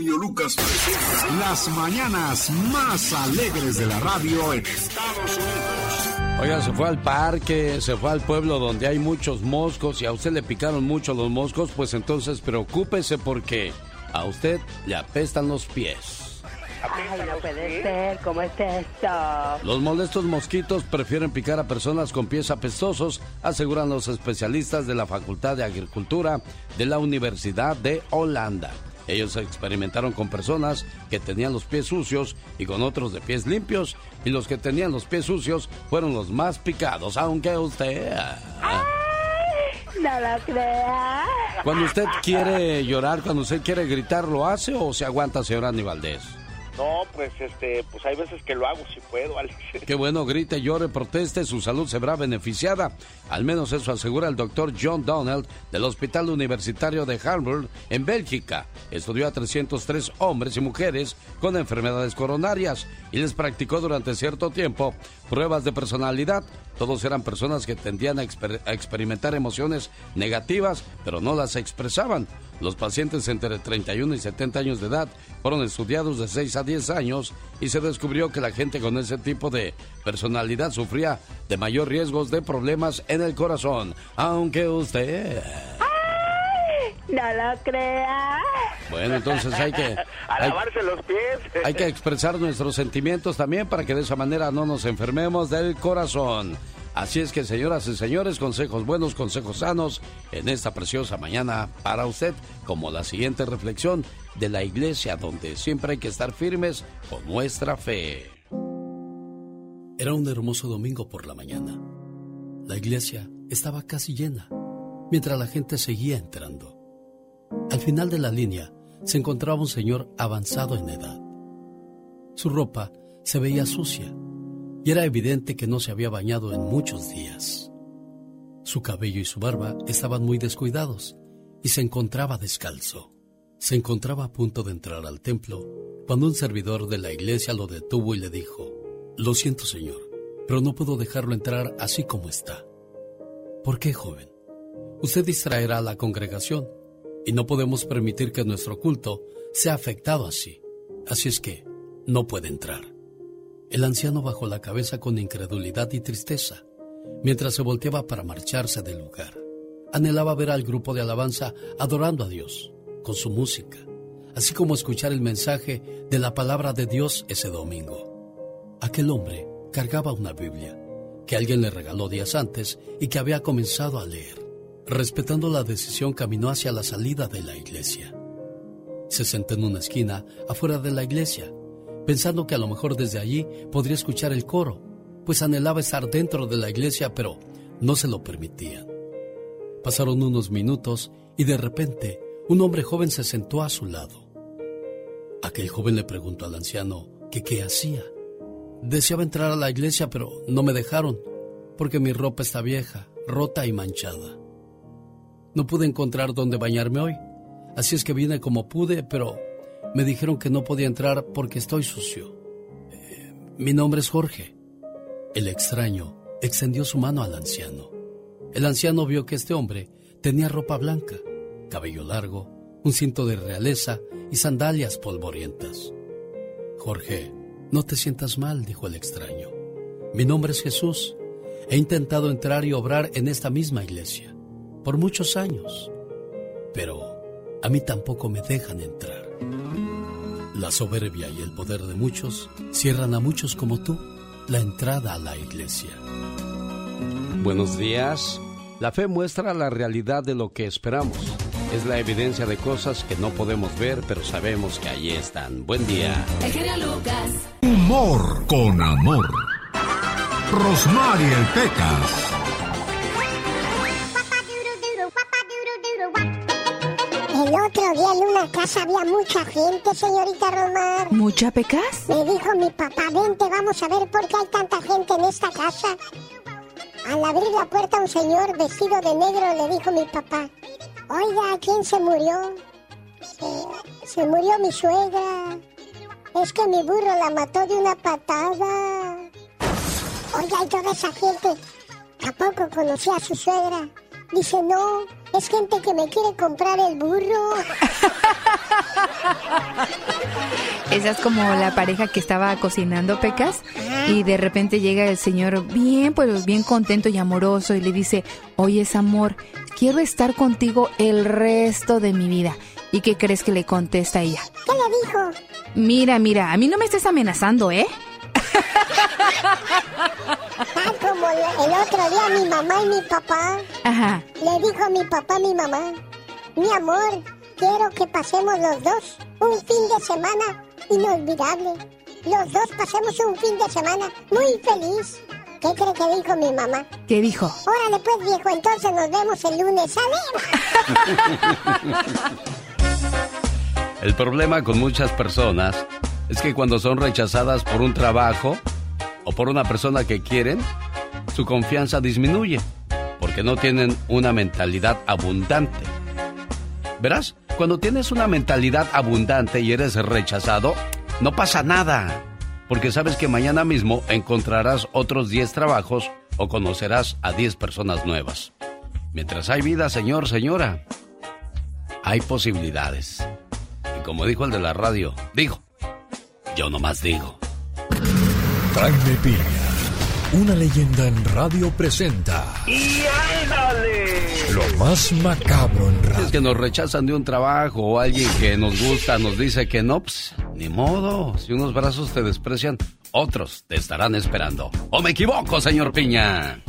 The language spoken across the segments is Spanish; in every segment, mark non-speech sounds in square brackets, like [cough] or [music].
genio Lucas presenta las mañanas más alegres de la radio en Estados Unidos. Oiga, se fue al parque, se fue al pueblo donde hay muchos moscos y a usted le picaron mucho los moscos, pues entonces preocúpese porque a usted le apestan los pies. Ay, no puede ser, ¿cómo es esto? Los molestos mosquitos prefieren picar a personas con pies apestosos, aseguran los especialistas de la Facultad de Agricultura de la Universidad de Holanda. Ellos experimentaron con personas que tenían los pies sucios y con otros de pies limpios, y los que tenían los pies sucios fueron los más picados, aunque usted... no lo crea. Cuando usted quiere llorar, cuando usted quiere gritar, ¿lo hace o se aguanta, señor Aníbal no, pues este, pues hay veces que lo hago si puedo, Alex. [laughs] Qué bueno, grite, llore, proteste, su salud se verá beneficiada. Al menos eso asegura el doctor John Donald del Hospital Universitario de Harvard en Bélgica. Estudió a 303 hombres y mujeres con enfermedades coronarias y les practicó durante cierto tiempo pruebas de personalidad. Todos eran personas que tendían a experimentar emociones negativas, pero no las expresaban. Los pacientes entre 31 y 70 años de edad fueron estudiados de 6 a 10 años y se descubrió que la gente con ese tipo de personalidad sufría de mayor riesgos de problemas en el corazón, aunque usted... No lo crea. Bueno, entonces hay que... [laughs] A lavarse los pies. Hay que expresar nuestros sentimientos también para que de esa manera no nos enfermemos del corazón. Así es que, señoras y señores, consejos buenos, consejos sanos en esta preciosa mañana para usted, como la siguiente reflexión de la iglesia, donde siempre hay que estar firmes con nuestra fe. Era un hermoso domingo por la mañana. La iglesia estaba casi llena, mientras la gente seguía entrando. Al final de la línea se encontraba un señor avanzado en edad. Su ropa se veía sucia y era evidente que no se había bañado en muchos días. Su cabello y su barba estaban muy descuidados y se encontraba descalzo. Se encontraba a punto de entrar al templo cuando un servidor de la iglesia lo detuvo y le dijo, Lo siento señor, pero no puedo dejarlo entrar así como está. ¿Por qué, joven? Usted distraerá a la congregación y no podemos permitir que nuestro culto sea afectado así. Así es que no puede entrar. El anciano bajó la cabeza con incredulidad y tristeza, mientras se volteaba para marcharse del lugar. Anhelaba ver al grupo de alabanza adorando a Dios, con su música, así como escuchar el mensaje de la palabra de Dios ese domingo. Aquel hombre cargaba una Biblia, que alguien le regaló días antes y que había comenzado a leer. Respetando la decisión, caminó hacia la salida de la iglesia. Se sentó en una esquina afuera de la iglesia pensando que a lo mejor desde allí podría escuchar el coro, pues anhelaba estar dentro de la iglesia, pero no se lo permitían. Pasaron unos minutos y de repente un hombre joven se sentó a su lado. Aquel joven le preguntó al anciano que qué hacía. Deseaba entrar a la iglesia, pero no me dejaron, porque mi ropa está vieja, rota y manchada. No pude encontrar dónde bañarme hoy, así es que vine como pude, pero me dijeron que no podía entrar porque estoy sucio. Eh, mi nombre es Jorge. El extraño extendió su mano al anciano. El anciano vio que este hombre tenía ropa blanca, cabello largo, un cinto de realeza y sandalias polvorientas. Jorge, no te sientas mal, dijo el extraño. Mi nombre es Jesús. He intentado entrar y obrar en esta misma iglesia por muchos años, pero a mí tampoco me dejan entrar. La soberbia y el poder de muchos cierran a muchos como tú la entrada a la iglesia. Buenos días. La fe muestra la realidad de lo que esperamos. Es la evidencia de cosas que no podemos ver, pero sabemos que allí están. Buen día. Lucas. Humor con amor. Rosmarie Pecas. Casa había mucha gente, señorita Romar. ¿Mucha pecas? Me dijo mi papá, vente, vamos a ver por qué hay tanta gente en esta casa. Al abrir la puerta un señor vestido de negro le dijo mi papá, oiga, ¿quién se murió? Se, murió mi suegra. Es que mi burro la mató de una patada. Oiga, y toda esa gente, ¿a poco conocía a su suegra? Dice, no, Es gente que me quiere comprar el burro. [laughs] Esa es como la pareja que estaba cocinando pecas y de repente llega el señor bien, pues bien contento y amoroso y le dice, oye, es amor, quiero estar contigo el resto de mi vida. ¿Y qué crees que le contesta ella? ¿Qué le dijo? Mira, mira, a mí no me estés amenazando, ¿eh? Tal como el otro día mi mamá y mi papá. Ajá. Le dijo a mi papá mi mamá, mi amor, quiero que pasemos los dos un fin de semana inolvidable. Los dos pasemos un fin de semana muy feliz. ¿Qué cree que dijo mi mamá? ¿Qué dijo? Órale pues viejo, entonces nos vemos el lunes, ¿sale? [laughs] El problema con muchas personas es que cuando son rechazadas por un trabajo o por una persona que quieren, su confianza disminuye porque no tienen una mentalidad abundante. Verás, cuando tienes una mentalidad abundante y eres rechazado, no pasa nada, porque sabes que mañana mismo encontrarás otros 10 trabajos o conocerás a 10 personas nuevas. Mientras hay vida, señor, señora, hay posibilidades. Y como dijo el de la radio, digo, yo nomás digo. Jaime Piña, una leyenda en radio presenta. ¡Y ándale! Lo más macabro en radio. Es que nos rechazan de un trabajo o alguien que nos gusta nos dice que no, pues, ni modo. Si unos brazos te desprecian, otros te estarán esperando. ¿O me equivoco, señor Piña?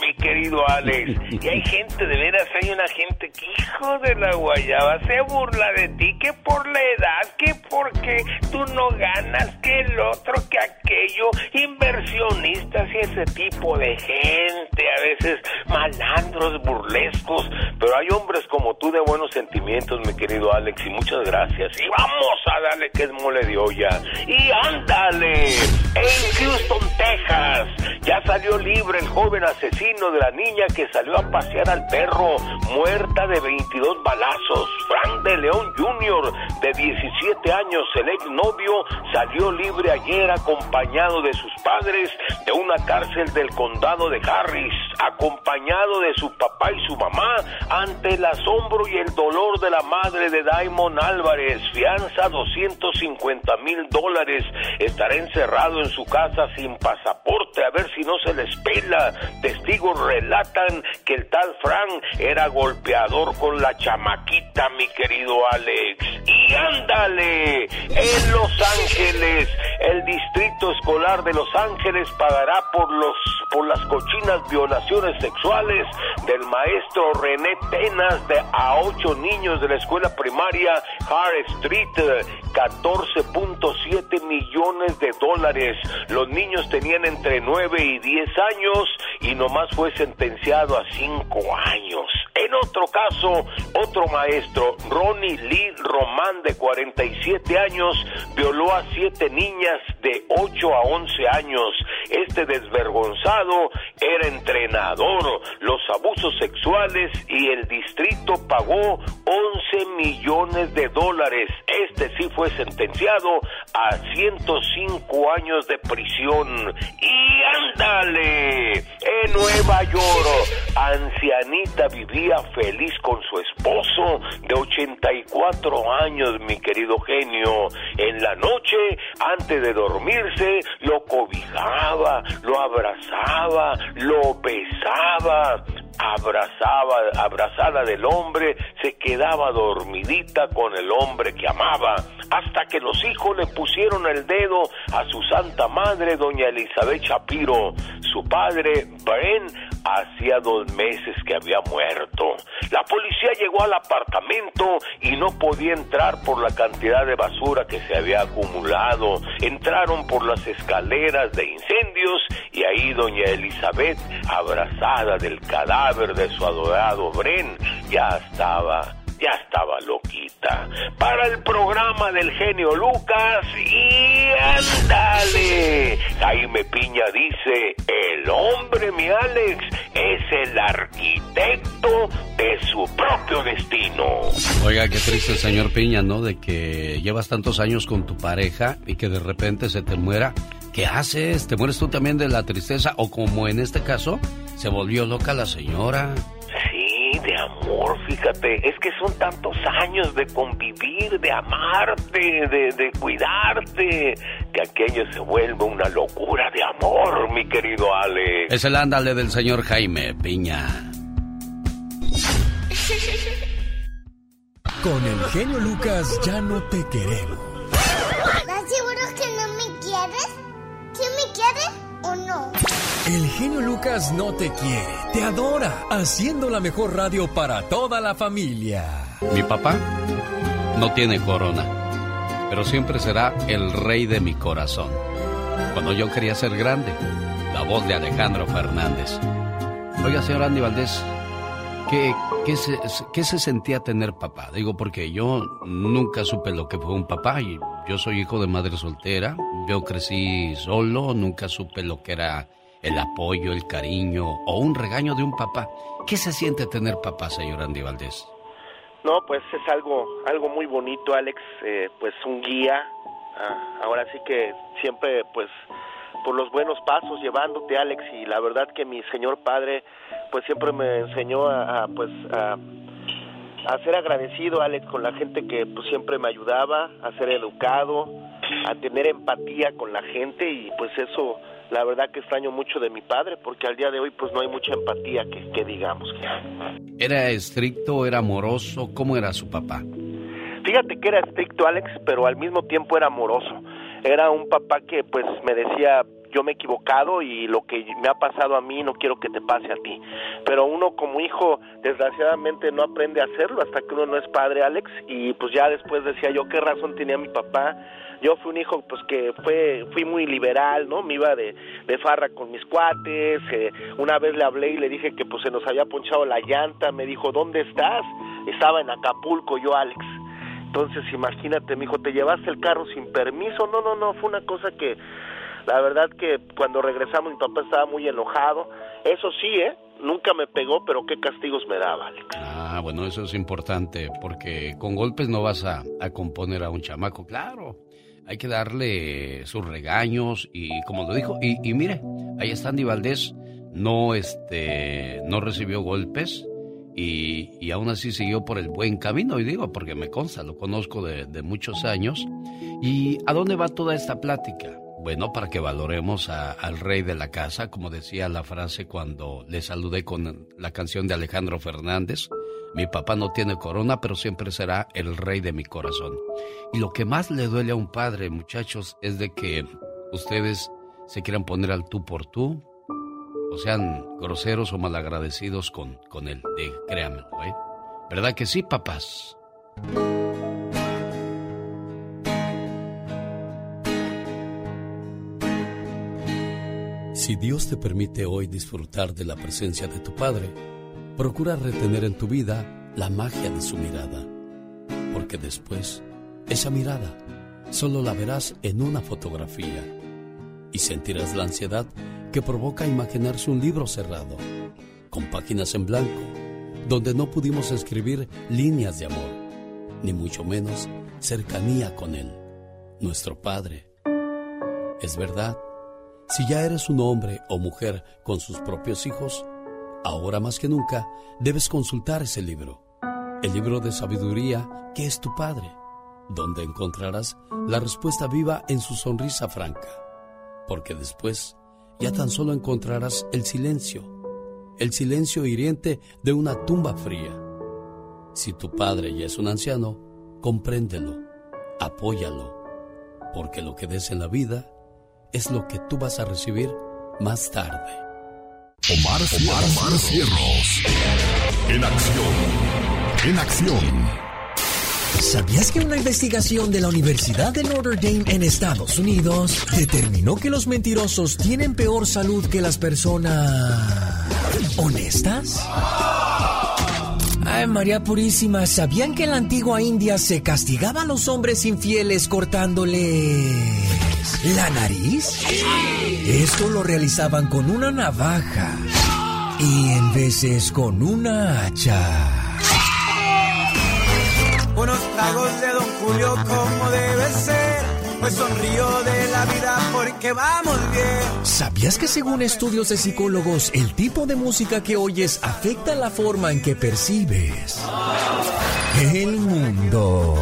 Mi querido Alex. Y hay gente, de veras, hay una gente que, hijo de la guayaba, se burla de ti, que por la edad, que porque tú no ganas, que el otro, que aquello, inversionistas y ese tipo de gente, a veces malandros, burlescos, pero hay hombres como tú de buenos sentimientos, mi querido Alex, y muchas gracias. Y vamos a darle que es mole de olla. Y ándale, en Houston, Texas, ya salió libre el joven asesino de la niña que salió a pasear al perro, muerta de 22 balazos. Frank de León Jr., de 17 años, el exnovio, salió libre ayer acompañado de sus padres de una cárcel del condado de Harris, acompañado de su papá y su mamá, ante el asombro y el dolor de la madre de Diamond Álvarez. Fianza 250 mil dólares. Estará encerrado en su casa sin pasaporte a ver si no se les pela. Testigos relatan que el tal Frank era golpeador con la chamaquita, mi querido Alex. Y ándale, en Los Ángeles, el Distrito Escolar de Los Ángeles pagará por los por las cochinas violaciones sexuales del maestro René Tenas de a ocho niños de la escuela primaria Hart Street, 14.7 millones de dólares. Los niños tenían entre 9 y 10 años y nomás fue sentenciado a 5 años. En otro caso, otro maestro, Ronnie Lee Román, de 47 años, violó a siete niñas de 8 a 11 años. Este desvergonzado era entrenador, los abusos sexuales y el distrito pagó 11 millones de dólares. Este sí fue sentenciado a 105 años de prisión. Y ándale, Nueva York, ancianita vivía feliz con su esposo de 84 años, mi querido genio. En la noche, antes de dormirse, lo cobijaba, lo abrazaba, lo besaba abrazaba, abrazada del hombre, se quedaba dormidita con el hombre que amaba, hasta que los hijos le pusieron el dedo a su santa madre, doña Elizabeth Shapiro. Su padre, Bren, hacía dos meses que había muerto. La policía llegó al apartamento y no podía entrar por la cantidad de basura que se había acumulado. Entraron por las escaleras de incendios y ahí doña Elizabeth, abrazada del cadáver de su adorado Bren, ya estaba ya estaba loquita. Para el programa del genio Lucas y ándale. Jaime Piña dice, el hombre, mi Alex, es el arquitecto de su propio destino. Oiga, qué triste, señor Piña, ¿no? De que llevas tantos años con tu pareja y que de repente se te muera. ¿Qué haces? ¿Te mueres tú también de la tristeza? O como en este caso, se volvió loca la señora. Sí, de amor, fíjate, es que son tantos años de convivir, de amarte, de, de cuidarte, que aquello se vuelve una locura de amor, mi querido Ale. Es el ándale del señor Jaime Piña. Con el genio Lucas ya no te queremos. ¿Estás seguro que no? ¿Quién me quiere o no? El genio Lucas no te quiere, te adora, haciendo la mejor radio para toda la familia. Mi papá no tiene corona, pero siempre será el rey de mi corazón. Cuando yo quería ser grande, la voz de Alejandro Fernández. Oiga, señor Andy Valdés, ¿qué, qué, se, ¿qué se sentía tener papá? Digo, porque yo nunca supe lo que fue un papá yo soy hijo de madre soltera, yo crecí solo, nunca supe lo que era el apoyo, el cariño o un regaño de un papá. ¿Qué se siente tener papá, señor Andy Valdés? No, pues es algo, algo muy bonito, Alex, eh, pues un guía. Ah, ahora sí que siempre, pues, por los buenos pasos llevándote, Alex, y la verdad que mi señor padre, pues siempre me enseñó a, a pues, a, a ser agradecido, Alex, con la gente que pues siempre me ayudaba, a ser educado, a tener empatía con la gente y pues eso la verdad que extraño mucho de mi padre porque al día de hoy pues no hay mucha empatía que, que digamos. ¿Era estricto, era amoroso? ¿Cómo era su papá? Fíjate que era estricto Alex, pero al mismo tiempo era amoroso. Era un papá que pues me decía, yo me he equivocado y lo que me ha pasado a mí no quiero que te pase a ti. Pero uno como hijo, desgraciadamente no aprende a hacerlo hasta que uno no es padre, Alex, y pues ya después decía yo qué razón tenía mi papá. Yo fui un hijo pues que fue fui muy liberal, ¿no? Me iba de, de farra con mis cuates, eh, una vez le hablé y le dije que pues se nos había ponchado la llanta, me dijo, "¿Dónde estás?" Estaba en Acapulco yo, Alex. Entonces, imagínate, mi hijo, te llevaste el carro sin permiso. No, no, no, fue una cosa que la verdad que cuando regresamos mi papá estaba muy enojado. Eso sí, ¿eh? Nunca me pegó, pero qué castigos me daba. Ah, bueno, eso es importante, porque con golpes no vas a, a componer a un chamaco, claro. Hay que darle sus regaños y como lo dijo, y, y mire, ahí está Andy Valdés, no, este, no recibió golpes y, y, aún así siguió por el buen camino, y digo, porque me consta, lo conozco de, muchos años. ¿Y a dónde va toda esta plática? Bueno, para que valoremos al rey de la casa, como decía la frase cuando le saludé con la canción de Alejandro Fernández. Mi papá no tiene corona, pero siempre será el rey de mi corazón. Y lo que más le duele a un padre, muchachos, es de que ustedes se quieran poner al tú por tú, o sean groseros o malagradecidos con, con él. Eh, créanmelo, ¿eh? ¿Verdad que sí, papás? Si Dios te permite hoy disfrutar de la presencia de tu Padre, procura retener en tu vida la magia de su mirada, porque después esa mirada solo la verás en una fotografía y sentirás la ansiedad que provoca imaginarse un libro cerrado, con páginas en blanco, donde no pudimos escribir líneas de amor, ni mucho menos cercanía con Él, nuestro Padre. Es verdad, si ya eres un hombre o mujer con sus propios hijos, ahora más que nunca debes consultar ese libro, el libro de sabiduría que es tu Padre, donde encontrarás la respuesta viva en su sonrisa franca, porque después ya tan solo encontrarás el silencio, el silencio hiriente de una tumba fría. Si tu padre ya es un anciano, compréndelo, apóyalo, porque lo que des en la vida es lo que tú vas a recibir más tarde. Omar, Omar. En acción. En acción. ¿Sabías que una investigación de la Universidad de Notre Dame en Estados Unidos determinó que los mentirosos tienen peor salud que las personas honestas? Ay, María Purísima, ¿sabían que en la antigua India se castigaba a los hombres infieles cortándoles la nariz? Esto lo realizaban con una navaja y en veces con una hacha. Unos tragos de Don Julio como debe ser. Hoy sonrío de la vida porque vamos bien. ¿Sabías que según estudios de psicólogos, el tipo de música que oyes afecta la forma en que percibes el mundo?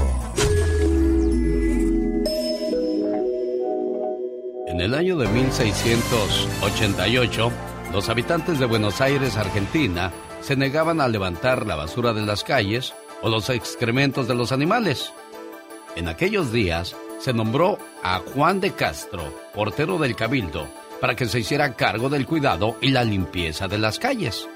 En el año de 1688, los habitantes de Buenos Aires, Argentina, se negaban a levantar la basura de las calles o los excrementos de los animales. En aquellos días se nombró a Juan de Castro, portero del Cabildo, para que se hiciera cargo del cuidado y la limpieza de las calles.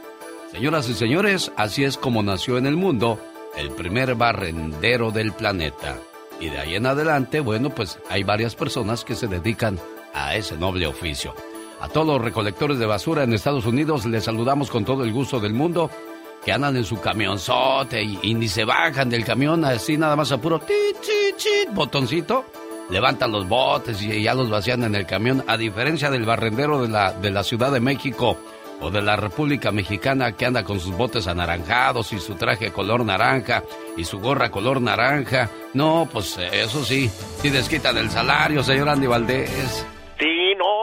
Señoras y señores, así es como nació en el mundo el primer barrendero del planeta. Y de ahí en adelante, bueno, pues hay varias personas que se dedican a ese noble oficio. A todos los recolectores de basura en Estados Unidos les saludamos con todo el gusto del mundo, que andan en su camionzote y, ni se bajan del camión así nada más a puro botoncito. Levantan los botes y ya los vacían en el camión, a diferencia del barrendero de la, de la Ciudad de México o de la República Mexicana que anda con sus botes anaranjados y su traje color naranja y su gorra color naranja. No, pues eso sí, sí desquitan el salario, señor Andy Valdés.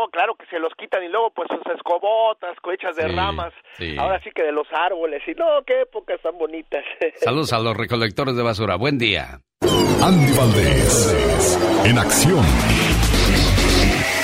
No, claro que se los quitan y luego pues sus escobotas, cohechas de ramas, ahora sí que de los árboles y no, qué épocas tan bonitas. [laughs] Saludos a los recolectores de basura, buen día. Andy Valdés, en acción.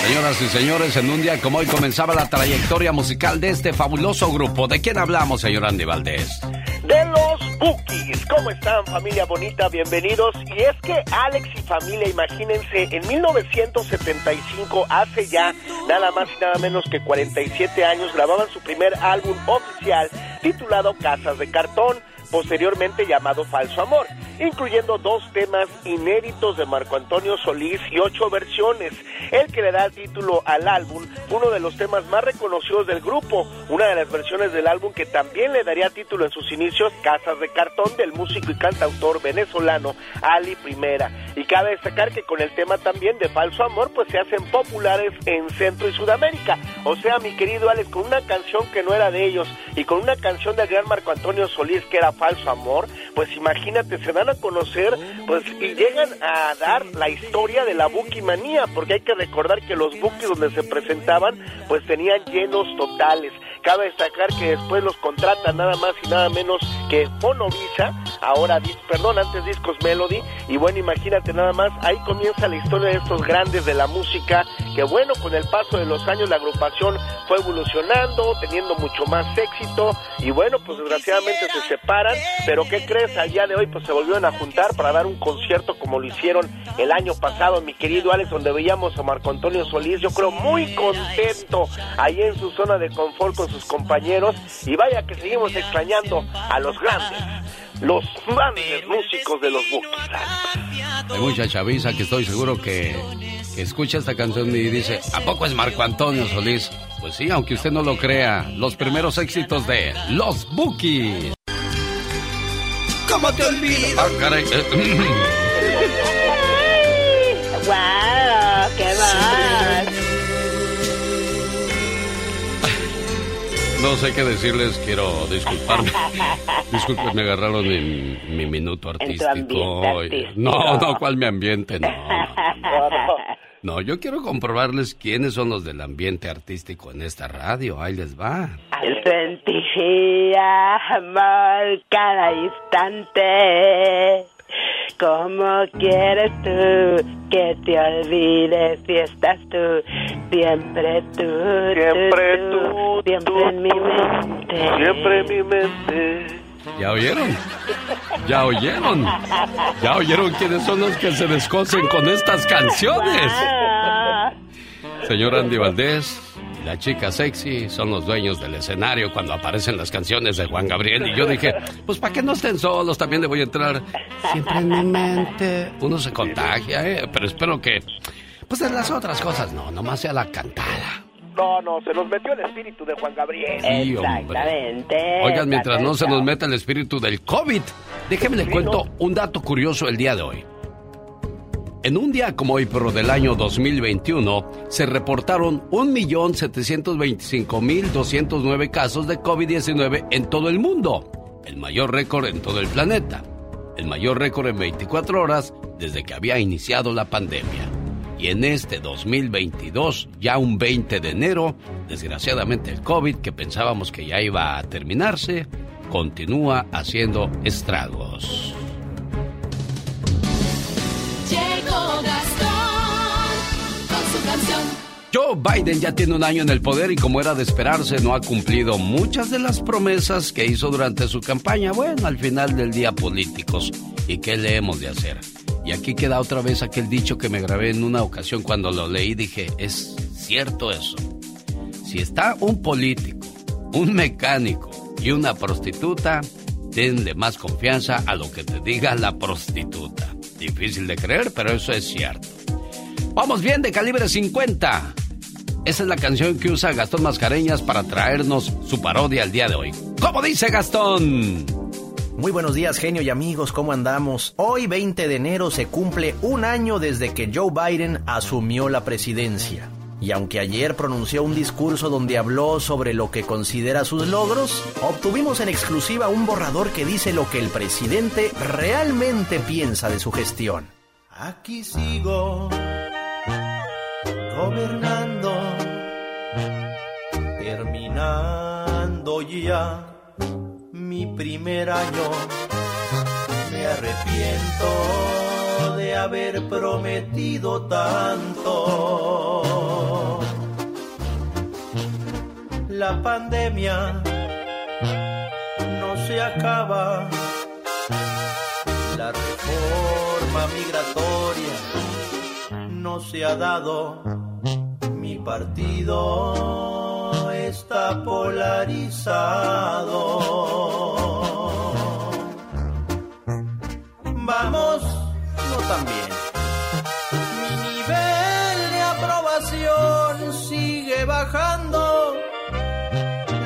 Señoras y señores, en un día como hoy comenzaba la trayectoria musical de este fabuloso grupo. ¿De quién hablamos, señor Andy Valdés? De los Bookies. ¿Cómo están, familia bonita? Bienvenidos. Y es que Alex y familia, imagínense, en 1975, hace ya nada más y nada menos que 47 años, grababan su primer álbum oficial titulado Casas de Cartón posteriormente llamado Falso Amor, incluyendo dos temas inéditos de Marco Antonio Solís y ocho versiones. El que le da título al álbum, uno de los temas más reconocidos del grupo, una de las versiones del álbum que también le daría título en sus inicios, Casas de Cartón, del músico y cantautor venezolano Ali Primera. Y cabe destacar que con el tema también de Falso Amor, pues se hacen populares en Centro y Sudamérica. O sea, mi querido Alex, con una canción que no era de ellos y con una canción del gran Marco Antonio Solís que era falso amor, pues imagínate, se dan a conocer, pues y llegan a dar la historia de la Manía, porque hay que recordar que los buques donde se presentaban, pues tenían llenos totales. Cabe destacar que después los contratan nada más y nada menos que Fonovisa, ahora, perdón, antes Discos Melody, y bueno, imagínate nada más, ahí comienza la historia de estos grandes de la música, que bueno, con el paso de los años la agrupación fue evolucionando, teniendo mucho más éxito, y bueno, pues desgraciadamente se separan, pero ¿qué crees? Al día de hoy pues se volvieron a juntar para dar un concierto como lo hicieron el año pasado, mi querido Alex, donde veíamos a Marco Antonio Solís, yo creo muy contento ahí en su zona de confort con sus compañeros y vaya que seguimos extrañando a los grandes, los grandes músicos de los Bookies. Hay mucha chaviza que estoy seguro que, que escucha esta canción y dice, ¿a poco es Marco Antonio Solís? Pues sí, aunque usted no lo crea, los primeros éxitos de Los Bookies. ¿Cómo te olvido? Ah, caray. [laughs] ¡Wow! No sé qué decirles, quiero disculparme. [laughs] Disculpen, me agarraron mi, mi minuto artístico. No, no, ¿cuál mi ambiente? No, no, [laughs] no, yo quiero comprobarles quiénes son los del ambiente artístico en esta radio. Ahí les va. Sentía amor cada instante. ¿Cómo quieres tú que te olvides si estás tú? Siempre tú, siempre tú, siempre en mi mente. Siempre en mi mente. ¿Ya oyeron? ¿Ya oyeron? ¿Ya oyeron quiénes son los que se descosen con estas canciones? Señor Andy Valdés, la chica sexy son los dueños del escenario cuando aparecen las canciones de Juan Gabriel. Y yo dije, pues para que no estén solos, también le voy a entrar siempre en mi mente. Uno se contagia, ¿eh? Pero espero que, pues de las otras cosas, no, nomás sea la cantada. No, no, se nos metió el espíritu de Juan Gabriel. Sí, Exactamente. Oigan, mientras no se nos meta el espíritu del COVID, déjenme le cuento un dato curioso el día de hoy. En un día como hoy, pero del año 2021, se reportaron 1.725.209 casos de COVID-19 en todo el mundo, el mayor récord en todo el planeta, el mayor récord en 24 horas desde que había iniciado la pandemia. Y en este 2022, ya un 20 de enero, desgraciadamente el COVID, que pensábamos que ya iba a terminarse, continúa haciendo estragos. Joe Biden ya tiene un año en el poder y como era de esperarse no ha cumplido muchas de las promesas que hizo durante su campaña. Bueno, al final del día políticos. ¿Y qué le hemos de hacer? Y aquí queda otra vez aquel dicho que me grabé en una ocasión cuando lo leí. Dije, es cierto eso. Si está un político, un mecánico y una prostituta, denle más confianza a lo que te diga la prostituta. Difícil de creer, pero eso es cierto. Vamos bien de calibre 50. Esa es la canción que usa Gastón Mascareñas para traernos su parodia el día de hoy. ¿Cómo dice Gastón? Muy buenos días, genio y amigos, ¿cómo andamos? Hoy, 20 de enero, se cumple un año desde que Joe Biden asumió la presidencia. Y aunque ayer pronunció un discurso donde habló sobre lo que considera sus logros, obtuvimos en exclusiva un borrador que dice lo que el presidente realmente piensa de su gestión. Aquí sigo gobernando, terminando ya mi primer año. Me arrepiento de haber prometido tanto. La pandemia no se acaba. La reforma migratoria no se ha dado partido está polarizado. Vamos, no tan bien. Mi nivel de aprobación sigue bajando.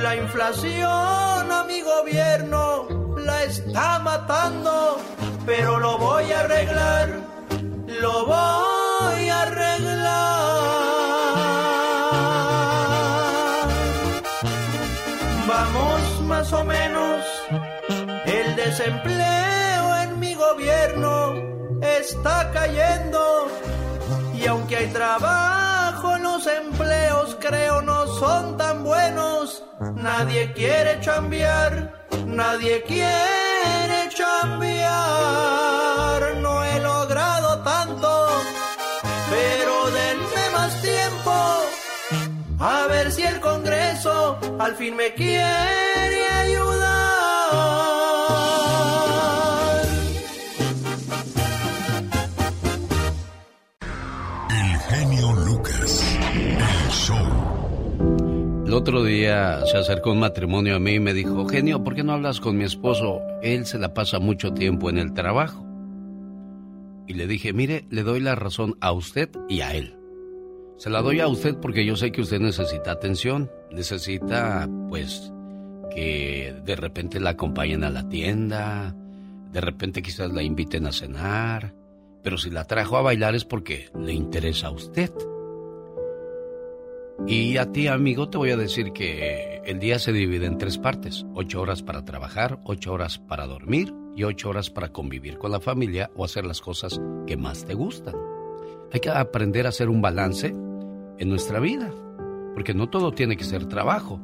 La inflación a mi gobierno la está matando, pero lo voy a arreglar, lo voy a arreglar. Más o menos. El desempleo en mi gobierno está cayendo. Y aunque hay trabajo, los empleos creo no son tan buenos. Nadie quiere cambiar, nadie quiere cambiar. A ver si el Congreso al fin me quiere ayudar. El genio Lucas. El show. El otro día se acercó un matrimonio a mí y me dijo, genio, ¿por qué no hablas con mi esposo? Él se la pasa mucho tiempo en el trabajo. Y le dije, mire, le doy la razón a usted y a él. Se la doy a usted porque yo sé que usted necesita atención, necesita, pues, que de repente la acompañen a la tienda, de repente quizás la inviten a cenar, pero si la trajo a bailar es porque le interesa a usted. Y a ti, amigo, te voy a decir que el día se divide en tres partes. Ocho horas para trabajar, ocho horas para dormir y ocho horas para convivir con la familia o hacer las cosas que más te gustan. Hay que aprender a hacer un balance en nuestra vida, porque no todo tiene que ser trabajo.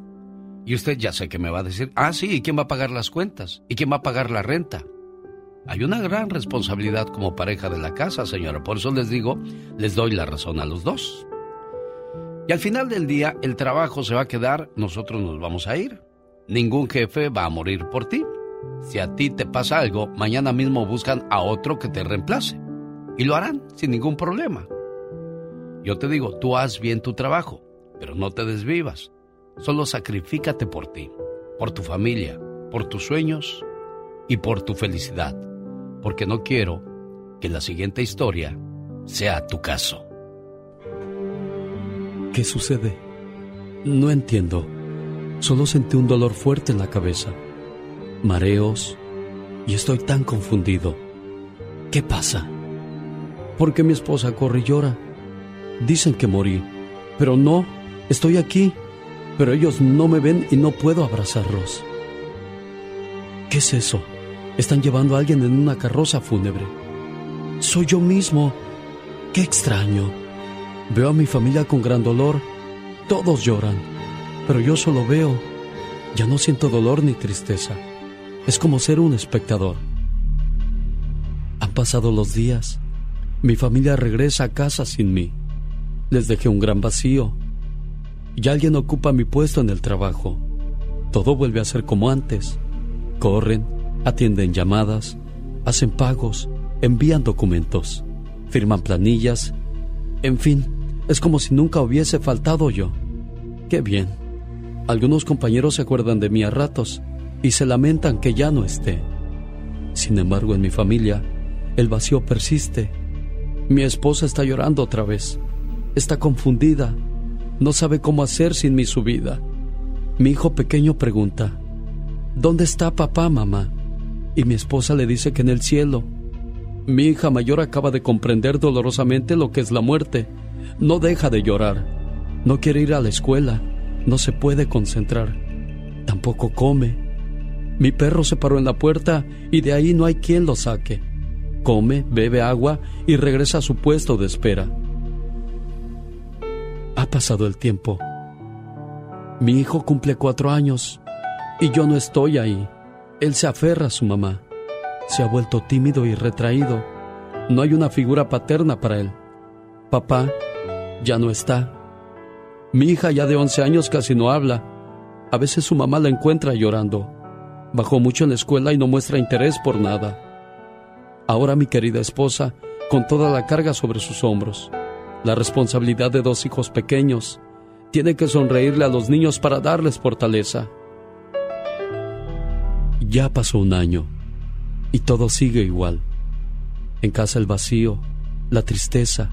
Y usted ya sé que me va a decir, ah, sí, ¿y quién va a pagar las cuentas? ¿Y quién va a pagar la renta? Hay una gran responsabilidad como pareja de la casa, señora. Por eso les digo, les doy la razón a los dos. Y al final del día, el trabajo se va a quedar, nosotros nos vamos a ir. Ningún jefe va a morir por ti. Si a ti te pasa algo, mañana mismo buscan a otro que te reemplace. Y lo harán sin ningún problema. Yo te digo, tú haz bien tu trabajo, pero no te desvivas. Solo sacrifícate por ti, por tu familia, por tus sueños y por tu felicidad, porque no quiero que la siguiente historia sea tu caso. ¿Qué sucede? No entiendo. Solo sentí un dolor fuerte en la cabeza, mareos y estoy tan confundido. ¿Qué pasa? ¿Por qué mi esposa corre y llora? Dicen que morí, pero no, estoy aquí, pero ellos no me ven y no puedo abrazarlos. ¿Qué es eso? Están llevando a alguien en una carroza fúnebre. Soy yo mismo. Qué extraño. Veo a mi familia con gran dolor. Todos lloran, pero yo solo veo. Ya no siento dolor ni tristeza. Es como ser un espectador. Han pasado los días. Mi familia regresa a casa sin mí. Les dejé un gran vacío. Y alguien ocupa mi puesto en el trabajo. Todo vuelve a ser como antes. Corren, atienden llamadas, hacen pagos, envían documentos, firman planillas. En fin, es como si nunca hubiese faltado yo. Qué bien. Algunos compañeros se acuerdan de mí a ratos y se lamentan que ya no esté. Sin embargo, en mi familia, el vacío persiste. Mi esposa está llorando otra vez. Está confundida. No sabe cómo hacer sin mi su vida. Mi hijo pequeño pregunta, ¿Dónde está papá, mamá? Y mi esposa le dice que en el cielo. Mi hija mayor acaba de comprender dolorosamente lo que es la muerte. No deja de llorar. No quiere ir a la escuela. No se puede concentrar. Tampoco come. Mi perro se paró en la puerta y de ahí no hay quien lo saque. Come, bebe agua y regresa a su puesto de espera. Ha pasado el tiempo. Mi hijo cumple cuatro años y yo no estoy ahí. Él se aferra a su mamá. Se ha vuelto tímido y retraído. No hay una figura paterna para él. Papá ya no está. Mi hija ya de 11 años casi no habla. A veces su mamá la encuentra llorando. Bajó mucho en la escuela y no muestra interés por nada. Ahora mi querida esposa, con toda la carga sobre sus hombros, la responsabilidad de dos hijos pequeños, tiene que sonreírle a los niños para darles fortaleza. Ya pasó un año y todo sigue igual. En casa el vacío, la tristeza.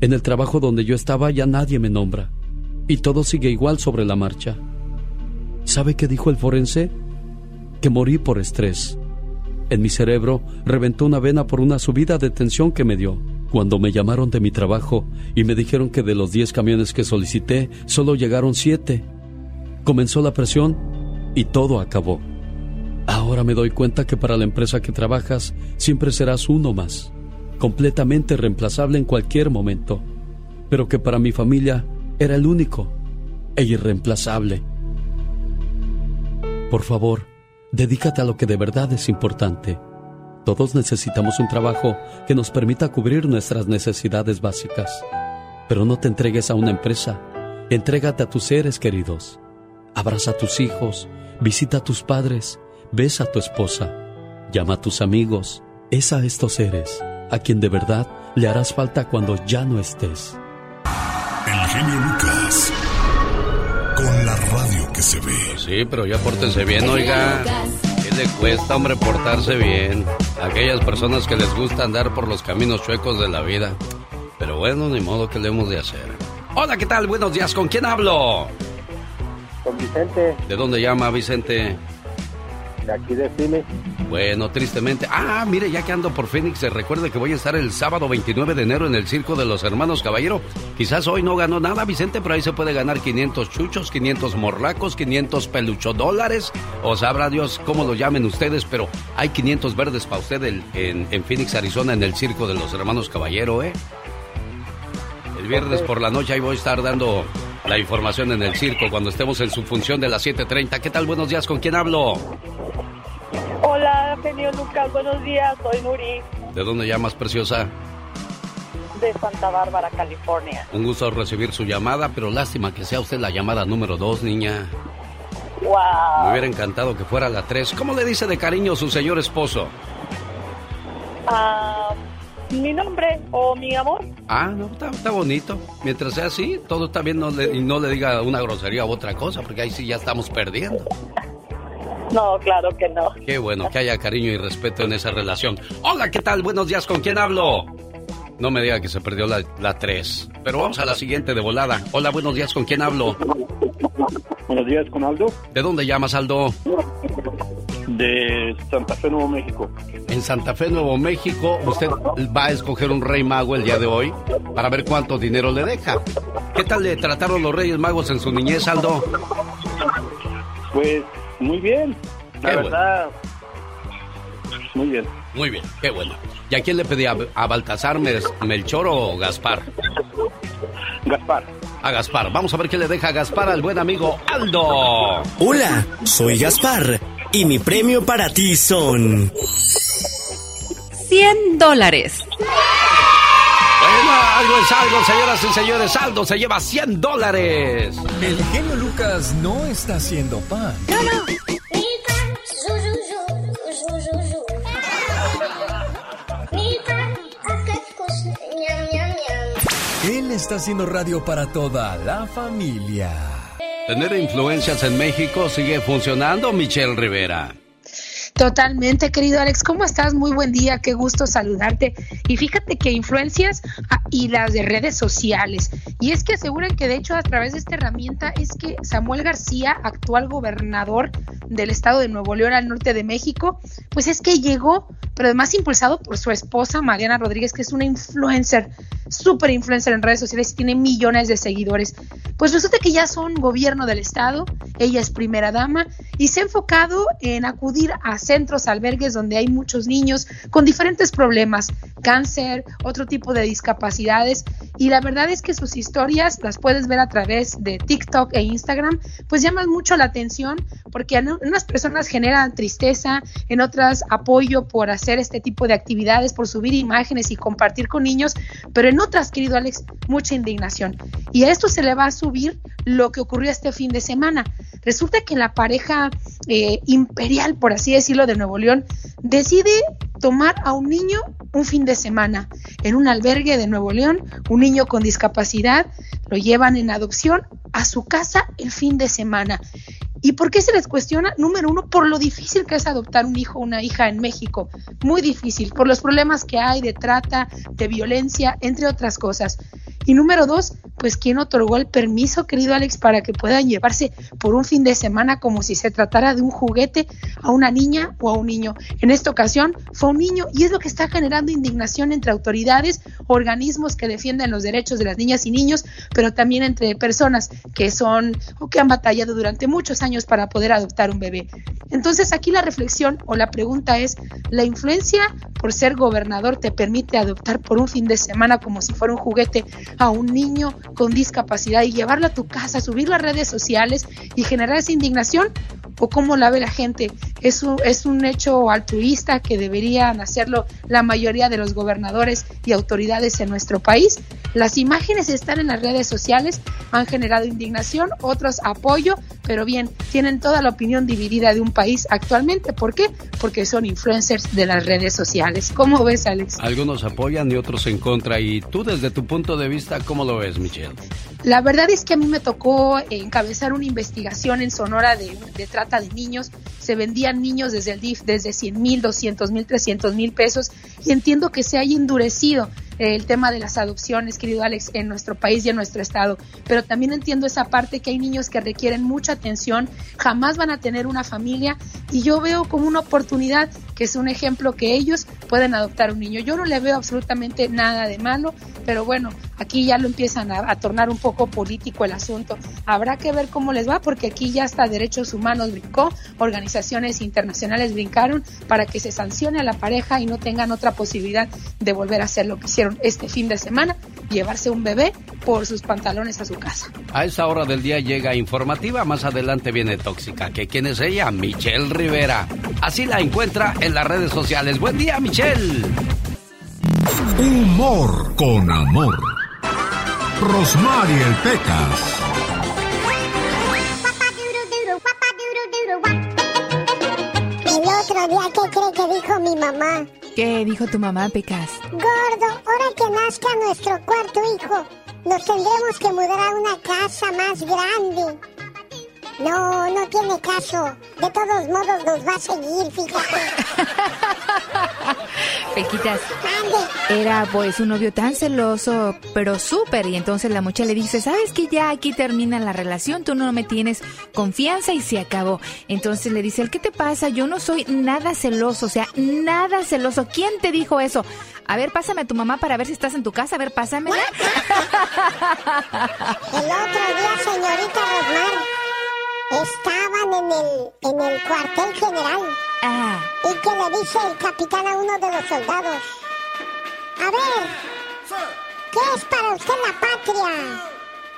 En el trabajo donde yo estaba ya nadie me nombra y todo sigue igual sobre la marcha. ¿Sabe qué dijo el forense? Que morí por estrés. En mi cerebro reventó una vena por una subida de tensión que me dio. Cuando me llamaron de mi trabajo y me dijeron que de los 10 camiones que solicité, solo llegaron 7. Comenzó la presión y todo acabó. Ahora me doy cuenta que para la empresa que trabajas siempre serás uno más, completamente reemplazable en cualquier momento, pero que para mi familia era el único e irreemplazable. Por favor, dedícate a lo que de verdad es importante. Todos necesitamos un trabajo que nos permita cubrir nuestras necesidades básicas. Pero no te entregues a una empresa, entrégate a tus seres queridos. Abraza a tus hijos, visita a tus padres, besa a tu esposa, llama a tus amigos. Es a estos seres a quien de verdad le harás falta cuando ya no estés. El genio Lucas. Con la radio que se ve. Sí, pero ya pórtense bien, oiga. ¿Qué le cuesta, hombre, portarse bien? Aquellas personas que les gusta andar por los caminos chuecos de la vida. Pero bueno, ni modo que le hemos de hacer. Hola, ¿qué tal? Buenos días, ¿con quién hablo? Con Vicente. ¿De dónde llama Vicente? De aquí de Phoenix. Bueno, tristemente. Ah, mire, ya que ando por Phoenix, se recuerde que voy a estar el sábado 29 de enero en el Circo de los Hermanos Caballero. Quizás hoy no ganó nada, Vicente, pero ahí se puede ganar 500 chuchos, 500 morlacos, 500 pelucho dólares. O sabrá Dios cómo lo llamen ustedes, pero hay 500 verdes para usted en, en Phoenix, Arizona, en el Circo de los Hermanos Caballero, ¿eh? El viernes por la noche ahí voy a estar dando la información en el circo cuando estemos en su función de las 7.30. ¿Qué tal? Buenos días, ¿con quién hablo? Hola, genio Lucas, buenos días, soy Nuri, ¿De dónde llamas, preciosa? de Santa Bárbara, California. Un gusto recibir su llamada, pero lástima que sea usted la llamada número dos, niña. Me Wow. hubiera encantado que fuera la tres. ¿Cómo le dice de cariño su señor esposo? Ah, mi nombre o mi amor. Ah, no, está, está bonito. Mientras sea así, todo está bien no le- y no le diga una grosería u otra cosa, porque ahí sí ya estamos perdiendo. No, claro que no. Qué bueno que haya cariño y respeto en esa relación. Hola, ¿qué tal? Buenos días, ¿con quién hablo? No me diga que se perdió la, la 3. Pero vamos a la siguiente de volada. Hola, buenos días, ¿con quién hablo? Buenos días, con Aldo. ¿De dónde llamas, Aldo? De Santa Fe, Nuevo México. En Santa Fe, Nuevo México, usted va a escoger un rey mago el día de hoy para ver cuánto dinero le deja. ¿Qué tal le trataron los reyes magos en su niñez, Aldo? Pues muy bien. La Qué verdad, muy bien. Muy bien, qué bueno. ¿Y a quién le pedía? ¿A Baltasar, Mel- Melchor o Gaspar? Gaspar. A Gaspar. Vamos a ver qué le deja Gaspar al buen amigo Aldo. Hola, soy Gaspar y mi premio para ti son... 100 dólares. Bueno, algo es algo, señoras y señores. Aldo se lleva 100 dólares. El genio Lucas no está haciendo pan. No, no. Él está haciendo radio para toda la familia. Tener influencias en México sigue funcionando, Michelle Rivera. Totalmente, querido Alex. ¿Cómo estás? Muy buen día, qué gusto saludarte. Y fíjate que influencias ah, y las de redes sociales. Y es que aseguran que de hecho a través de esta herramienta es que Samuel García, actual gobernador del estado de Nuevo León al norte de México, pues es que llegó, pero además impulsado por su esposa Mariana Rodríguez, que es una influencer, súper influencer en redes sociales y tiene millones de seguidores. Pues resulta que ya son gobierno del estado, ella es primera dama y se ha enfocado en acudir a centros, albergues donde hay muchos niños con diferentes problemas, cáncer, otro tipo de discapacidades. Y la verdad es que sus historias las puedes ver a través de TikTok e Instagram, pues llaman mucho la atención porque en unas personas generan tristeza, en otras apoyo por hacer este tipo de actividades, por subir imágenes y compartir con niños, pero en otras, querido Alex, mucha indignación. Y a esto se le va a subir lo que ocurrió este fin de semana. Resulta que la pareja eh, imperial, por así decirlo, de Nuevo León, decide tomar a un niño un fin de semana en un albergue de Nuevo León, un niño con discapacidad, lo llevan en adopción a su casa el fin de semana. ¿Y por qué se les cuestiona? Número uno, por lo difícil que es adoptar un hijo o una hija en México. Muy difícil, por los problemas que hay de trata, de violencia, entre otras cosas. Y número dos, pues quién otorgó el permiso, querido Alex, para que puedan llevarse por un fin de semana como si se tratara de un juguete a una niña o a un niño. En esta ocasión fue un niño y es lo que está generando indignación entre autoridades, organismos que defienden los derechos de las niñas y niños, pero también entre personas que son o que han batallado durante muchos años para poder adoptar un bebé. Entonces aquí la reflexión o la pregunta es, ¿la influencia por ser gobernador te permite adoptar por un fin de semana como si fuera un juguete a un niño con discapacidad y llevarlo a tu casa, subirlo a redes sociales y generar esa indignación? ¿O cómo la ve la gente? ¿Es un, ¿Es un hecho altruista que deberían hacerlo la mayoría de los gobernadores y autoridades en nuestro país? Las imágenes están en las redes sociales, han generado indignación, otros apoyo, pero bien, tienen toda la opinión dividida de un país actualmente. ¿Por qué? Porque son influencers de las redes sociales. ¿Cómo ves, Alex? Algunos apoyan y otros en contra. ¿Y tú desde tu punto de vista cómo lo ves, Michelle? La verdad es que a mí me tocó encabezar una investigación en Sonora de, trata de niños. Se vendían niños desde el DIF desde 100 mil, 200 mil, 300 mil pesos y entiendo que se haya endurecido el tema de las adopciones, querido Alex, en nuestro país y en nuestro estado. Pero también entiendo esa parte que hay niños que requieren mucha atención, jamás van a tener una familia y yo veo como una oportunidad que es un ejemplo que ellos pueden adoptar un niño. Yo no le veo absolutamente nada de malo, pero bueno, aquí ya lo empiezan a, a tornar un poco político el asunto. Habrá que ver cómo les va porque aquí ya hasta derechos humanos brincó, organizaciones internacionales brincaron para que se sancione a la pareja y no tengan otra posibilidad de volver a hacer lo que hicieron este fin de semana, llevarse un bebé por sus pantalones a su casa. A esa hora del día llega informativa, más adelante viene tóxica. ¿Que quién es ella? Michelle Rivera. Así la encuentra en las redes sociales. Buen día, Michelle. Humor con amor. Rosmarie el Pecas. ¿Qué cree que dijo mi mamá? ¿Qué dijo tu mamá, Pecas? Gordo, ahora que nazca nuestro cuarto hijo, nos tendremos que mudar a una casa más grande. No, no tiene caso. De todos modos nos va a seguir, fíjate. [laughs] Pequitas, era pues un novio tan celoso, pero súper. Y entonces la muchacha le dice, ¿sabes que ya aquí termina la relación? Tú no me tienes confianza y se acabó. Entonces le dice, ¿qué te pasa? Yo no soy nada celoso, o sea, nada celoso. ¿Quién te dijo eso? A ver, pásame a tu mamá para ver si estás en tu casa. A ver, pásamela. [laughs] El otro día, señorita Rosmar, estaban en el, en el cuartel general. Ah. Y que le dice el capitán a uno de los soldados. A ver, ¿qué es para usted la patria?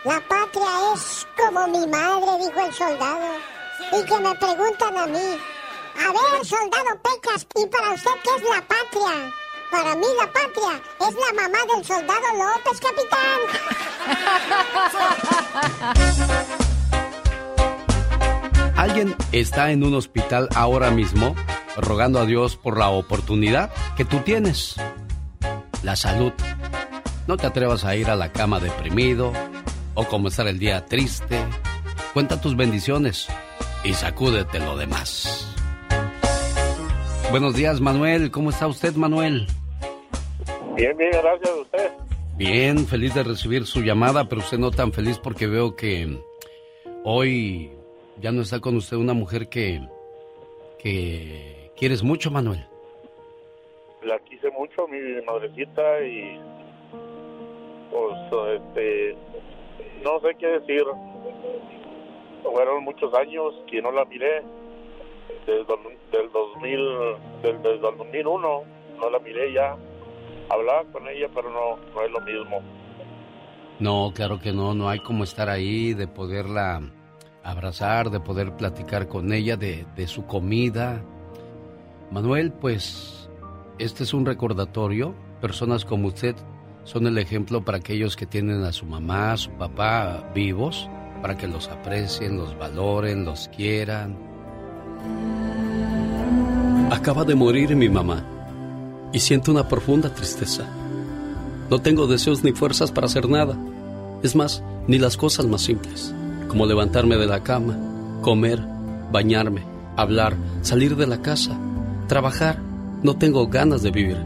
La patria es como mi madre, dijo el soldado. Y que me preguntan a mí, a ver, soldado Pecas, ¿y para usted qué es la patria? Para mí la patria es la mamá del soldado López, capitán. [laughs] ¿Alguien está en un hospital ahora mismo rogando a Dios por la oportunidad que tú tienes? La salud. No te atrevas a ir a la cama deprimido o comenzar el día triste. Cuenta tus bendiciones y sacúdete lo demás. Buenos días, Manuel. ¿Cómo está usted, Manuel? Bien, bien, gracias a usted. Bien, feliz de recibir su llamada, pero usted no tan feliz porque veo que hoy ya no está con usted una mujer que, que quieres mucho, Manuel. La quise mucho, mi madrecita, y pues, este, no sé qué decir. Fueron muchos años que no la miré. Desde del 2000, del, desde el 2001 no la miré ya. Hablaba con ella, pero no, no es lo mismo. No, claro que no, no hay como estar ahí, de poderla abrazar, de poder platicar con ella de, de su comida. Manuel, pues este es un recordatorio. Personas como usted son el ejemplo para aquellos que tienen a su mamá, a su papá vivos, para que los aprecien, los valoren, los quieran. Acaba de morir mi mamá y siento una profunda tristeza. No tengo deseos ni fuerzas para hacer nada. Es más, ni las cosas más simples como levantarme de la cama, comer, bañarme, hablar, salir de la casa, trabajar. No tengo ganas de vivir.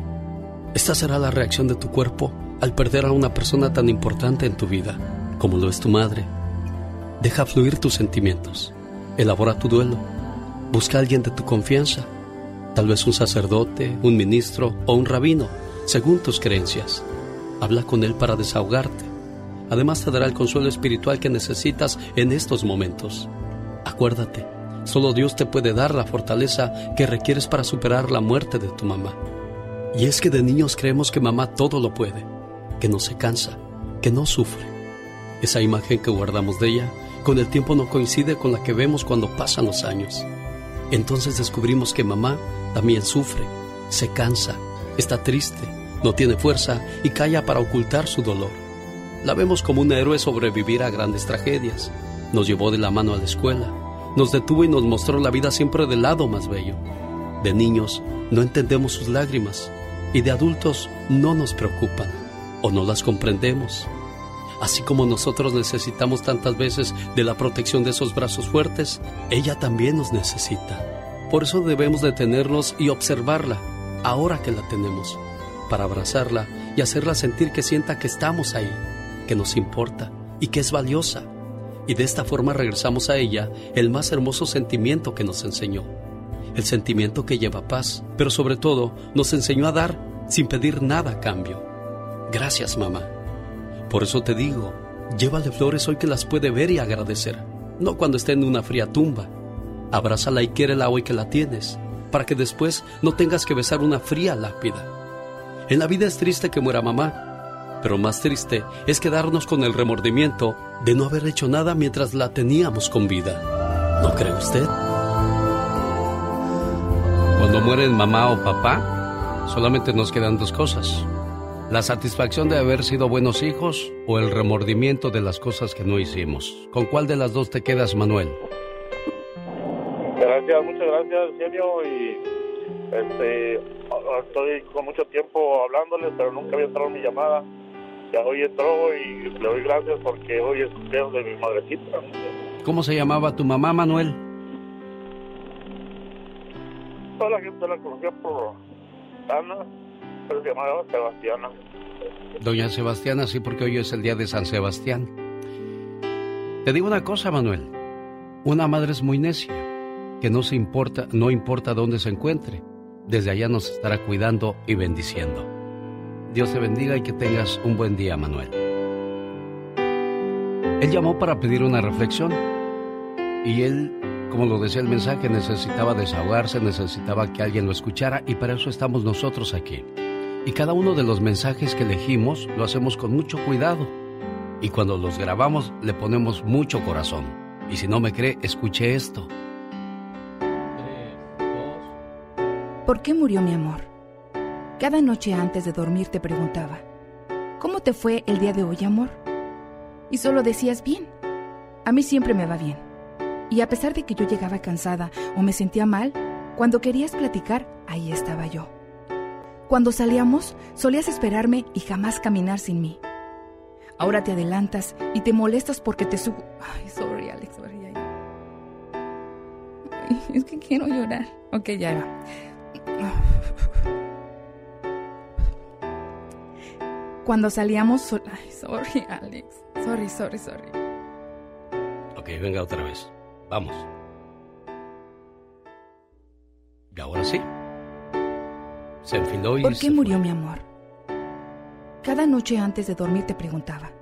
Esta será la reacción de tu cuerpo al perder a una persona tan importante en tu vida, como lo es tu madre. Deja fluir tus sentimientos. Elabora tu duelo. Busca a alguien de tu confianza. Tal vez un sacerdote, un ministro o un rabino, según tus creencias. Habla con él para desahogarte Además te dará el consuelo espiritual que necesitas en estos momentos. Acuérdate, solo Dios te puede dar la fortaleza que requieres para superar la muerte de tu mamá. Y es que de niños creemos que mamá todo lo puede, que no se cansa, que no sufre. Esa imagen que guardamos de ella con el tiempo no coincide con la que vemos cuando pasan los años. Entonces descubrimos que mamá también sufre, se cansa, está triste, no tiene fuerza y calla para ocultar su dolor. La vemos como un héroe sobrevivir a grandes tragedias. Nos llevó de la mano a la escuela, nos detuvo y nos mostró la vida siempre del lado más bello. De niños no entendemos sus lágrimas y de adultos no nos preocupan o no las comprendemos. Así como nosotros necesitamos tantas veces de la protección de esos brazos fuertes, ella también nos necesita. Por eso debemos detenernos y observarla, ahora que la tenemos, para abrazarla y hacerla sentir que sienta que estamos ahí que nos importa y que es valiosa. Y de esta forma regresamos a ella el más hermoso sentimiento que nos enseñó. El sentimiento que lleva paz, pero sobre todo nos enseñó a dar sin pedir nada a cambio. Gracias, mamá. Por eso te digo, llévale flores hoy que las puede ver y agradecer, no cuando esté en una fría tumba. Abrázala y quiérela hoy que la tienes, para que después no tengas que besar una fría lápida. En la vida es triste que muera mamá, pero más triste es quedarnos con el remordimiento de no haber hecho nada mientras la teníamos con vida. ¿No cree usted? Cuando mueren mamá o papá, solamente nos quedan dos cosas. La satisfacción de haber sido buenos hijos o el remordimiento de las cosas que no hicimos. ¿Con cuál de las dos te quedas, Manuel? Gracias, muchas gracias, genio. Y este, estoy con mucho tiempo hablándoles, pero nunca había entrado mi llamada ya hoy entró y le doy gracias porque hoy es cumpleaños de mi madrecita. ¿Cómo se llamaba tu mamá, Manuel? Toda la gente la conocía por Ana, pero se llamaba Sebastiana. Doña Sebastiana, sí, porque hoy es el día de San Sebastián. Te digo una cosa, Manuel. Una madre es muy necia, que no se importa, no importa dónde se encuentre. Desde allá nos estará cuidando y bendiciendo. Dios te bendiga y que tengas un buen día, Manuel. Él llamó para pedir una reflexión y él, como lo decía el mensaje, necesitaba desahogarse, necesitaba que alguien lo escuchara y para eso estamos nosotros aquí. Y cada uno de los mensajes que elegimos lo hacemos con mucho cuidado, Y cuando los grabamos le ponemos mucho corazón. Y si no me cree, escuche esto. ¿Por qué murió mi amor? Cada noche antes de dormir te preguntaba, ¿cómo te fue el día de hoy, amor? Y solo decías bien. A mí siempre me va bien. Y a pesar de que yo llegaba cansada o me sentía mal, cuando querías platicar, ahí estaba yo. Cuando salíamos, solías esperarme y jamás caminar sin mí. Ahora te adelantas y te molestas porque te subo. Ay, sorry, Alex, sorry. Ay, es que quiero llorar. Ok, ya va. Cuando salíamos... Sol... Ay, sorry, Alex. Sorry, sorry, sorry. Ok, venga otra vez. Vamos. Y ahora sí. Se enfiló y... ¿Por qué murió mi amor? Cada noche antes de dormir te preguntaba,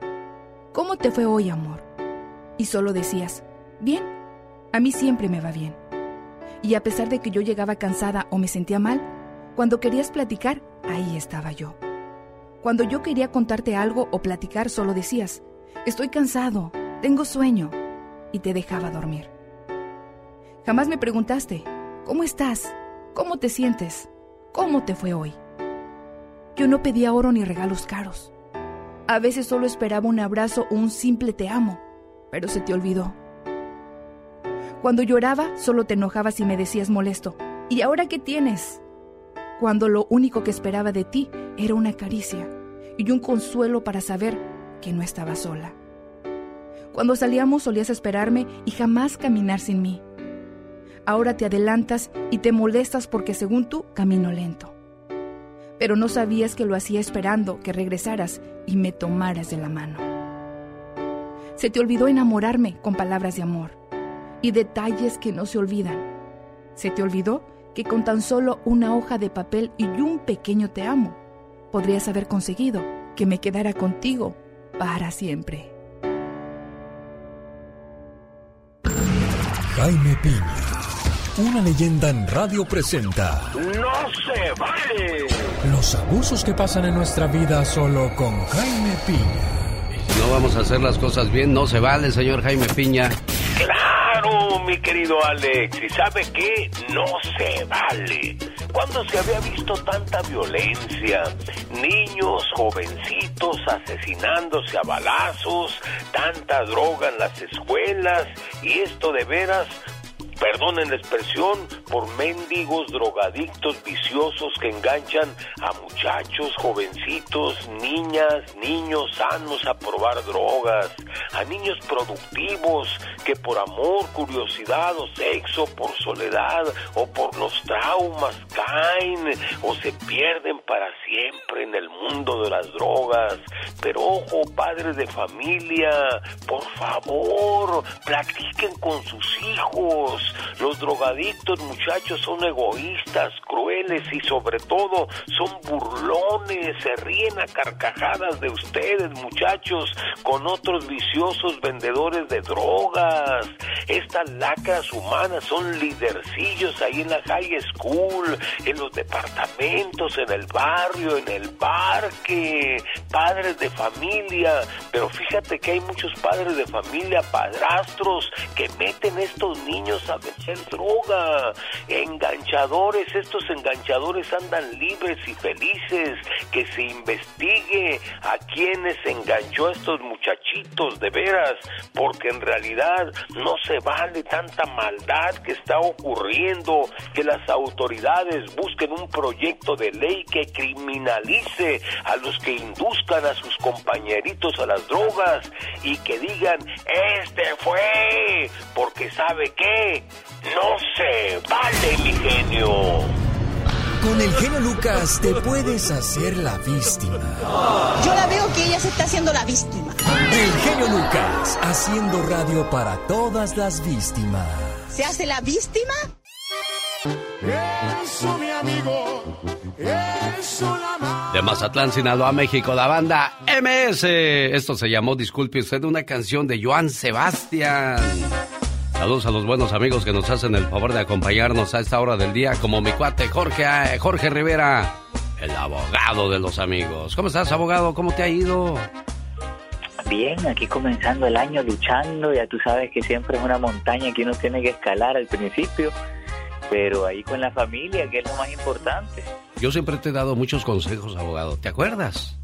¿cómo te fue hoy, amor? Y solo decías, bien, a mí siempre me va bien. Y a pesar de que yo llegaba cansada o me sentía mal, cuando querías platicar, ahí estaba yo. Cuando yo quería contarte algo o platicar, solo decías, estoy cansado, tengo sueño, y te dejaba dormir. Jamás me preguntaste, ¿cómo estás? ¿Cómo te sientes? ¿Cómo te fue hoy? Yo no pedía oro ni regalos caros. A veces solo esperaba un abrazo o un simple te amo, pero se te olvidó. Cuando lloraba, solo te enojabas y me decías molesto, ¿y ahora qué tienes? Cuando lo único que esperaba de ti era una caricia y un consuelo para saber que no estaba sola. Cuando salíamos solías esperarme y jamás caminar sin mí. Ahora te adelantas y te molestas porque según tú camino lento. Pero no sabías que lo hacía esperando que regresaras y me tomaras de la mano. Se te olvidó enamorarme con palabras de amor y detalles que no se olvidan. Se te olvidó que con tan solo una hoja de papel y un pequeño te amo, podrías haber conseguido que me quedara contigo para siempre. Jaime Piña, una leyenda en radio presenta. ¡No se vale! Los abusos que pasan en nuestra vida solo con Jaime Piña. No vamos a hacer las cosas bien, no se vale, señor Jaime Piña. Claro, mi querido Alex. ¿Y sabe qué? No se vale. ¿Cuándo se había visto tanta violencia? Niños, jovencitos asesinándose a balazos, tanta droga en las escuelas. Y esto de veras perdonen la expresión, por mendigos, drogadictos, viciosos que enganchan a muchachos, jovencitos, niñas, niños sanos a probar drogas, a niños productivos que por amor, curiosidad o sexo, por soledad o por los traumas caen o se pierden para siempre en el mundo de las drogas. Pero ojo, padres de familia, por favor, platiquen con sus hijos. Los drogadictos, muchachos, son egoístas, crueles y sobre todo son burlones, se ríen a carcajadas de ustedes, muchachos, con otros viciosos vendedores de drogas. Estas lacras humanas son lidercillos ahí en la high school, en los departamentos, en el barrio, en el parque, padres de familia. Pero fíjate que hay muchos padres de familia, padrastros, que meten estos niños a vender droga. Enganchadores, estos enganchadores andan libres y felices. Que se investigue a quienes enganchó a estos muchachitos de veras, porque en realidad no se vale tanta maldad que está ocurriendo, que las autoridades busquen un proyecto de ley que criminalice a los que induzcan a sus compañeritos a las drogas y que digan, este fue, porque sabe qué, no se vale mi genio. Con el genio Lucas te puedes hacer la víctima. Yo la veo que ella se está haciendo la víctima. El genio Lucas haciendo radio para todas las víctimas. ¿Se hace la víctima? Eso, mi amigo. Eso, la De Mazatlán, Sinaloa, México, la banda MS. Esto se llamó, disculpe usted, una canción de Joan Sebastián. Saludos a los buenos amigos que nos hacen el favor de acompañarnos a esta hora del día, como mi cuate Jorge, eh, Jorge Rivera, el abogado de los amigos. ¿Cómo estás, abogado? ¿Cómo te ha ido? Bien, aquí comenzando el año luchando, ya tú sabes que siempre es una montaña que uno tiene que escalar al principio, pero ahí con la familia, que es lo más importante. Yo siempre te he dado muchos consejos, abogado, ¿te acuerdas?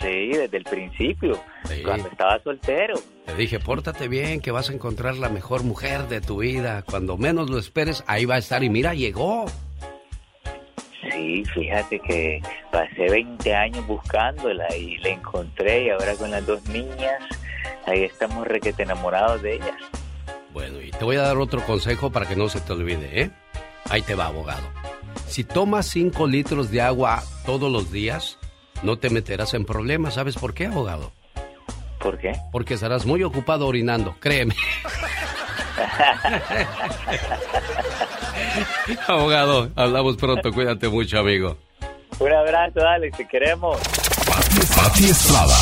Sí, desde el principio, cuando estaba soltero. Te dije, pórtate bien, que vas a encontrar la mejor mujer de tu vida. Cuando menos lo esperes, ahí va a estar. Y mira, llegó. Sí, fíjate que pasé 20 años buscándola y la encontré y ahora con las dos niñas, ahí estamos requete enamorados de ellas. Bueno, y te voy a dar otro consejo para que no se te olvide, ¿eh? Ahí te va, abogado. Si tomas 5 litros de agua todos los días, no te meterás en problemas. ¿Sabes por qué, abogado? ¿Por qué? Porque estarás muy ocupado orinando, créeme. [laughs] Abogado, hablamos pronto. Cuídate mucho, amigo. Un abrazo, Alex, te queremos. Pati Estrada.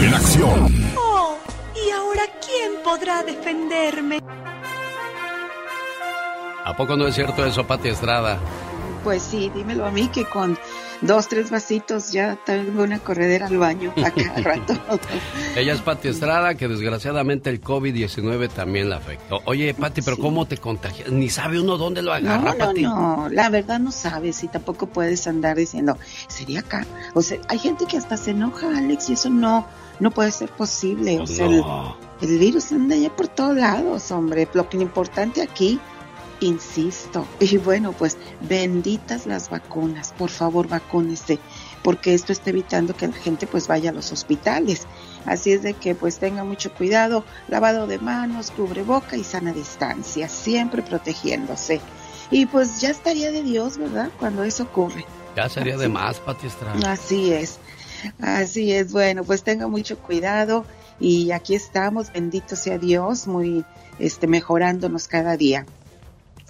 En acción. Oh, ¿y ahora quién podrá defenderme? ¿A poco no es cierto eso, Pati Estrada? Pues sí, dímelo a mí que con dos, tres vasitos ya tengo una corredera al baño a cada [laughs] rato. Ella es Pati Estrada, que desgraciadamente el COVID-19 también la afectó. Oye, Pati, pero ¿cómo te contagias? Ni sabe uno dónde lo agarra, no, no, No, la verdad no sabes y tampoco puedes andar diciendo, sería acá. O sea, hay gente que hasta se enoja, Alex, y eso no, no puede ser posible. O sea, el, el virus anda ya por todos lados, hombre. Lo que importante aquí insisto. Y bueno, pues benditas las vacunas, por favor vacúnese, porque esto está evitando que la gente pues vaya a los hospitales. Así es de que pues tenga mucho cuidado, lavado de manos, cubre boca y sana distancia, siempre protegiéndose. Y pues ya estaría de Dios, ¿verdad? Cuando eso ocurre. Ya sería de más, Pati Estrada. Así es, así es. Bueno, pues tenga mucho cuidado y aquí estamos, bendito sea Dios, muy este mejorándonos cada día.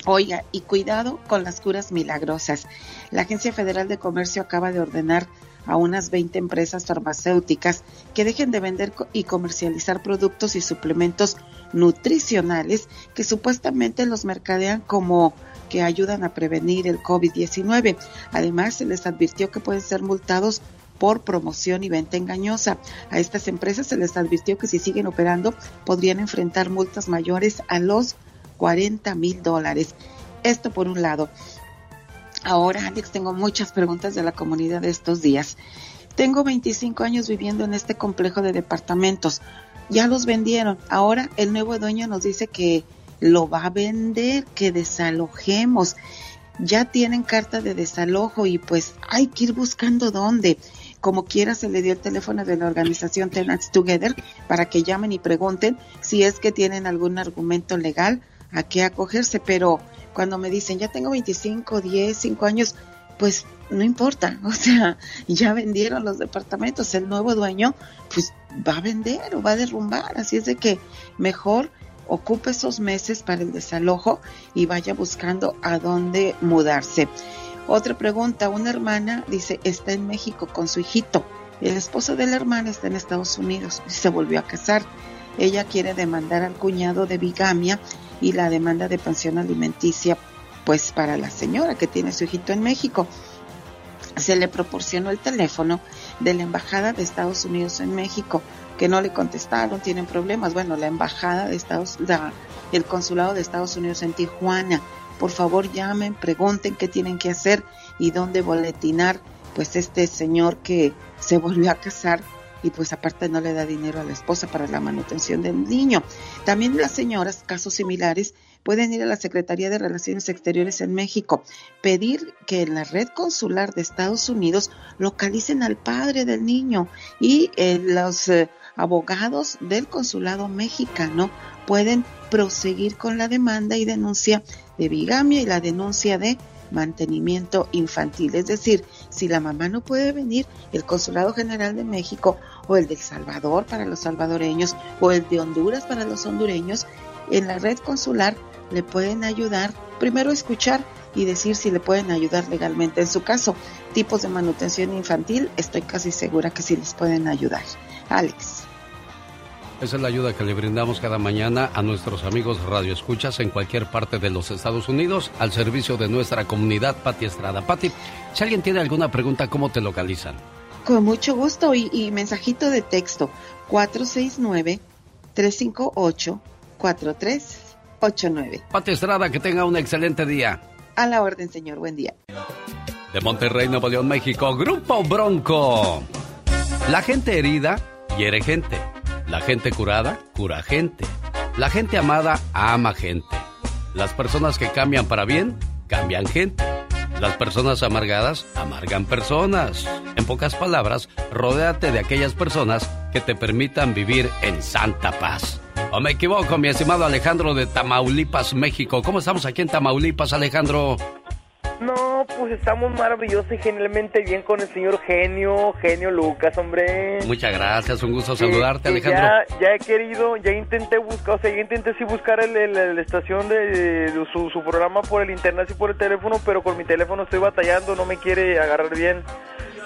Oiga, y cuidado con las curas milagrosas. La Agencia Federal de Comercio acaba de ordenar a unas 20 empresas farmacéuticas que dejen de vender y comercializar productos y suplementos nutricionales que supuestamente los mercadean como que ayudan a prevenir el COVID-19. Además, se les advirtió que pueden ser multados por promoción y venta engañosa. A estas empresas se les advirtió que si siguen operando podrían enfrentar multas mayores a los 40 mil dólares. Esto por un lado. Ahora, Alex, tengo muchas preguntas de la comunidad de estos días. Tengo 25 años viviendo en este complejo de departamentos. Ya los vendieron. Ahora el nuevo dueño nos dice que lo va a vender, que desalojemos. Ya tienen carta de desalojo y pues hay que ir buscando dónde. Como quiera se le dio el teléfono de la organización Tenants Together para que llamen y pregunten si es que tienen algún argumento legal a qué acogerse, pero cuando me dicen, ya tengo 25, 10, 5 años, pues no importa, [laughs] o sea, ya vendieron los departamentos, el nuevo dueño pues va a vender o va a derrumbar, así es de que mejor ocupe esos meses para el desalojo y vaya buscando a dónde mudarse. Otra pregunta, una hermana dice, está en México con su hijito, el esposo de la hermana está en Estados Unidos y se volvió a casar. Ella quiere demandar al cuñado de bigamia y la demanda de pensión alimenticia pues para la señora que tiene su hijito en México. Se le proporcionó el teléfono de la embajada de Estados Unidos en México, que no le contestaron, tienen problemas. Bueno, la embajada de Estados la, el consulado de Estados Unidos en Tijuana. Por favor, llamen, pregunten qué tienen que hacer y dónde boletinar pues este señor que se volvió a casar y pues aparte no le da dinero a la esposa para la manutención del niño. También las señoras, casos similares, pueden ir a la Secretaría de Relaciones Exteriores en México, pedir que en la red consular de Estados Unidos localicen al padre del niño y eh, los eh, abogados del consulado mexicano pueden proseguir con la demanda y denuncia de bigamia y la denuncia de mantenimiento infantil. Es decir, si la mamá no puede venir, el Consulado General de México o el de El Salvador para los salvadoreños o el de Honduras para los hondureños, en la red consular le pueden ayudar, primero escuchar y decir si le pueden ayudar legalmente. En su caso, tipos de manutención infantil, estoy casi segura que sí les pueden ayudar. Alex. Esa es la ayuda que le brindamos cada mañana a nuestros amigos radioescuchas en cualquier parte de los Estados Unidos al servicio de nuestra comunidad Pati Estrada. Pati, si alguien tiene alguna pregunta, ¿cómo te localizan? Con mucho gusto y, y mensajito de texto 469-358-4389. Pati Estrada, que tenga un excelente día. A la orden, señor. Buen día. De Monterrey, Nuevo León, México, Grupo Bronco. La gente herida hiere gente. La gente curada cura gente. La gente amada ama gente. Las personas que cambian para bien cambian gente. Las personas amargadas amargan personas. En pocas palabras, rodéate de aquellas personas que te permitan vivir en santa paz. ¿O me equivoco, mi estimado Alejandro de Tamaulipas, México? ¿Cómo estamos aquí en Tamaulipas, Alejandro? No, pues estamos maravillosos y genialmente bien con el señor Genio, Genio Lucas, hombre. Muchas gracias, un gusto saludarte, Alejandro. Ya, ya he querido, ya intenté buscar, o sea, ya intenté sí buscar la estación de, de su, su programa por el internet y por el teléfono, pero con mi teléfono estoy batallando, no me quiere agarrar bien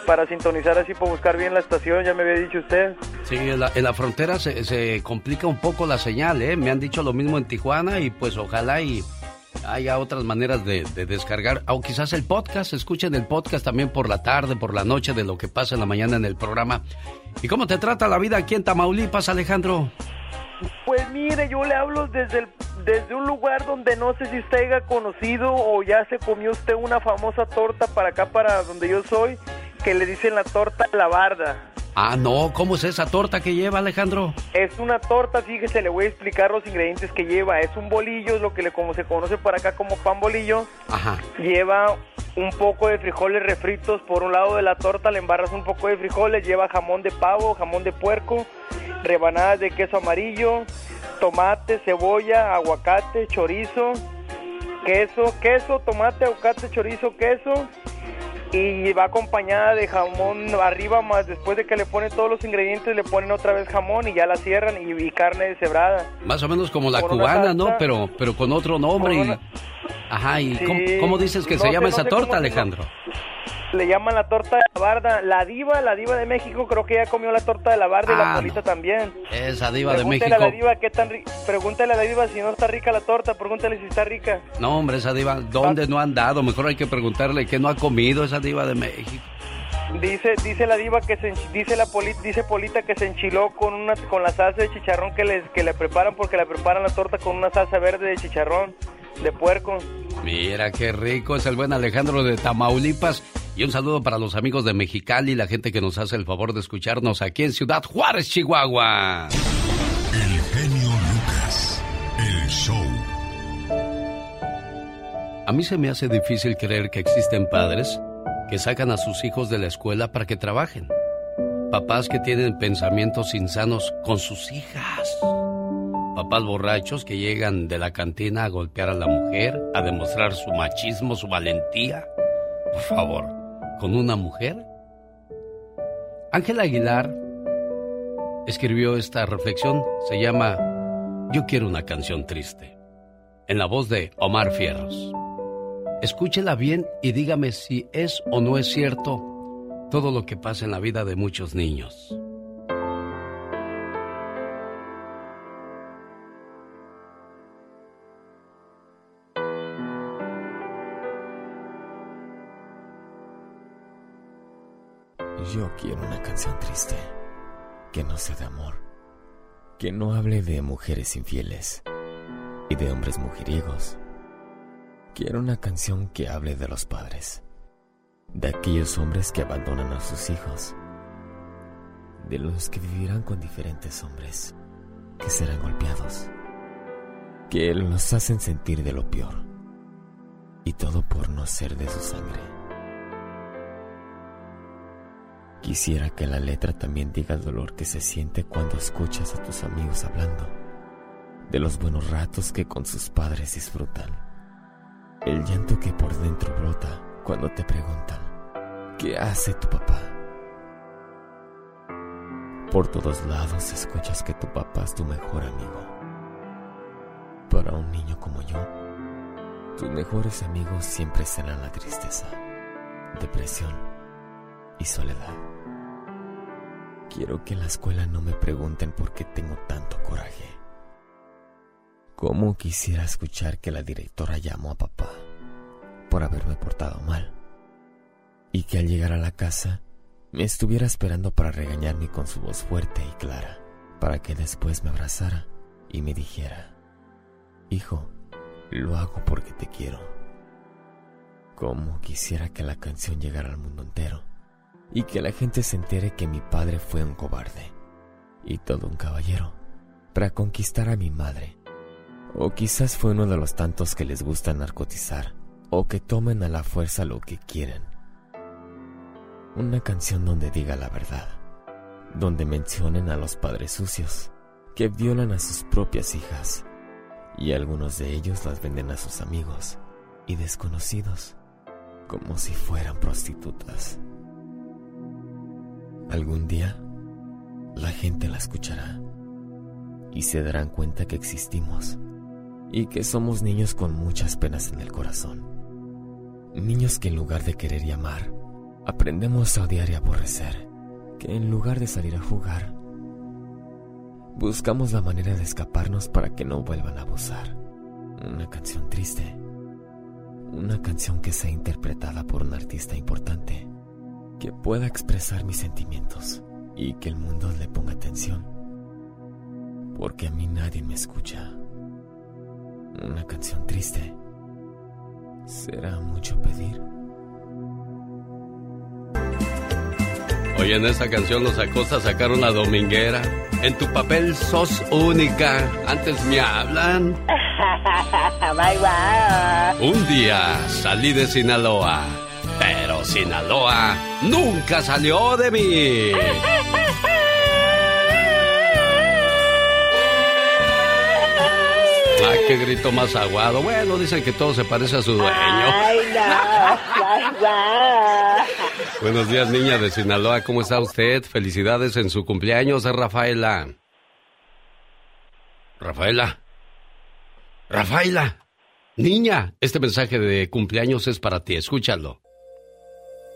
para sintonizar así, para buscar bien la estación, ya me había dicho usted. Sí, en la, en la frontera se, se complica un poco la señal, ¿eh? Me han dicho lo mismo en Tijuana y pues ojalá y haya otras maneras de, de descargar. O quizás el podcast, escuchen el podcast también por la tarde, por la noche, de lo que pasa en la mañana en el programa. ¿Y cómo te trata la vida aquí en Tamaulipas, Alejandro? Pues mire, yo le hablo desde desde un lugar donde no sé si usted haya conocido o ya se comió usted una famosa torta para acá, para donde yo soy, que le dicen la torta de la barda. Ah, no, ¿cómo es esa torta que lleva, Alejandro? Es una torta, fíjese, le voy a explicar los ingredientes que lleva. Es un bolillo, es lo que le, como se conoce para acá como pan bolillo. Ajá. Lleva un poco de frijoles refritos por un lado de la torta, le embarras un poco de frijoles, lleva jamón de pavo, jamón de puerco, rebanadas de queso amarillo, tomate, cebolla, aguacate, chorizo, queso, queso, tomate, aguacate, chorizo, queso y va acompañada de jamón arriba más después de que le ponen todos los ingredientes le ponen otra vez jamón y ya la cierran y, y carne deshebrada. Más o menos como la Con cubana, ¿no? Pero, pero con otro nombre. Con y- Ajá, ¿y Sí. cómo, cómo dices que No se sé, llama no esa torta, Alejandro? Le llaman la torta de la barda. La diva, la diva de México, creo que ya comió la torta de la barda y Ah, la polita también. Esa diva de México. a la diva qué tan ri- Pregúntale a la diva si no está rica la torta. Pregúntale si está rica. No, hombre, esa diva, ¿dónde no han dado? Mejor hay que preguntarle qué no ha comido esa diva de México. Dice, dice la diva que se dice la poli- dice Polita que se enchiló con una con la salsa de chicharrón que les que le preparan porque le preparan la torta con una salsa verde de chicharrón de puerco. Mira qué rico es el buen Alejandro de Tamaulipas. Y un saludo para los amigos de Mexicali, la gente que nos hace el favor de escucharnos aquí en Ciudad Juárez, Chihuahua. El genio Lucas. El show. A mí se me hace difícil creer que existen padres que sacan a sus hijos de la escuela para que trabajen. Papás que tienen pensamientos insanos con sus hijas. Papás borrachos que llegan de la cantina a golpear a la mujer, a demostrar su machismo, su valentía. Por favor, ¿con una mujer? Ángel Aguilar escribió esta reflexión. Se llama Yo quiero una canción triste. En la voz de Omar Fierros. Escúchela bien y dígame si es o no es cierto todo lo que pasa en la vida de muchos niños. Yo quiero una canción triste, que no sea de amor, que no hable de mujeres infieles y de hombres mujeriegos. Quiero una canción que hable de los padres, de aquellos hombres que abandonan a sus hijos, de los que vivirán con diferentes hombres, que serán golpeados, que los hacen sentir de lo peor, y todo por no ser de su sangre. Quisiera que la letra también diga el dolor que se siente cuando escuchas a tus amigos hablando de los buenos ratos que con sus padres disfrutan. El llanto que por dentro brota cuando te preguntan, ¿qué hace tu papá? Por todos lados escuchas que tu papá es tu mejor amigo. Para un niño como yo, tus mejores amigos siempre serán la tristeza, depresión y soledad. Quiero que en la escuela no me pregunten por qué tengo tanto coraje. ¿Cómo quisiera escuchar que la directora llamó a papá por haberme portado mal? Y que al llegar a la casa me estuviera esperando para regañarme con su voz fuerte y clara, para que después me abrazara y me dijera, Hijo, lo hago porque te quiero. Como quisiera que la canción llegara al mundo entero y que la gente se entere que mi padre fue un cobarde y todo un caballero para conquistar a mi madre. O quizás fue uno de los tantos que les gusta narcotizar o que tomen a la fuerza lo que quieren. Una canción donde diga la verdad, donde mencionen a los padres sucios que violan a sus propias hijas y algunos de ellos las venden a sus amigos y desconocidos como si fueran prostitutas. Algún día la gente la escuchará y se darán cuenta que existimos y que somos niños con muchas penas en el corazón. Niños que en lugar de querer y amar, aprendemos a odiar y aborrecer, que en lugar de salir a jugar, buscamos la manera de escaparnos para que no vuelvan a abusar. Una canción triste, una canción que sea interpretada por un artista importante, que pueda expresar mis sentimientos y que el mundo le ponga atención, porque a mí nadie me escucha. Una canción triste. ¿Será mucho pedir? Oye, en esta canción los acosta sacar una dominguera. En tu papel sos única. Antes me hablan. [laughs] bye bye. Un día salí de Sinaloa, pero Sinaloa nunca salió de mí. Ah, qué grito más aguado. Bueno, dicen que todo se parece a su dueño. Ay, no. Buenos días, niña de Sinaloa. ¿Cómo está usted? Felicidades en su cumpleaños, Rafaela. Rafaela. Rafaela. Niña, este mensaje de cumpleaños es para ti. Escúchalo.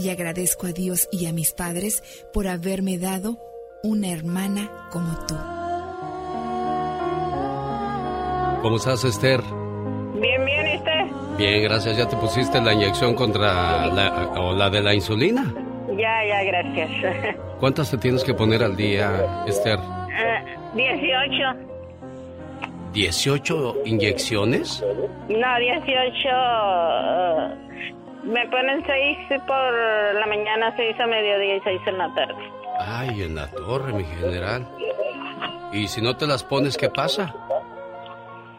y agradezco a Dios y a mis padres por haberme dado una hermana como tú. ¿Cómo estás, Esther? Bien, bien, ¿y usted? Bien, gracias. ¿Ya te pusiste la inyección contra la, o la de la insulina? Ya, ya, gracias. [laughs] ¿Cuántas te tienes que poner al día, Esther? Uh, 18. ¿18 inyecciones? No, 18. Uh, me ponen 6 por la mañana, 6 a mediodía y 6 en la tarde. Ay, en la torre, mi general. ¿Y si no te las pones, qué pasa?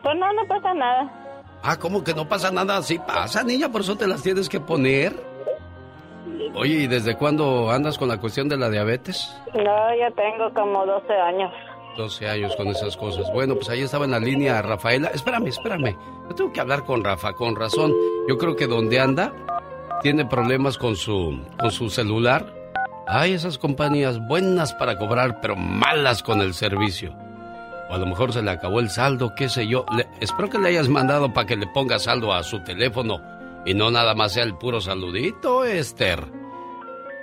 Pues no, no pasa nada. Ah, ¿cómo que no pasa nada? Sí pasa, niña, por eso te las tienes que poner. Oye, ¿y desde cuándo andas con la cuestión de la diabetes? No, ya tengo como 12 años. 12 años con esas cosas. Bueno, pues ahí estaba en la línea Rafaela. Espérame, espérame. Yo tengo que hablar con Rafa, con razón. Yo creo que donde anda tiene problemas con su, con su celular. Hay esas compañías buenas para cobrar, pero malas con el servicio. O a lo mejor se le acabó el saldo, qué sé yo. espero que le hayas mandado para que le ponga saldo a su teléfono y no nada más sea el puro saludito, Esther.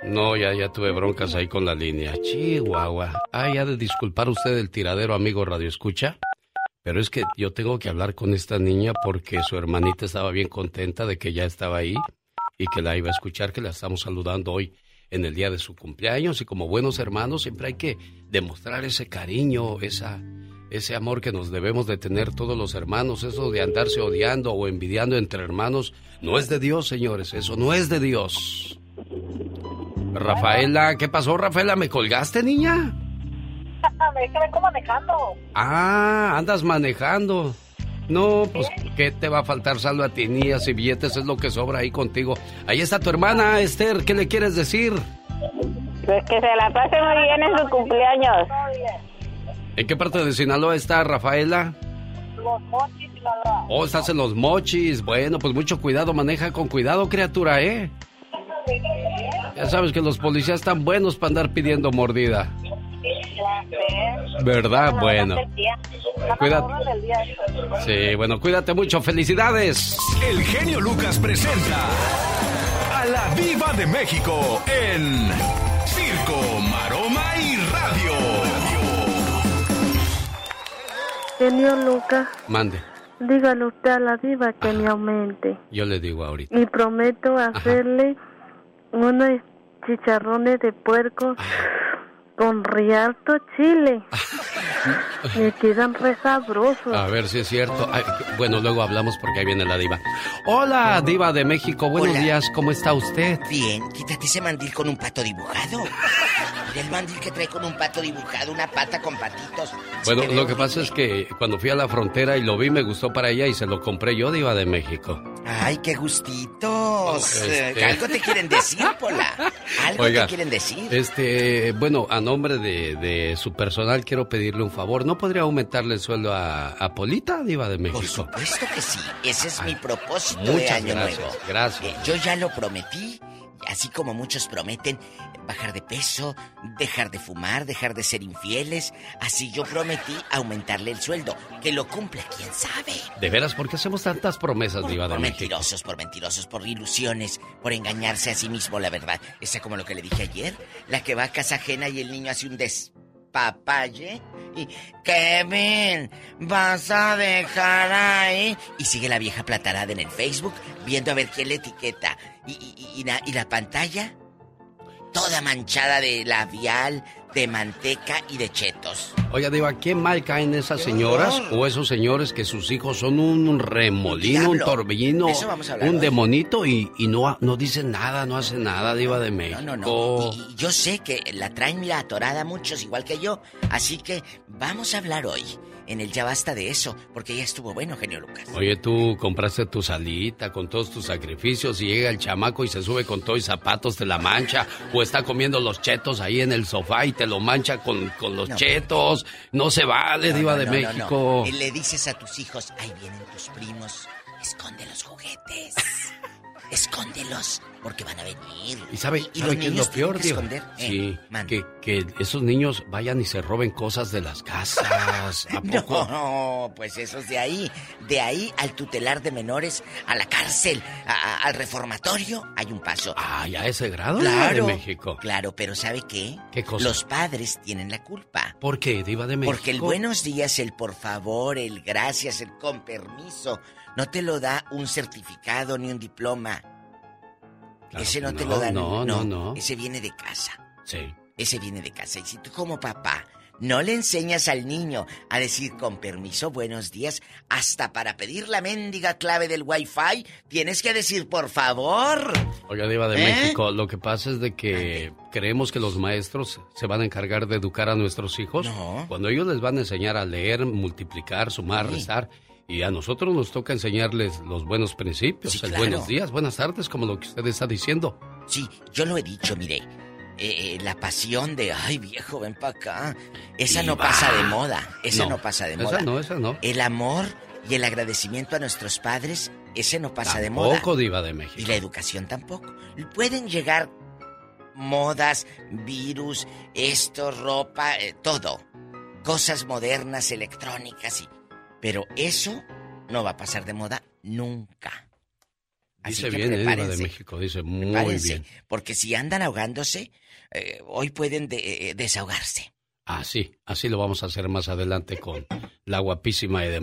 No, ya, ya tuve broncas ahí con la línea. Chihuahua. Ay, ha de disculpar usted el tiradero, amigo Radio Escucha. Pero es que yo tengo que hablar con esta niña porque su hermanita estaba bien contenta de que ya estaba ahí y que la iba a escuchar, que la estamos saludando hoy en el día de su cumpleaños. Y como buenos hermanos siempre hay que demostrar ese cariño, esa, ese amor que nos debemos de tener todos los hermanos, eso de andarse odiando o envidiando entre hermanos, no es de Dios, señores, eso no es de Dios. Rafaela, ¿qué pasó, Rafaela? ¿Me colgaste, niña? Me vengo manejando. Ah, andas manejando. No, pues, ¿qué te va a faltar saldo a ti, niñas y billetes? Es lo que sobra ahí contigo. Ahí está tu hermana, Esther. ¿Qué le quieres decir? Pues que se la pase muy bien en su cumpleaños. ¿En qué parte de Sinaloa está Rafaela? Los mochis, Sinaloa. Oh, estás en los mochis. Bueno, pues mucho cuidado, maneja con cuidado, criatura, ¿eh? Ya sabes que los policías están buenos para andar pidiendo mordida. ¿Verdad? Bueno. Cuídate. Sí, bueno, cuídate mucho. Felicidades. El genio Lucas presenta a la Viva de México en Circo, Maroma y Radio. Genio Lucas, Mande. dígale usted a la diva que me aumente. Yo le digo ahorita. Y prometo hacerle unos chicharrones de puerco con rialto chile. [laughs] Me quedan re sabrosos. A ver si es cierto. Ay, bueno, luego hablamos porque ahí viene la diva. Hola, diva de México. Buenos Hola. días. ¿Cómo está usted? Bien, quítate ese mandil con un pato dibujado. Mira el mandil que trae con un pato dibujado, una pata con patitos. Bueno, lo que pasa es que cuando fui a la frontera y lo vi, me gustó para ella y se lo compré yo, diva de México. Ay, qué gustitos. Este- Algo te quieren decir, Pola. Algo Oiga, te quieren decir. Este, bueno, a nombre de, de su personal quiero pedirle un favor. ¿No podría aumentarle el sueldo a, a Polita, diva de México? Por supuesto que sí. Ese es mi propósito de año gracias, nuevo. gracias. Eh, yo ya lo prometí, así como muchos prometen bajar de peso, dejar de fumar, dejar de ser infieles. Así yo prometí aumentarle el sueldo. Que lo cumpla, quién sabe. ¿De veras por qué hacemos tantas promesas, diva de Por México? mentirosos, por mentirosos, por ilusiones, por engañarse a sí mismo, la verdad. Esa como lo que le dije ayer, la que va a casa ajena y el niño hace un despapalle y Kevin, vas a dejar ahí y sigue la vieja platarada en el Facebook viendo a ver quién le etiqueta y, y- y la, y la pantalla toda manchada de labial, de manteca y de chetos. Oiga, Diva, ¿qué mal caen esas señoras o esos señores que sus hijos son un remolino, un torbellino, un hoy. demonito y, no, no dicen nada, no hacen nada, Diva de México? No, no. Y, y yo sé que la traen mira atorada muchos, igual que yo. Así que vamos a hablar hoy en el Ya Basta de eso, porque ya estuvo bueno, genio Lucas. Oye, tú compraste tu salita con todos tus sacrificios y llega el chamaco y se sube con todo y zapatos, te la mancha, o está comiendo los chetos ahí en el sofá y te lo mancha con, con los No. chetos. No se vale, No, Diva no, de México. Y Le dices a tus hijos, ahí vienen tus primos, esconde los juguetes. [laughs] Escóndelos, porque van a venir. ¿Y sabe, y sabe los qué es lo peor, que esconder. Sí, Eh, mande. que, que esos niños vayan y se roben cosas de las casas. ¿A [laughs] poco? No, pues esos de ahí, de ahí al tutelar de menores, a la cárcel, a- a- al reformatorio, hay un paso. Ay, a ese grado, Claro, de México. claro, pero ¿sabe qué? ¿Qué cosa? Los padres tienen la culpa. ¿Por qué, Diva de México? Porque el buenos días, el por favor, el gracias, el con permiso, no te lo da un certificado ni un diploma. Claro ese no, te no, lo dan. no, no, no. Ese viene de casa. Sí. Ese viene de casa. Y si tú como papá no le enseñas al niño a decir con permiso buenos días, hasta para pedir la mendiga clave del wifi, tienes que decir por favor. Oiga, Diva de ¿Eh? México, lo que pasa es de que creemos que los maestros se van a encargar de educar a nuestros hijos. Cuando ellos les van a enseñar a leer, multiplicar, sumar, restar. Y a nosotros nos toca enseñarles los buenos principios. Sí, el claro. buenos días, buenas tardes, como lo que usted está diciendo. Sí, yo lo he dicho, mire. eh, eh, la pasión de, ay viejo, ven para acá. Esa no pasa de moda. Esa no, No, pasa de esa moda. no, esa no. El amor y el agradecimiento a nuestros padres, ese no pasa de moda. Tampoco, Diva de México. Y la educación tampoco. Pueden llegar modas, virus, esto, ropa, eh, todo. Cosas modernas, electrónicas y... Pero eso no va a pasar de moda nunca. Así Dice que bien, eh, Diva de prepárense. México, dice muy Prepárense, bien. Porque si andan ahogándose, eh, hoy pueden de- eh, desahogarse. Así, así lo vamos a hacer más adelante con la guapísima y de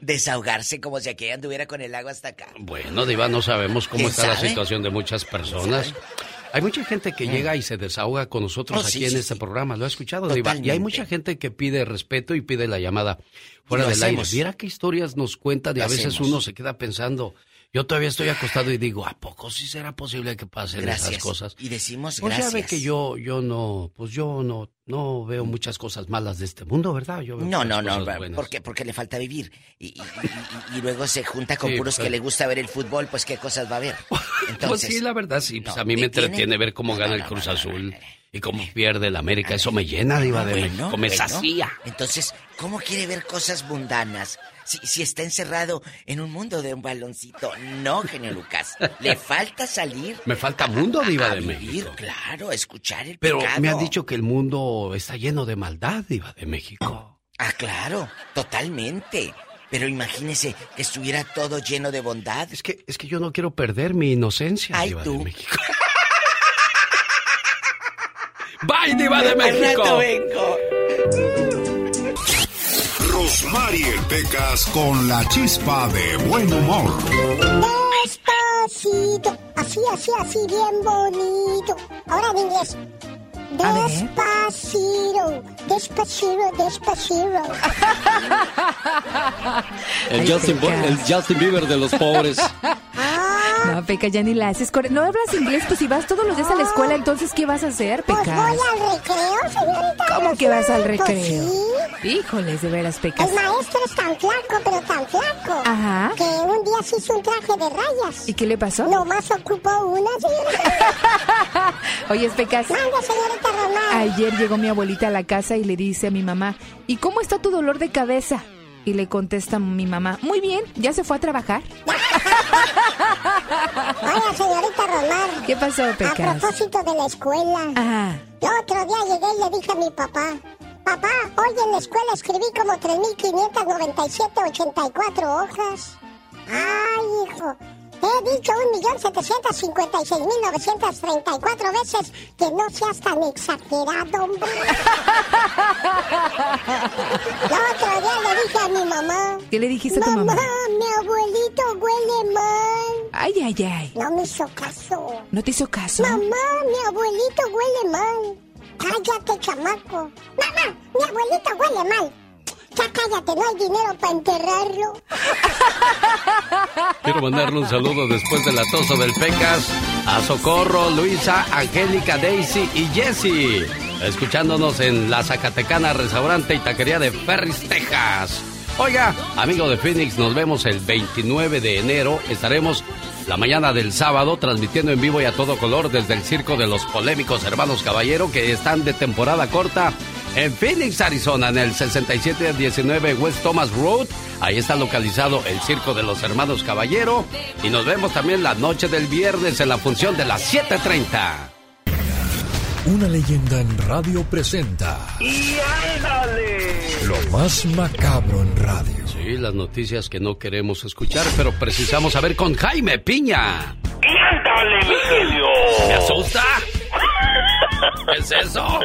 desahogarse como si aquella anduviera con el agua hasta acá. Bueno, Diva, no sabemos cómo ¿Quién está la situación de muchas personas. Hay mucha gente que llega y se desahoga con nosotros Oh, aquí sí, en sí, este programa. ¿Lo ha escuchado, Diva? Y hay mucha gente que pide respeto y pide la llamada fuera del aire. hacemos. Viera qué historias nos cuentan y Lo a veces hacemos. uno se queda pensando. Yo todavía estoy acostado y digo, ¿a poco sí será posible que pasen Gracias. esas cosas? Y decimos Pues ya gracias. ve que yo, yo no, pues yo no, no veo muchas cosas malas de este mundo, ¿verdad? Yo veo No, no, no, buenas. porque, porque le falta vivir. Y, y- y- y luego se junta con Sí, puros pues, que le gusta ver el fútbol, pues qué cosas va a ver. Entonces, [laughs] pues sí, la verdad, sí. Pues no, a mí me ¿me tiene? entretiene ver cómo gana el Cruz Azul y cómo pierde el América. Eso me llena, Diva de bueno, México. Me bueno. sacía. Entonces, ¿cómo quiere ver cosas mundanas? Si, si está encerrado en un mundo de un baloncito. No, genio Lucas. Le falta salir. Me falta mundo, Diva a de vivir, México. Claro, escuchar el Pero pecado. me han dicho que el mundo está lleno de maldad, Diva de México. Ah, claro, totalmente. Pero imagínese que estuviera todo lleno de bondad. Es que, es que yo no quiero perder mi inocencia, Ay, Diva tú. de México. [laughs] ¡Bye, Diva de Al México! rato vengo. Rosmarie Pecas con la chispa de buen humor. Despacito, así, así, así, bien bonito. Ahora en inglés. Despacito, despacito, despacito. [laughs] El Justin, el Bieber de los pobres. No, Peca, ya ni la haces. No hablas inglés, pues si vas todos los días a la escuela, entonces ¿qué vas a hacer, Pues Pecas? voy al recreo, señorita. ¿Cómo que vas al Pues recreo? sí. Híjoles, de veras, Pecas. El maestro es tan flaco, pero tan flaco. Ajá. Que un día se hizo un traje de rayas. ¿Y qué le pasó? Nomás ocupó una, señorita. [laughs] Oye, Pecas. Manda, señorita Román. Ayer llegó mi abuelita a la casa y le dice a mi mamá, ¿y cómo está tu dolor de cabeza? Y le contesta mi mamá, muy bien, ¿ya se fue a trabajar? Oiga, señorita Román. ¿Qué pasó, A Pecas? propósito de la escuela. Ajá. El otro día llegué y le dije a mi papá, papá, hoy en la escuela escribí como 3.597, 84 hojas. Ay, hijo, he dicho 1.756.934 veces que no seas tan exagerado, hombre. [laughs] El otro día le dije a mi mamá, ¿Qué le dijiste a tu mamá, mamá? mi abuelito huele mal. Ay, ay, ay. No me hizo caso. ¿No te hizo caso? Mamá, mi abuelito huele mal. Cállate, chamaco. Mamá, mi abuelito huele mal. Ya cállate, no hay dinero para enterrarlo. [laughs] Quiero mandarle un saludo después del atoso del Pecas a Socorro, Luisa, Angélica, Daisy y Jessie. Escuchándonos en la Zacatecana Restaurante y Taquería de Ferris, Texas. Oiga, amigo de Phoenix, nos vemos el 29 de enero. Estaremos la mañana del sábado transmitiendo en vivo y a todo color desde el circo de los polémicos hermanos Caballero que están de temporada corta en Phoenix, Arizona, en el 6719 West Thomas Road. Ahí está localizado el circo de los hermanos Caballero. Y nos vemos también la noche del viernes en la función de las 7.30. Una leyenda en radio presenta ¡Y ándale! lo más macabro en radio. Sí, las noticias que no queremos escuchar, pero precisamos saber con Jaime Piña. ¡Y ándale, mi! ¿Me asusta? ¿Qué es eso? [laughs]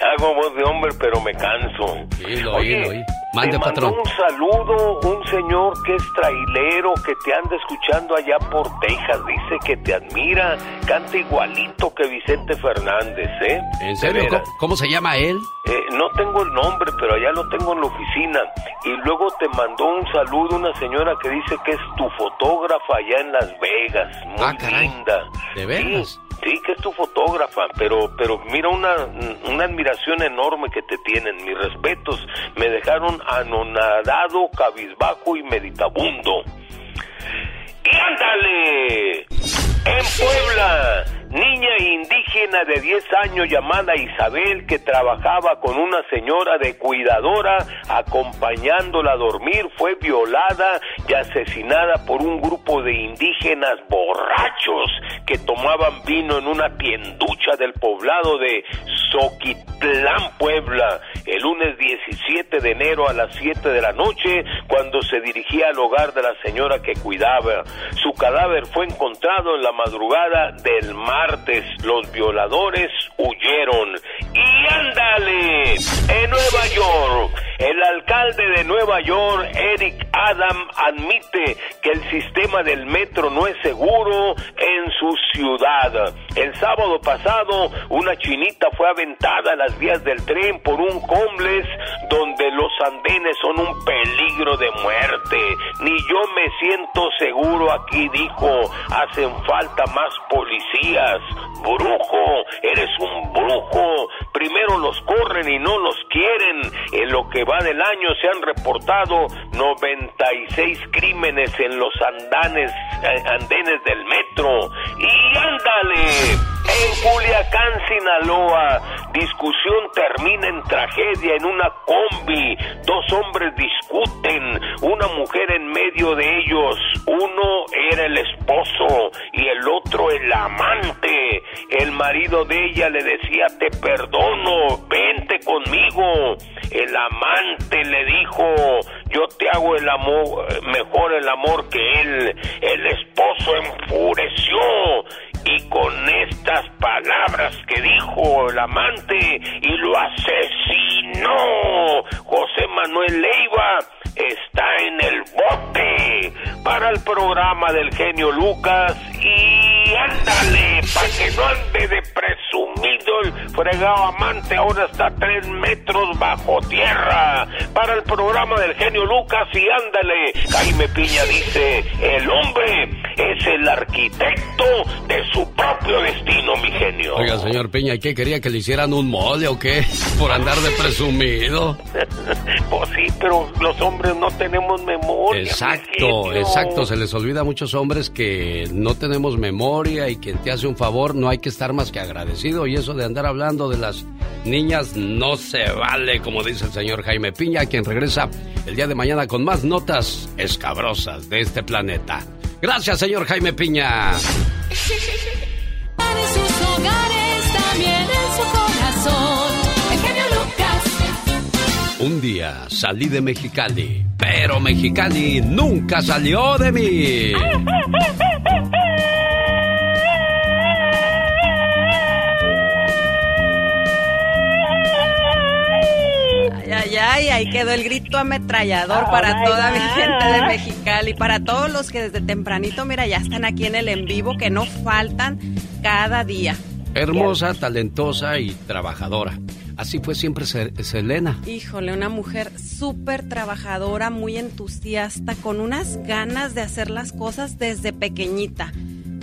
Hago voz de hombre, pero me canso. Sí, lo oí, lo oí. Mande, te patrón. un saludo un señor que es trailero, que te anda escuchando allá por Texas. Dice que te admira. Canta igualito que Vicente Fernández, ¿eh? ¿En serio? ¿Cómo, cómo se llama él? Eh, no tengo el nombre, pero allá lo tengo en la oficina. Y luego te mandó un saludo una señora que dice que es tu fotógrafa allá en Las Vegas. Muy Ah, caray. linda. ¿De veras? Sí, sí, que es tu fotógrafa, pero, pero mira una, una admiración enorme que te tienen. Mis respetos. Me dejaron anonadado, cabizbajo y meditabundo. ¡Y ándale! En Puebla, niña indígena de 10 años llamada Isabel que trabajaba con una señora de cuidadora acompañándola a dormir fue violada y asesinada por un grupo de indígenas borrachos que tomaban vino en una tienducha del poblado de Soquitlán, Puebla, el lunes 17 de enero a las 7 de la noche cuando se dirigía al hogar de la señora que cuidaba. Su cadáver fue encontrado en la madrugada del martes. Los violadores huyeron. Y ándale, en Nueva York, el alcalde de Nueva York, Eric Adam, admite que el sistema del metro no es seguro en su ciudad. El sábado pasado, una chinita fue aventada a las vías del tren por un homeless donde los andenes son un peligro de muerte. Ni yo me siento seguro aquí, dijo. Hacen falta más policías. Brujo, eres un brujo. Primero los corren y no los quieren. En lo que va del año se han reportado 96 crímenes en los andanes, eh, andenes del metro. Y ándale, En Culiacán, Sinaloa, discusión termina en tragedia en una combi. Dos hombres discuten, una mujer en medio de ellos. Uno era el esposo y el otro el amante. El marido de ella le decía, te perdono, vente conmigo. El amante le dijo, yo te hago el amor, mejor el amor que él. El esposo enfureció y con estas palabras que dijo el amante y lo asesinó. José Manuel Leiva está en el bote para el programa del genio Lucas y ándale, para que no ande de presumido el fregado amante, ahora está tres metros bajo tierra para el programa del genio Lucas y ándale, Jaime Piña dice, el hombre es el arquitecto de su propio destino, mi genio. Oiga, señor Piña, ¿qué quería que le hicieran un mole o qué? [laughs] Por andar de presumido. [laughs] pues sí, pero los hombres no tenemos memoria. Exacto, exacto. Se les olvida a muchos hombres que no tenemos memoria y quien te hace un favor no hay que estar más que agradecido. Y eso de andar hablando de las niñas no se vale, como dice el señor Jaime Piña, quien regresa el día de mañana con más notas escabrosas de este planeta. Gracias, señor Jaime Piña. [laughs] En sus hogares, también en su corazón. El genio Lucas. Un día salí de Mexicali, pero Mexicali nunca salió de mí. [laughs] Ay, ahí quedó el grito ametrallador para toda mi gente de Mexicali, para todos los que desde tempranito, mira, ya están aquí en el en vivo, que no faltan cada día. Hermosa, talentosa y trabajadora. Así fue siempre Se- Selena. Híjole, una mujer súper trabajadora, muy entusiasta, con unas ganas de hacer las cosas desde pequeñita.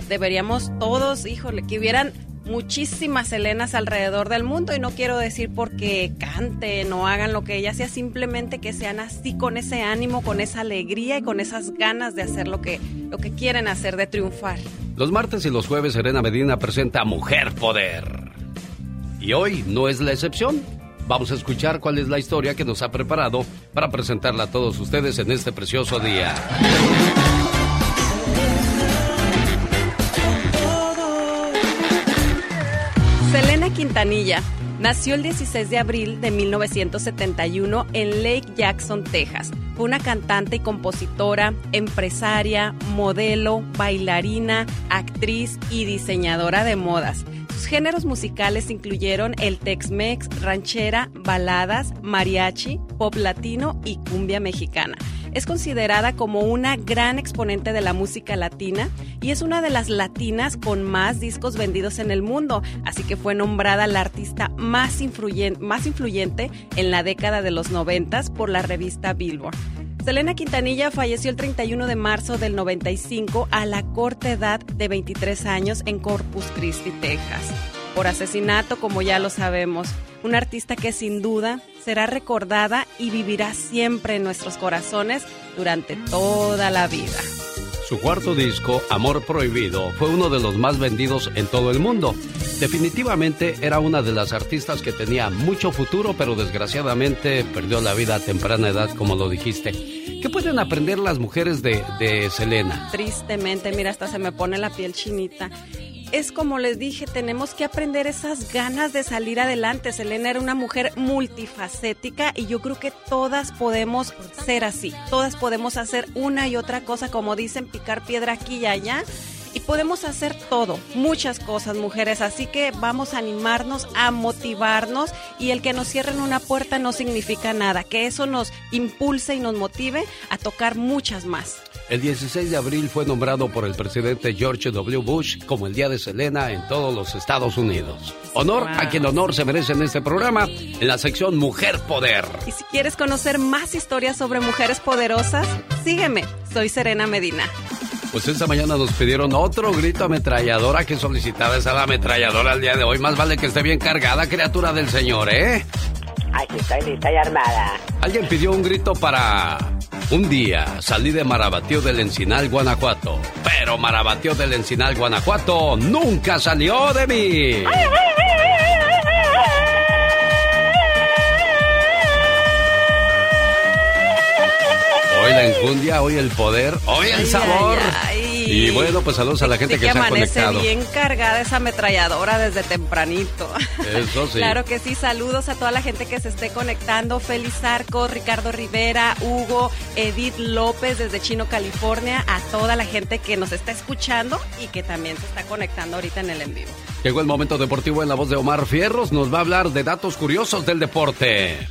Deberíamos todos, híjole, que hubieran muchísimas Helenas alrededor del mundo y no quiero decir porque canten o hagan lo que ella hacía, simplemente que sean así con ese ánimo, con esa alegría y con esas ganas de hacer lo que, lo que quieren hacer, de triunfar. Los martes y los jueves Serena Medina presenta Mujer Poder. Y hoy no es la excepción. Vamos a escuchar cuál es la historia que nos ha preparado para presentarla a todos ustedes en este precioso día. Quintanilla nació el 16 de abril de 1971 en Lake Jackson, Texas. Fue una cantante y compositora, empresaria, modelo, bailarina, actriz y diseñadora de modas. Sus géneros musicales incluyeron el Tex-Mex, ranchera, baladas, mariachi, pop latino y cumbia mexicana. Es considerada como una gran exponente de la música latina y es una de las latinas con más discos vendidos en el mundo, así que fue nombrada la artista más, influyen- más influyente en la década de los 90 por la revista Billboard. Selena Quintanilla falleció el 31 de marzo del 95 a la corta edad de 23 años en Corpus Christi, Texas. Por asesinato, como ya lo sabemos. Una artista que sin duda será recordada y vivirá siempre en nuestros corazones durante toda la vida. Su cuarto disco, Amor Prohibido, fue uno de los más vendidos en todo el mundo. Definitivamente era una de las artistas que tenía mucho futuro, pero desgraciadamente perdió la vida a temprana edad, como lo dijiste. ¿Qué pueden aprender las mujeres de, de Selena? Tristemente, mira, hasta se me pone la piel chinita. Es como les dije, tenemos que aprender esas ganas de salir adelante. Selena era una mujer multifacética y yo creo que todas podemos ser así. Todas podemos hacer una y otra cosa, como dicen, picar piedra aquí y allá. Y podemos hacer todo, muchas cosas, mujeres. Así que vamos a animarnos, a motivarnos. Y el que nos cierren una puerta no significa nada. Que eso nos impulse y nos motive a tocar muchas más. El 16 de abril fue nombrado por el presidente George W. Bush como el Día de Selena en todos los Estados Unidos. Honor a quien honor se merece en este programa, en la sección Mujer Poder. Y si quieres conocer más historias sobre mujeres poderosas, sígueme. Soy Serena Medina. Pues esta mañana nos pidieron otro grito ametralladora que solicitada esa la ametralladora el día de hoy. Más vale que esté bien cargada, criatura del Señor, ¿eh? Aquí estoy lista y armada. Alguien pidió un grito para Un día salí de Marabatío del Encinal, Guanajuato. Pero Marabatío del Encinal, Guanajuato nunca salió de mí. Hoy la enjundia, hoy el poder, hoy el sabor. Y bueno, pues saludos a la gente que, que se ha conectado. bien cargada esa ametralladora desde tempranito. Eso sí. Claro que sí, saludos a toda la gente que se esté conectando. Félix Arco, Ricardo Rivera, Hugo, Edith López desde Chino, California, a toda la gente que nos está escuchando y que también se está conectando ahorita en el en vivo. Llegó el momento deportivo en la voz de Omar Fierros. Nos va a hablar de datos curiosos del deporte.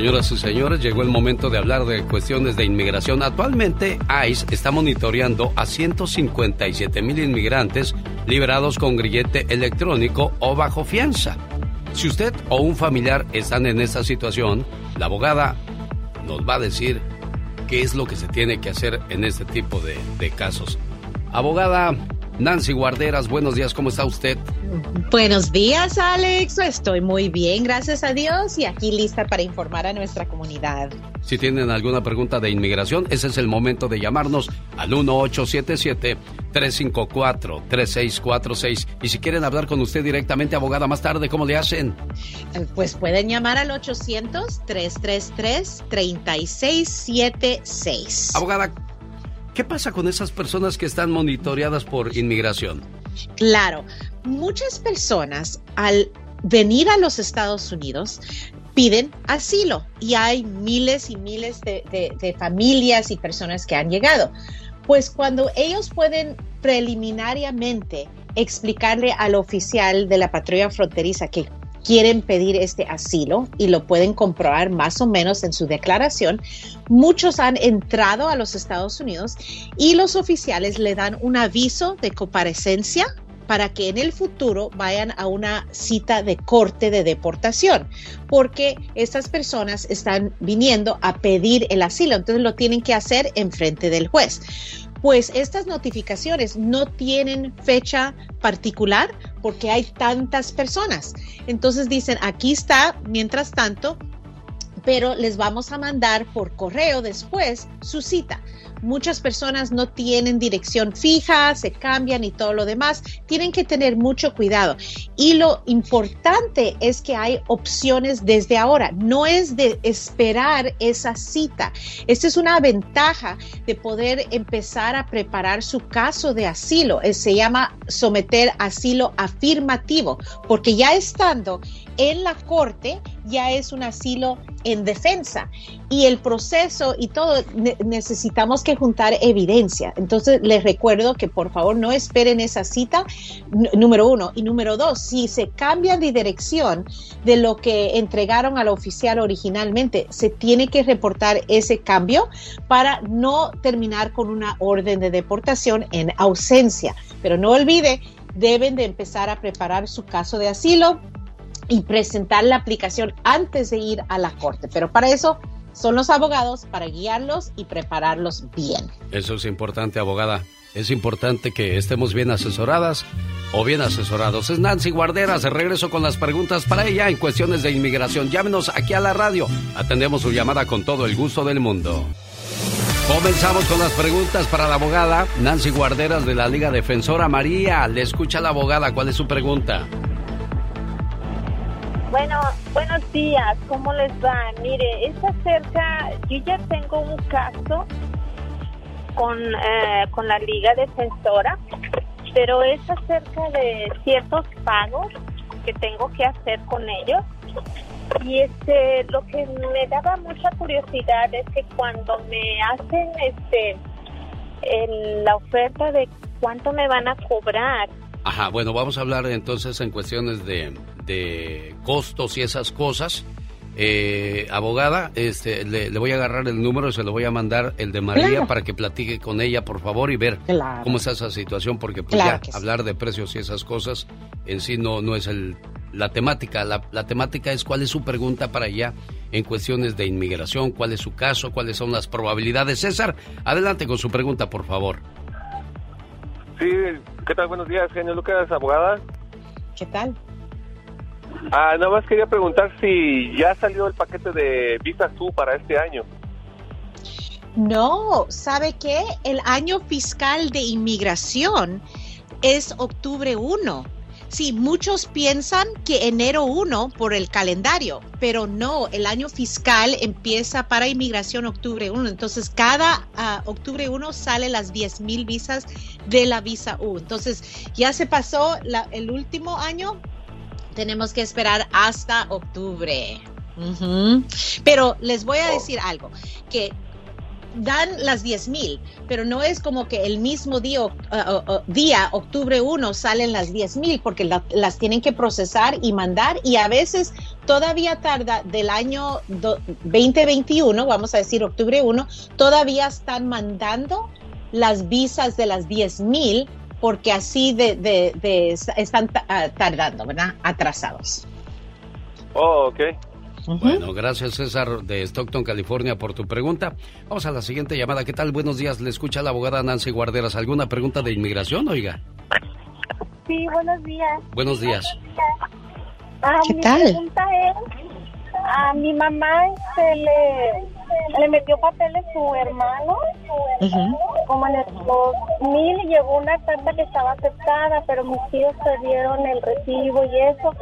Señoras y señores, llegó el momento de hablar de cuestiones de inmigración. Actualmente, ICE está monitoreando a 157 mil inmigrantes liberados con grillete electrónico o bajo fianza. Si usted o un familiar están en esta situación, la abogada nos va a decir qué es lo que se tiene que hacer en este tipo de, de casos. Abogada Nancy Guarderas, buenos días, ¿cómo está usted? Buenos días, Alex. Estoy muy bien, gracias a Dios, y aquí lista para informar a nuestra comunidad. Si tienen alguna pregunta de inmigración, ese es el momento de llamarnos al 1877-354-3646. Y si quieren hablar con usted directamente, abogada, más tarde, ¿cómo le hacen? Pues pueden llamar al 800-333-3676. Abogada, ¿qué pasa con esas personas que están monitoreadas por inmigración? Claro, muchas personas al venir a los Estados Unidos piden asilo y hay miles y miles de, familias y personas que han llegado. Pues cuando ellos pueden preliminariamente explicarle al oficial de la patrulla fronteriza que quieren pedir este asilo y lo pueden comprobar más o menos en su declaración, muchos han entrado a los Estados Unidos y los oficiales le dan un aviso de comparecencia para que en el futuro vayan a una cita de corte de deportación, porque estas personas están viniendo a pedir el asilo, entonces lo tienen que hacer en frente del juez pues estas notificaciones no tienen fecha particular porque hay tantas personas. Entonces dicen, aquí está, mientras tanto, pero les vamos a mandar por correo después su cita. Muchas personas no tienen dirección fija, se cambian y todo lo demás. Tienen que tener mucho cuidado. Y lo importante es que hay opciones desde ahora. No es de esperar esa cita. Esta es una ventaja de poder empezar a preparar su caso de asilo. Se llama someter asilo afirmativo, porque ya estando en la corte ya es un asilo en defensa y el proceso y todo ne necesitamos que juntar evidencia. Entonces les recuerdo que por favor no esperen esa cita, número uno. Y número dos, si se cambia de dirección de lo que entregaron al oficial originalmente, se tiene que reportar ese cambio para no terminar con una orden de deportación en ausencia. Pero no olvide, deben de empezar a preparar su caso de asilo y presentar la aplicación antes de ir a la corte. Pero para eso son los abogados, para guiarlos y prepararlos bien. Eso es importante, abogada. Es importante que estemos bien asesoradas o bien asesorados. Es Nancy Guarderas. De regreso con las preguntas para ella en cuestiones de inmigración. Llámenos aquí a la radio. Atendemos su llamada con todo el gusto del mundo. Comenzamos con las preguntas para la abogada Nancy Guarderas de la Liga Defensora María. Le escucha la abogada. ¿Cuál es su pregunta? Bueno, buenos días, ¿cómo les va? Mire, es acerca, yo ya tengo un caso con, eh, con la Liga Defensora, pero es acerca de ciertos pagos que tengo que hacer con ellos. Y este, lo que me daba mucha curiosidad es que cuando me hacen este el, la oferta de cuánto me van a cobrar, Ajá, bueno, vamos a hablar entonces en cuestiones de, de costos y esas cosas. Eh, abogada, este, le, le, voy a agarrar el número y se lo voy a mandar el de María Claro. para que platique con ella, por favor, y ver Claro. cómo está esa situación, porque pues Claro ya sí. hablar de precios y esas cosas en sí no, no es el, la temática. La, la temática es cuál es su pregunta para ella en cuestiones de inmigración, cuál es su caso, cuáles son las probabilidades. César, adelante con su pregunta, por favor. Sí, ¿qué tal? Buenos días, genio Lucas, abogada. ¿Qué tal? Ah, nada más quería preguntar si ya salió el paquete de Visa Tú para este año. No, ¿sabe qué? El año fiscal de inmigración es octubre 1. Sí, muchos piensan que enero 1 por el calendario, pero no, el año fiscal empieza para inmigración octubre 1. Entonces, cada ah, octubre 1 salen las 10 mil visas de la visa U. Entonces, ya se pasó la- el último año, tenemos que esperar hasta octubre. Pero les voy a decir algo, que dan las 10 mil, pero no es como que el mismo día, uh, día octubre 1, salen las 10 mil, porque la- las tienen que procesar y mandar y a veces todavía tarda del año do- 2021, vamos a decir octubre 1, todavía están mandando las visas de las 10 mil porque así de, de- están ah, tardando, ¿verdad? Atrasados. Oh. Bueno, gracias César de Stockton, California, por tu pregunta. Vamos a la siguiente llamada. ¿Qué tal? Buenos días. Le escucha la abogada Nancy Guarderas. ¿Alguna pregunta de inmigración, oiga? Sí, buenos días. Buenos días. Ah, ¿Qué mi tal? pregunta es, a mi mamá se le, le metió papeles su hermano, como en el 2000 y llegó una carta que estaba aceptada, pero mis tíos perdieron el recibo y eso.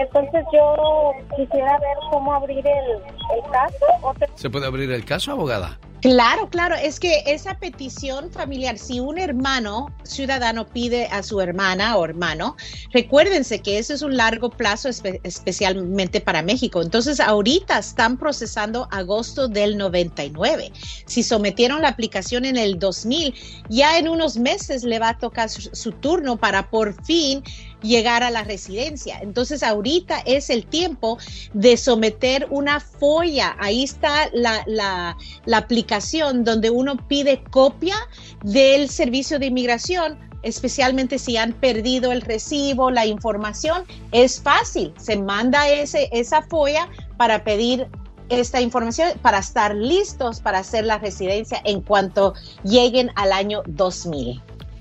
Entonces yo quisiera ver cómo abrir el, el caso. ¿O te- ¿Se puede abrir el caso, abogada? Claro, claro, es que esa petición familiar, si un hermano ciudadano pide a su hermana o hermano, recuérdense que eso es un largo plazo espe- especialmente para México. Entonces, ahorita están procesando agosto del 99. Si sometieron la aplicación en el 2000, ya en unos meses le va a tocar su, su turno para por fin llegar a la residencia. Entonces, ahorita es el tiempo de someter una folla. Ahí está la, la, la aplicación donde uno pide copia del servicio de inmigración, especialmente si han perdido el recibo, la información. Es fácil, se manda ese, esa folla para pedir esta información para estar listos para hacer la residencia en cuanto lleguen al año 2000.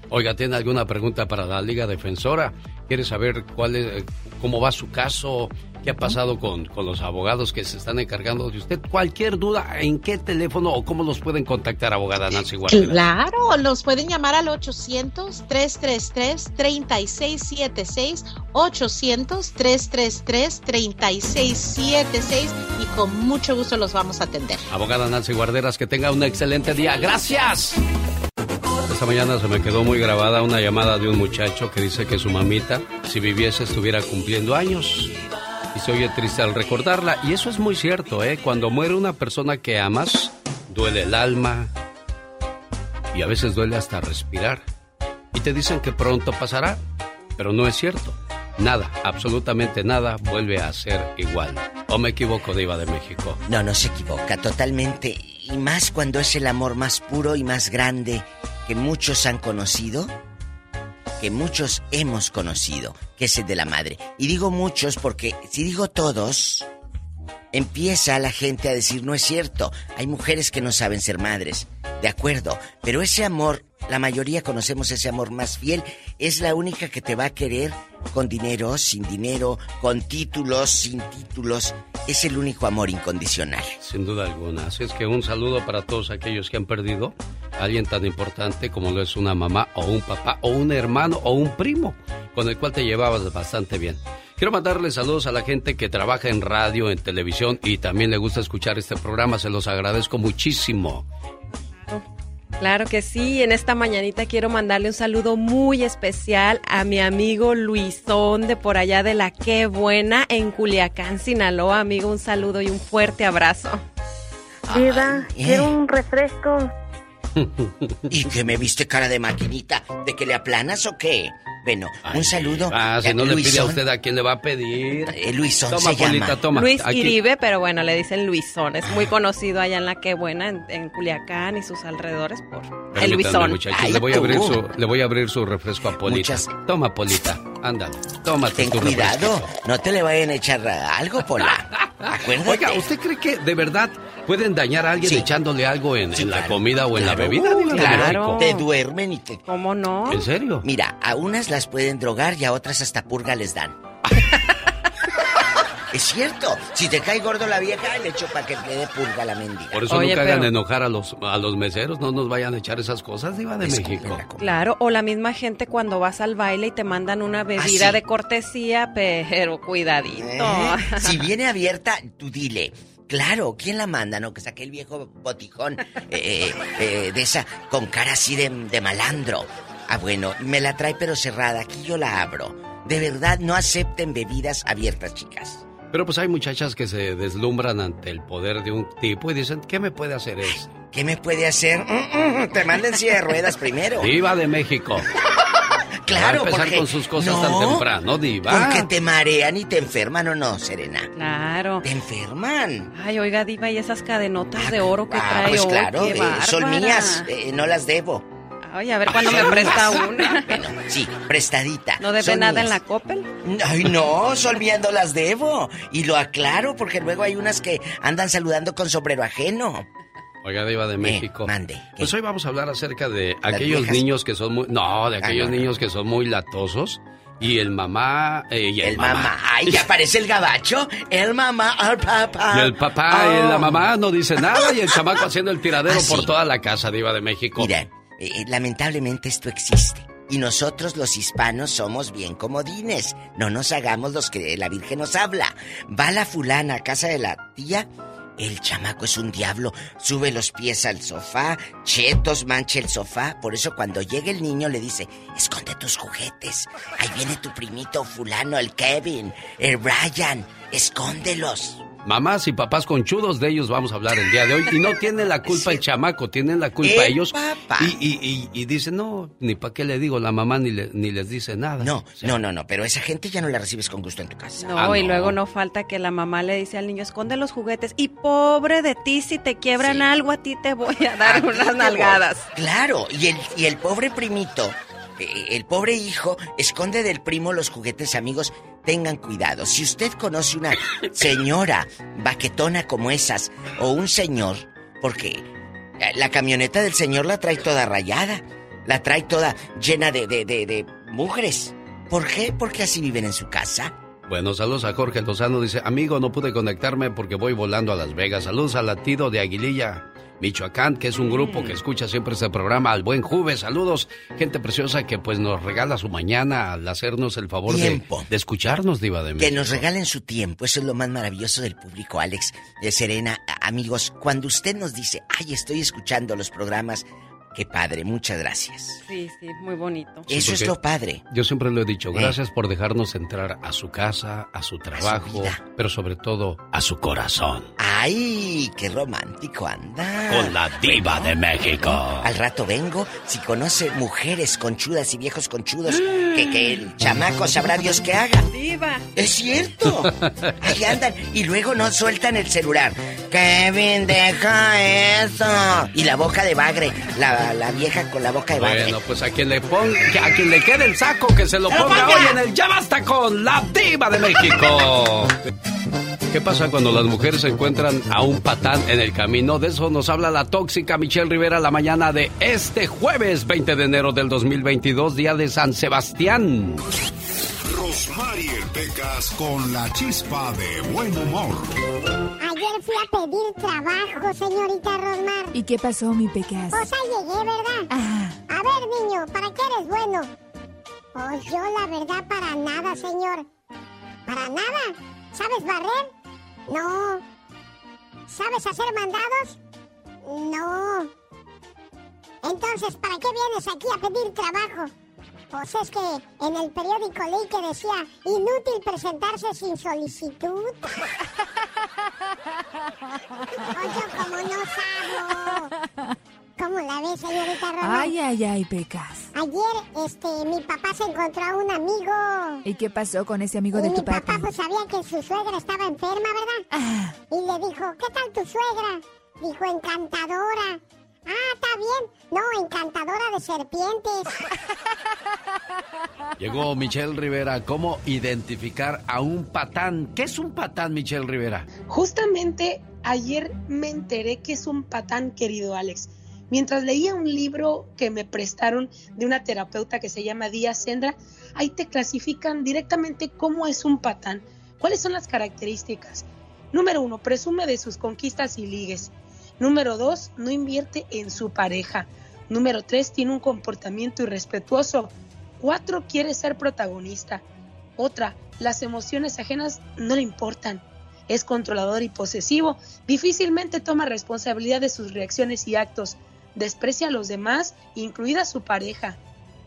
Oiga, ¿tiene alguna pregunta para la Liga Defensora? ¿Quiere saber cuál es, eh, cómo va su caso? ¿Qué ha pasado con, con los abogados que se están encargando de usted? Cualquier duda, ¿en qué teléfono o cómo los pueden contactar, abogada Nancy Guarderas? Claro, los pueden llamar al 800-333-3676, 800-333-3676 y con mucho gusto los vamos a atender. Abogada Nancy Guarderas, que tenga un excelente día. ¡Gracias! Esta mañana se me quedó muy grabada una llamada de un muchacho que dice que su mamita, si viviese, estuviera cumpliendo años. Y se oye triste al recordarla. Y eso es muy cierto, ¿eh? Cuando muere una persona que amas, duele el alma y a veces duele hasta respirar. Y te dicen que pronto pasará, pero no es cierto. Nada, absolutamente nada vuelve a ser igual. ¿O me equivoco, Diva de México? No, no se equivoca totalmente. Y más cuando es el amor más puro y más grande que muchos han conocido, que muchos hemos conocido, que es el de la madre. Y digo muchos porque si digo todos, empieza la gente a decir, no es cierto, hay mujeres que no saben ser madres. De acuerdo, pero ese amor, la mayoría conocemos ese amor más fiel, es la única que te va a querer con dinero, sin dinero, con títulos, sin títulos. Es el único amor incondicional. Sin duda alguna. Así es que un saludo para todos aquellos que han perdido alguien tan importante como lo es una mamá o un papá o un hermano o un primo con el cual te llevabas bastante bien. Quiero mandarle saludos a la gente que trabaja en radio, en televisión y también le gusta escuchar este programa. Se los agradezco muchísimo. Claro que sí, en esta mañanita quiero mandarle un saludo muy especial a mi amigo Luisón de por allá de la Qué Buena en Culiacán, Sinaloa. Amigo, un saludo y un fuerte abrazo. Diva, eh. quiero un refresco. ¿Y que me viste cara de maquinita? ¿De que le aplanas o qué? Bueno, un saludo. Ah, si no le pide a usted a quién le va a pedir. Eh, Luisón Toma, se Polita, llama. toma. Luis Aquí- Iribe, pero bueno, le dicen Luisón. Es muy conocido allá en la Qué Buena, en, en Culiacán y sus alrededores por el Luisón. muchachos, Ay, le voy a abrir su, le voy a abrir su refresco a Polita. Muchas- Toma, Polita, ándale, tómate Ten tu cuidado, refresco. no te le vayan a echar algo, Pola. Acuérdate. Oiga, ¿usted cree que de verdad ¿Pueden dañar a alguien echándole algo en, en la comida o en la bebida? De Claro, te duermen y te... ¿Cómo no? ¿En serio? Mira, a unas las pueden drogar y a otras hasta purga les dan. Es cierto. Si te cae gordo la vieja, le echo para que le dé purga a la mendiga. Por eso nunca hagan enojar a los, a los meseros, no nos vayan a echar esas cosas, Diva de México. Claro, o la misma gente cuando vas al baile y te mandan una bebida Ah, sí. de cortesía, pero cuidadito. ¿Eh? [laughs] Si viene abierta, tú dile. Claro, ¿quién la manda? No, que saque el viejo botijón eh, eh, eh, de esa con cara así de, de malandro. Ah, bueno, me la trae pero cerrada. Aquí yo la abro. De verdad, no acepten bebidas abiertas, chicas. Pero pues hay muchachas que se deslumbran ante el poder de un tipo y dicen, ¿qué me puede hacer eso? ¿Qué me puede hacer? Mm, mm, te manden silla de ruedas primero. Diva de México. [laughs] Claro, Va a empezar porque- con sus cosas No, tan temprano, Diva. Porque te marean y te enferman o no, Serena. Claro. Te enferman. Ay, oiga, Diva, y esas cadenotas de oro que Ah, trae pues hoy, claro, qué eh, son mías, eh, no las debo. Ay, a ver cuándo me presta [laughs] una. Bueno, sí, prestadita. ¿No debe Son nada en mías. la Coppel? Ay, no, son viendo las debo. Y lo aclaro porque luego hay unas que andan saludando con sombrero ajeno. Oiga, Diva de México. Eh, mande. Pues hoy vamos a hablar acerca de aquellos viejas? niños que son muy... No, de Ah, aquellos no, no. niños que son muy latosos. Y el mamá... eh, y el, El mamá. Ay, ya aparece el gabacho. El mamá, el papá. Y el papá y Oh. la mamá no dicen nada y el chamaco haciendo el tiradero Ah, sí. por toda la casa, Diva de México. Mira, eh, eh, lamentablemente esto existe. Y nosotros los hispanos somos bien comodines. No nos hagamos los que la Virgen nos habla. Va la fulana a casa de la tía. El chamaco es un diablo. Sube los pies al sofá. Chetos mancha el sofá. Por eso cuando llega el niño le dice, esconde tus juguetes. Ahí viene tu primito fulano, el Kevin, el Brian. Escóndelos. Mamás y papás conchudos de ellos vamos a hablar el día de hoy. Y no tiene la culpa el chamaco, tienen la culpa El ellos. papá. Y, y, y, y dicen, no, ni para qué le digo, la mamá ni, le- ni les dice nada. No, no, no, no. Pero esa gente ya no la recibes con gusto en tu casa. No, Ah, y luego no falta que la mamá le dice al niño, esconde los juguetes. Y pobre de ti, si te quiebran algo, a ti te voy a dar A ti unas nalgadas. voy. Claro, y el, y el pobre primito, eh, el pobre hijo, esconde del primo los juguetes amigos. Tengan cuidado. Si usted conoce una [laughs] señora baquetona como esas, o un señor, porque eh, la camioneta del señor la trae toda rayada, la trae toda llena de, de, de, de mugres. ¿Por qué? Porque así viven en su casa. Bueno, saludos a Jorge Lozano. Dice, amigo, no pude conectarme porque voy volando a Las Vegas. Saludos al latido de Aguililla, Michoacán, que es un grupo que escucha siempre este programa. Al buen Juve, saludos. Gente preciosa que pues nos regala su mañana al hacernos el favor de, Tiempo. de escucharnos, Diva de Que nos regalen su tiempo, eso es lo más maravilloso del público, Alex, de Serena. Amigos, cuando usted nos dice, ay, estoy escuchando los programas, qué padre, muchas gracias. Sí, sí, muy bonito. Sí, eso es lo padre. Yo siempre lo he dicho, Eh. gracias por dejarnos entrar a su casa, a su trabajo, pero sobre todo a su corazón. Ay, qué romántico anda. Con la diva de México. Al rato vengo, si conoce mujeres conchudas y viejos conchudos, que, que el chamaco sabrá Dios que haga. Diva. Es cierto. Ahí andan y luego no sueltan el celular. Kevin, deja eso. Y la boca de bagre, la, la vieja con la boca de bagre. Bueno, pues a quien le ponga, a quien le quede el saco, que se lo ponga hoy en el Ya Basta con la Diva de México. ¿Qué pasa cuando las mujeres encuentran a un patán en el camino? De eso nos habla la tóxica Michelle Rivera la mañana de este jueves 20 de enero del 2022, día de San Sebastián. Rosmarie Pecas con la chispa de buen humor. Ayer fui a pedir trabajo, señorita Rosmar. ¿Y qué pasó, mi pecas? Pues ahí llegué, ¿verdad? Ah. A ver, niño, ¿para qué eres bueno? Pues yo, la verdad, para nada, señor. ¿Para nada? ¿Sabes barrer? No. ¿Sabes hacer mandados? No. Entonces, ¿para qué vienes aquí a pedir trabajo? Pues es que en el periódico leí que decía inútil presentarse sin solicitud. [laughs] Oye, como no sabo. ¿Cómo la ves, señorita Román? Ay, ay, ay, pecas. Ayer, este, mi papá se encontró a un amigo. ¿Y qué pasó con ese amigo y de mi tu papá papi? pues sabía que su suegra estaba enferma, ¿verdad? Ah. Y le dijo, ¿qué tal tu suegra? Dijo, encantadora. Ah, está bien. No, encantadora de serpientes. [laughs] Llegó Michelle Rivera. ¿Cómo identificar a un patán? ¿Qué es un patán, Michelle Rivera? Justamente ayer me enteré que es un patán, querido Alex. Mientras leía un libro que me prestaron de una terapeuta que se llama Díaz Sendra, ahí te clasifican directamente cómo es un patán, cuáles son las características. Número uno, presume de sus conquistas y ligues. Número dos, no invierte en su pareja. Número tres, tiene un comportamiento irrespetuoso. Cuatro, quiere ser protagonista. Otra, las emociones ajenas no le importan. Es controlador y posesivo. Difícilmente toma responsabilidad de sus reacciones y actos. Desprecia a los demás, incluida su pareja.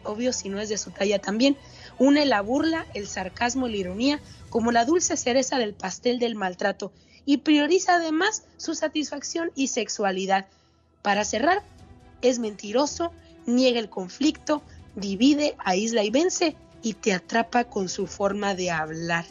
Obvio si no es de su talla también. Une la burla, el sarcasmo y la ironía como la dulce cereza del pastel del maltrato y prioriza además su satisfacción y sexualidad. Para cerrar, es mentiroso, niega el conflicto, divide, aísla y vence y te atrapa con su forma de hablar.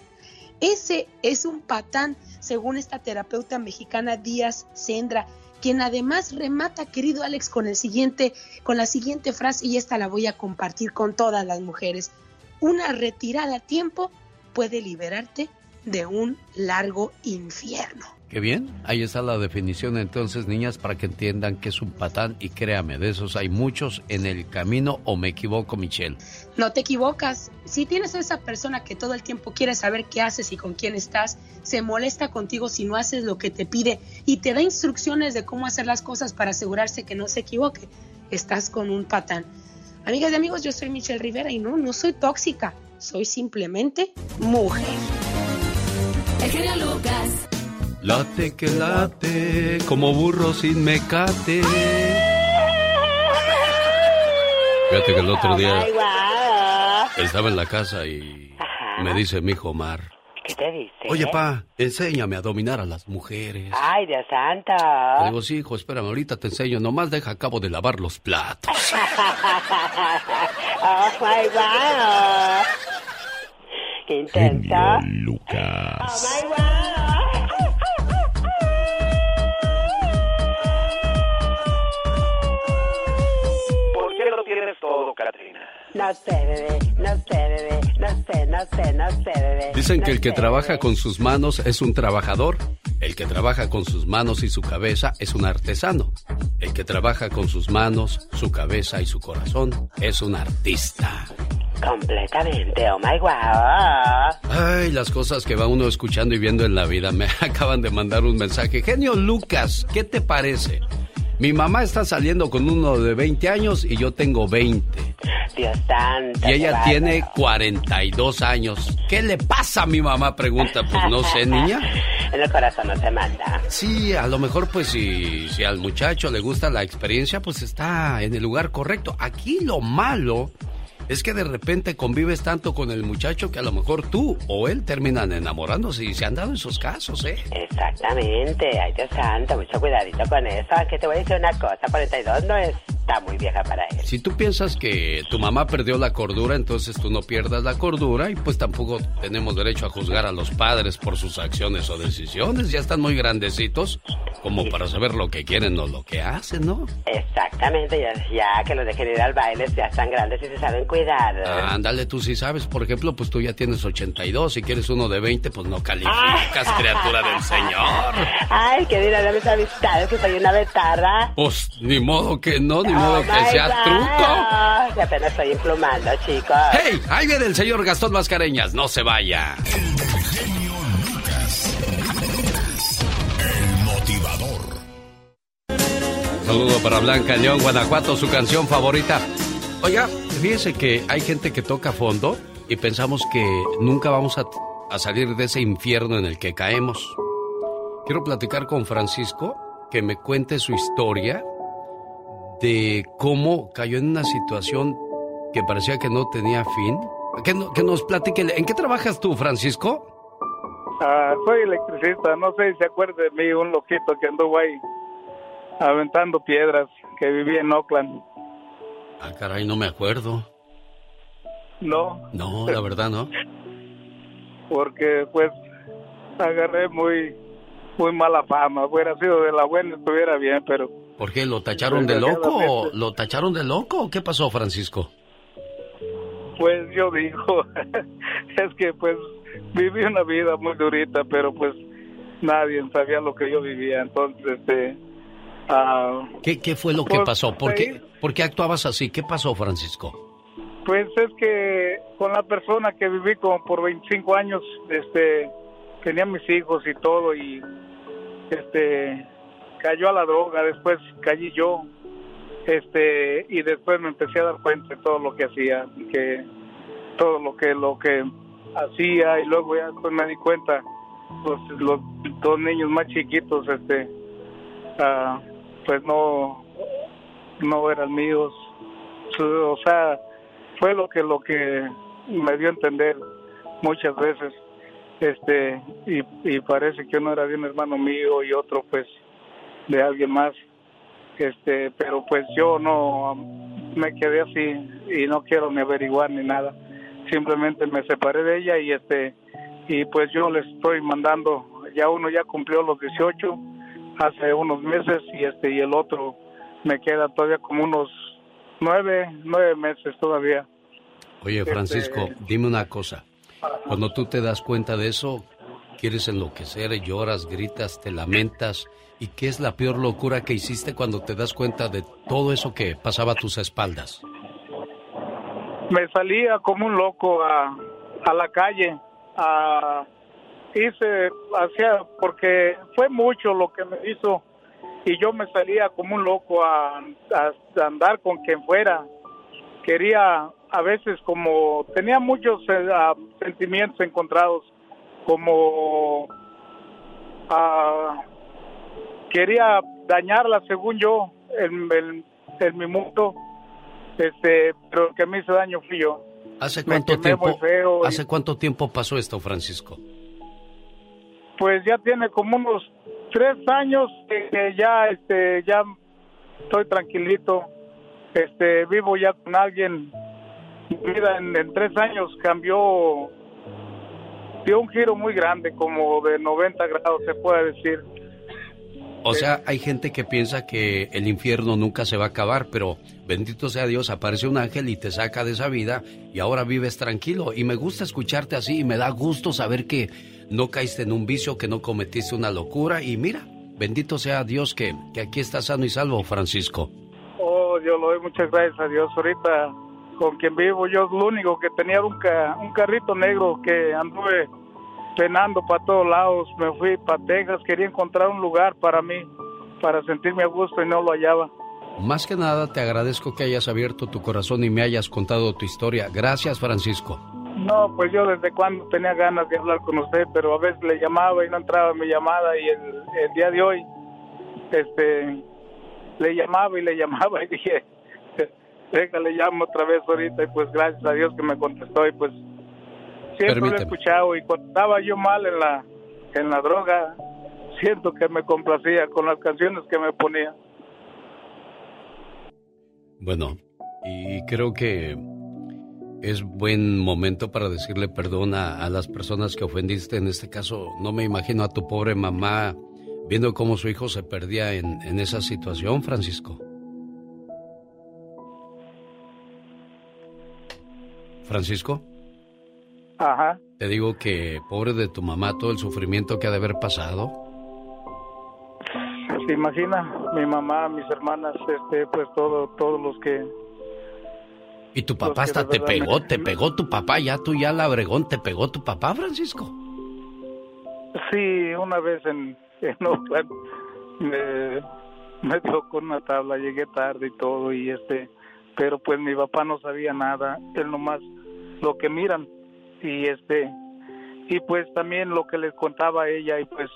Ese es un patán, según esta terapeuta mexicana Díaz Sendra, quien además remata, querido Alex, con el siguiente, con la siguiente frase, y esta la voy a compartir con todas las mujeres. Una retirada a tiempo puede liberarte de un largo infierno. Qué bien, ahí está la definición entonces, niñas, para que entiendan que es un patán y créame, de esos hay muchos en el camino o me equivoco, Michelle. No te equivocas. Si tienes a esa persona que todo el tiempo quiere saber qué haces y con quién estás, se molesta contigo si no haces lo que te pide y te da instrucciones de cómo hacer las cosas para asegurarse que no se equivoque, estás con un patán. Amigas y amigos, yo soy Michelle Rivera y no, no soy tóxica, soy simplemente mujer. El genio Lucas. Late que late, como burro sin mecate. Fíjate que el otro día estaba en la casa y me dice mi hijo Omar. ¿Qué te dice? Oye, pa, enséñame a dominar a las mujeres. Ay, Dios santo. Le digo, sí, hijo, espérame, ahorita te enseño. Nomás deja a cabo de lavar los platos. [laughs] oh, my God. Qué intenso. Lucas. Oh, my God. No sé, bebé, no sé, bebé, no sé, no sé, no sé, bebé. Dicen que el que trabaja con sus manos es un trabajador. El que trabaja con sus manos y su cabeza es un artesano. El que trabaja con sus manos, su cabeza y su corazón es un artista. Completamente, oh my God. Ay, las cosas que va uno escuchando y viendo en la vida. Me [laughs] acaban de mandar un mensaje. Genio Lucas, ¿qué te parece? Mi mamá está saliendo con uno de 20 años y yo tengo 20. Dios santo. Y ella tiene bárbaro. 42 años. ¿Qué le pasa a mi mamá? Pregunta. Pues no sé, niña. [laughs] En el corazón no se manda. Sí, a lo mejor pues si, si al muchacho le gusta la experiencia, pues está en el lugar correcto. Aquí lo malo es que de repente convives tanto con el muchacho que a lo mejor tú o él terminan enamorándose y se han dado esos casos, ¿eh? Exactamente. Ay, Dios santo, mucho cuidadito con eso. Que te voy a decir una cosa, 42 no está muy vieja para él. Si tú piensas que tu mamá perdió la cordura, entonces tú no pierdas la cordura y pues tampoco tenemos derecho a juzgar a los padres por sus acciones o decisiones. Ya están muy grandecitos como para saber lo que quieren o lo que hacen, ¿no? Exactamente, ya, ya que los dejen ir al baile, ya están grandes y se saben cuidar. Ándale, tú sí sabes. Por ejemplo, pues tú ya tienes 82. Si quieres uno de 20, pues no calificas, criatura del Señor. Ay, que dirán de mis amistades que soy una betarra. Pues ni modo que no, ni modo Oh, que sea God. truco. Que apenas estoy implumando, chicos. ¡Hey! Ahí viene el señor Gastón Mascareñas. No se vaya. El motivador. Saludo para Blanca León, Guanajuato, su canción favorita. Oiga, fíjese que hay gente que toca fondo y pensamos que nunca vamos a, a salir de ese infierno en el que caemos. Quiero platicar con Francisco, que me cuente su historia de cómo cayó en una situación que parecía que no tenía fin. Que, no- que nos platique. ¿En qué trabajas tú, Francisco? Ah, soy electricista, no sé si se acuerda de mí, un loquito que anduvo ahí aventando piedras, que vivía en Oakland. Ah, caray, no me acuerdo. No, No, la verdad no. [laughs] porque pues agarré muy muy mala fama. Hubiera sido de la buena, estuviera bien, pero ¿Por qué? ¿Lo tacharon de loco? ¿Lo tacharon de loco? o ¿Qué pasó, Francisco? Pues yo digo, [laughs] es que pues viví una vida muy durita, pero pues nadie sabía lo que yo vivía, entonces este... ah, ¿Qué, qué fue lo que Pues, pasó? ¿Por qué, ¿Por qué actuabas así? ¿Qué pasó, Francisco? Pues es que con la persona que viví como por 25 años, este, tenía mis hijos y todo y este cayó a la droga, después caí yo, este y después me empecé a dar cuenta de todo lo que hacía, que todo lo que lo que hacía y luego ya después me di cuenta los, los dos niños más chiquitos, este, ah, pues no no eran míos, o sea fue lo que lo que me dio a entender muchas veces. Este y, y parece que uno era de un hermano mío y otro pues de alguien más. Este pero pues yo no me quedé así y no quiero ni averiguar ni nada. Simplemente me separé de ella y este y pues yo le estoy mandando ya uno ya cumplió los 18 hace unos meses y este y el otro me queda todavía como unos nueve nueve meses todavía Oye, Este- Francisco, dime una cosa. Cuando tú te das cuenta de eso, quieres enloquecer, lloras, gritas, te lamentas. ¿Y qué es la peor locura que hiciste cuando te das cuenta de todo eso que pasaba a tus espaldas? me salía como un loco a, a la calle a hice hacía porque fue mucho lo que me hizo y yo me salía como un loco a, a andar con quien fuera quería a veces como tenía muchos ah, sentimientos encontrados como ah, quería dañarla según yo en, en- en mi mundo este pero el que me hizo daño fui yo ¿Hace cuánto tiempo? ¿Hace cuánto tiempo pasó esto, Francisco? Pues ya tiene como unos tres años que ya este ya estoy tranquilito. Este vivo ya con alguien. Mi vida en, en tres años cambió dio un giro muy grande como de 90 grados se puede decir. O sea, hay gente que piensa que el infierno nunca se va a acabar, pero bendito sea Dios, aparece un ángel y te saca de esa vida y ahora vives tranquilo. Y me gusta escucharte así y me da gusto saber que no caíste en un vicio, que no cometiste una locura y mira, bendito sea Dios que, que aquí estás sano y salvo, Francisco. oh yo lo doy muchas gracias a Dios ahorita con quien vivo yo lo único que tenía un, ca- un carrito negro que anduve penando para todos lados me fui para Texas quería encontrar un lugar para mí para sentirme a gusto y no lo hallaba Más que nada te agradezco que hayas abierto tu corazón y me hayas contado tu historia. Gracias, Francisco. No, pues yo desde cuando tenía ganas de hablar con usted, pero a veces le llamaba y no entraba mi llamada y el, el día de hoy, este, le llamaba y le llamaba y dije, [laughs] déjale llamo otra vez ahorita y pues gracias a Dios que me contestó y pues siempre lo he escuchado y cuando estaba yo mal en la, en la droga, siento que me complacía con las canciones que me ponía. Bueno, y creo que es buen momento para decirle perdón a, a las personas que ofendiste. En este caso, no me imagino a tu pobre mamá viendo cómo su hijo se perdía en, en esa situación, Francisco. Francisco, Ajá. te digo que pobre de tu mamá, todo el sufrimiento que ha de haber pasado. Se imagina, mi mamá, mis hermanas, este, pues todo, todos los que Y tu papá hasta te pegó, te pegó tu papá, ya tú ya la Abregón, te pegó tu papá, Francisco. Sí, una vez en, en Oakland me, me con una tabla, llegué tarde y todo, y este, pero pues mi papá no sabía nada, él nomás lo que miran, y este, y pues también lo que les contaba ella, y pues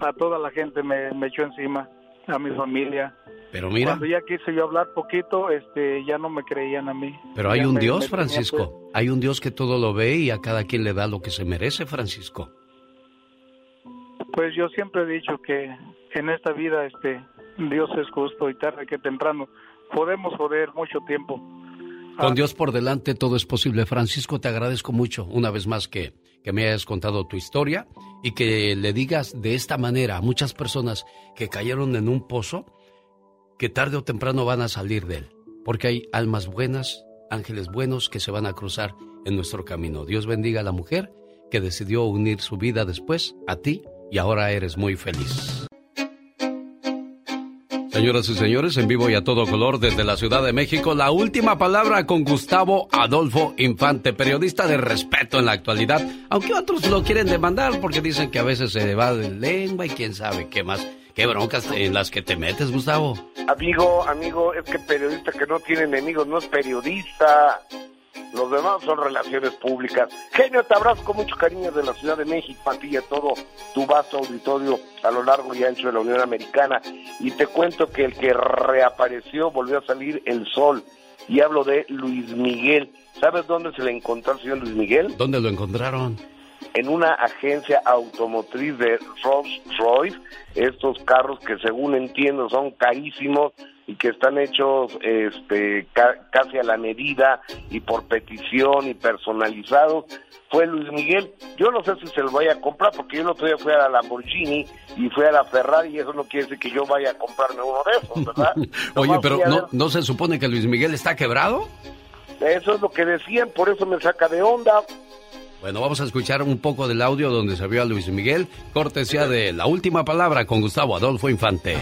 a toda la gente me, me echó encima, a mi familia. Pero mira, Cuando ya quise yo hablar poquito, este, ya no me creían a mí. pero hay Ya un me- Dios, me Francisco. Hay un Dios que todo lo ve y a cada quien le da lo que se merece, Francisco. Pues yo siempre he dicho que en esta vida este Dios es justo y tarde que temprano podemos joder mucho tiempo. Con Dios por delante todo es posible. Francisco, te agradezco mucho una vez más que, que me hayas contado tu historia y que le digas de esta manera a muchas personas que cayeron en un pozo que tarde o temprano van a salir de él, porque hay almas buenas, ángeles buenos que se van a cruzar en nuestro camino. Dios bendiga a la mujer que decidió unir su vida después a ti y ahora eres muy feliz. Señoras y señores, en vivo y a todo color desde la Ciudad de México, la última palabra con Gustavo Adolfo Infante, periodista de respeto en la actualidad, aunque otros lo quieren demandar porque dicen que a veces se va de lengua y quién sabe qué más. ¿Qué broncas en las que te metes, Gustavo? Amigo, amigo, es que periodista que no tiene enemigos no es periodista. Los demás son relaciones públicas. Genio, te abrazo con mucho cariño de la Ciudad de México, a ti y a todo tu vasto auditorio a lo largo y ancho de la Unión Americana. Y te cuento que el que reapareció volvió a salir el sol. Y hablo de Luis Miguel. ¿Sabes dónde se le encontró al señor Luis Miguel? ¿Dónde lo encontraron? En una agencia automotriz de Rolls Royce. Estos carros que según entiendo son carísimos y que están hechos este ca- casi a la medida y por petición y personalizados fue Luis Miguel. Yo no sé si se lo vaya a comprar porque yo el otro día fui a la Lamborghini y fui a la Ferrari y eso no quiere decir que yo vaya a comprarme uno de esos, ¿verdad? [laughs] Oye, Nomás pero ¿no, ver- ¿no se supone que Luis Miguel está quebrado? Eso es lo que decían, por eso me saca de onda. Bueno, vamos a escuchar un poco del audio donde se vio a Luis Miguel, cortesía de La Última Palabra con Gustavo Adolfo Infante.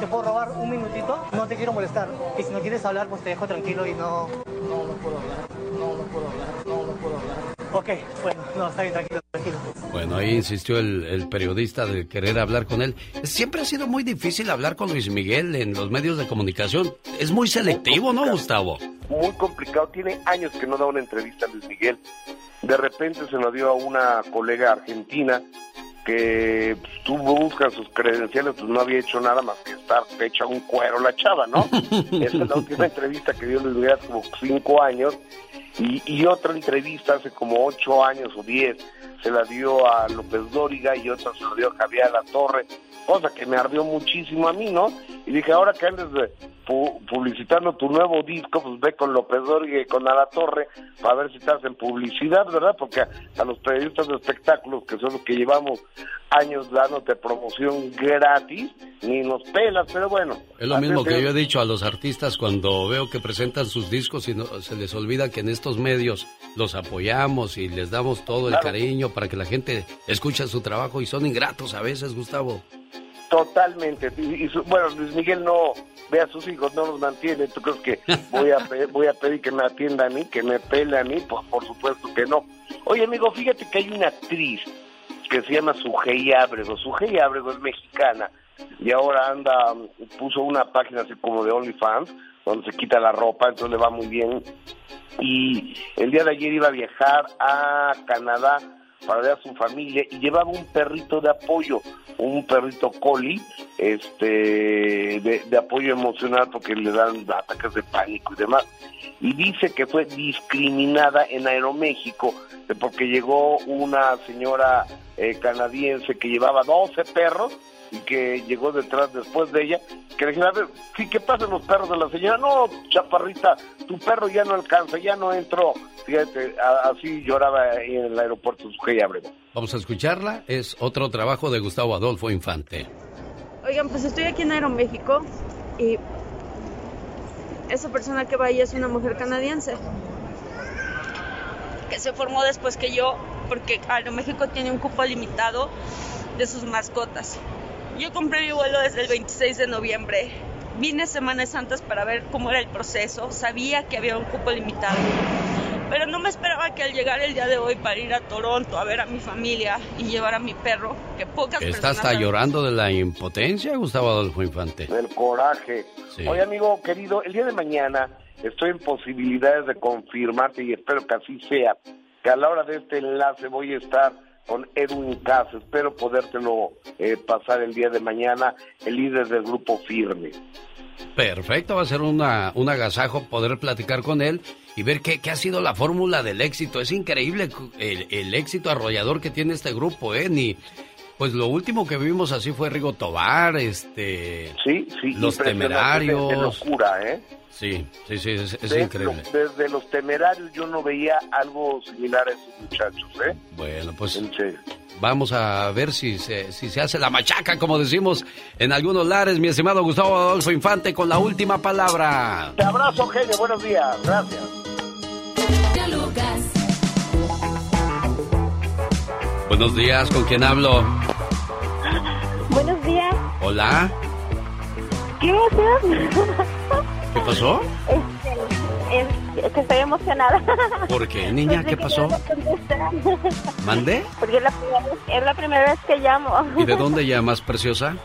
¿Te puedo robar un minutito? No te quiero molestar. Y si no quieres hablar, pues te dejo tranquilo y no... No, no puedo hablar. No, no puedo hablar. No, no puedo hablar. Ok, bueno, no, está bien, tranquilo, tranquilo. Bueno, ahí insistió el, el periodista de querer hablar con él. Siempre ha sido muy difícil hablar con Luis Miguel en los medios de comunicación. Es muy selectivo, ¿no, Gustavo? Muy complicado, tiene años que no da una entrevista a Luis Miguel. De repente se lo dio a una colega argentina que pues, tú buscas sus credenciales, pues no había hecho nada más que estar hecha un cuero la chava, ¿no? [laughs] Esa es la última entrevista que dio Luis Miguel hace como cinco años. Y, y otra entrevista hace como ocho años o diez se la dio a López Dóriga y otra se la dio a Javier La Torre, cosa que me ardió muchísimo a mí, ¿no? Y dije, ahora que andes de pu- publicitando tu nuevo disco, pues ve con López Dóriga y con A La Torre para ver si estás en publicidad, ¿verdad? Porque a, los periodistas de espectáculos, que son los que llevamos años dándote promoción gratis, ni nos pelas, pero bueno. Es lo mismo que yo he dicho a los artistas cuando veo que presentan sus discos y no- se les olvida que en estos medios los apoyamos y les damos todo el Claro. cariño para que la gente escuche su trabajo y son ingratos a veces, Gustavo. Totalmente. Y, y bueno, Luis Miguel no ve a sus hijos, no los mantiene. ¿Tú crees que voy a, voy a pedir que me atienda a mí, que me pele a mí? Pues por supuesto que no. Oye, amigo, fíjate que hay una actriz que se llama Sujei Ábrego. Sujei Ábrego es mexicana y ahora anda, puso una página así como de OnlyFans, donde se quita la ropa, entonces le va muy bien. Y el día de ayer iba a viajar a Canadá para ver a su familia y llevaba un perrito de apoyo, un perrito collie, este, de, de apoyo emocional porque le dan ataques de pánico y demás. Y dice que fue discriminada en Aeroméxico porque llegó una señora eh, canadiense que llevaba 12 perros y que llegó detrás después de ella, que le dijeron, a ver, sí, ¿qué pasa los perros de la señora? No, chaparrita, tu perro ya no alcanza, ya no entró. Fíjate, a- así lloraba ahí en el aeropuerto Sujei Ábrego. Vamos a escucharla. Es otro trabajo de Gustavo Adolfo Infante. Oigan, pues estoy aquí en Aeroméxico y esa persona que va ahí es una mujer canadiense que se formó después que yo porque Aeroméxico tiene un cupo limitado de sus mascotas. Yo compré mi vuelo desde el 26 de noviembre. Vine Semanas Santas para ver cómo era el proceso. Sabía que había un cupo limitado. Pero no me esperaba que al llegar el día de hoy para ir a Toronto a ver a mi familia y llevar a mi perro, que pocas Está personas hasta llorando de la impotencia, Gustavo Adolfo Infante. Del coraje. Sí. Oye, amigo querido, el día de mañana estoy en posibilidades de confirmarte y espero que así sea, que a la hora de este enlace voy a estar con Edwin Cass. Espero podértelo eh, pasar el día de mañana, el líder del grupo Firme. Perfecto, va a ser una, un agasajo poder platicar con él y ver qué, qué ha sido la fórmula del éxito. Es increíble el, el éxito arrollador que tiene este grupo, ¿eh? Ni, Pues lo último que vimos así fue Rigo Tobar, este... Sí, sí. Los temerarios. De, de locura, ¿eh? Sí, sí, sí, es, es De- increíble. lo- desde los temerarios yo no veía algo similar a esos muchachos, ¿eh? Bueno, pues vamos a ver si se, si se hace la machaca, como decimos en algunos lares, mi estimado Gustavo Adolfo Infante, con la última palabra. Te abrazo, genio. Buenos días. Gracias. Buenos días, ¿con quién hablo? Buenos días. Hola, ¿Qué haces? ¿qué pasó? Es que estoy emocionada. ¿Por qué, niña? ¿Qué pasó? ¿Mande? Porque es la, primera vez, es la primera vez que llamo. ¿Y de dónde llamas, preciosa?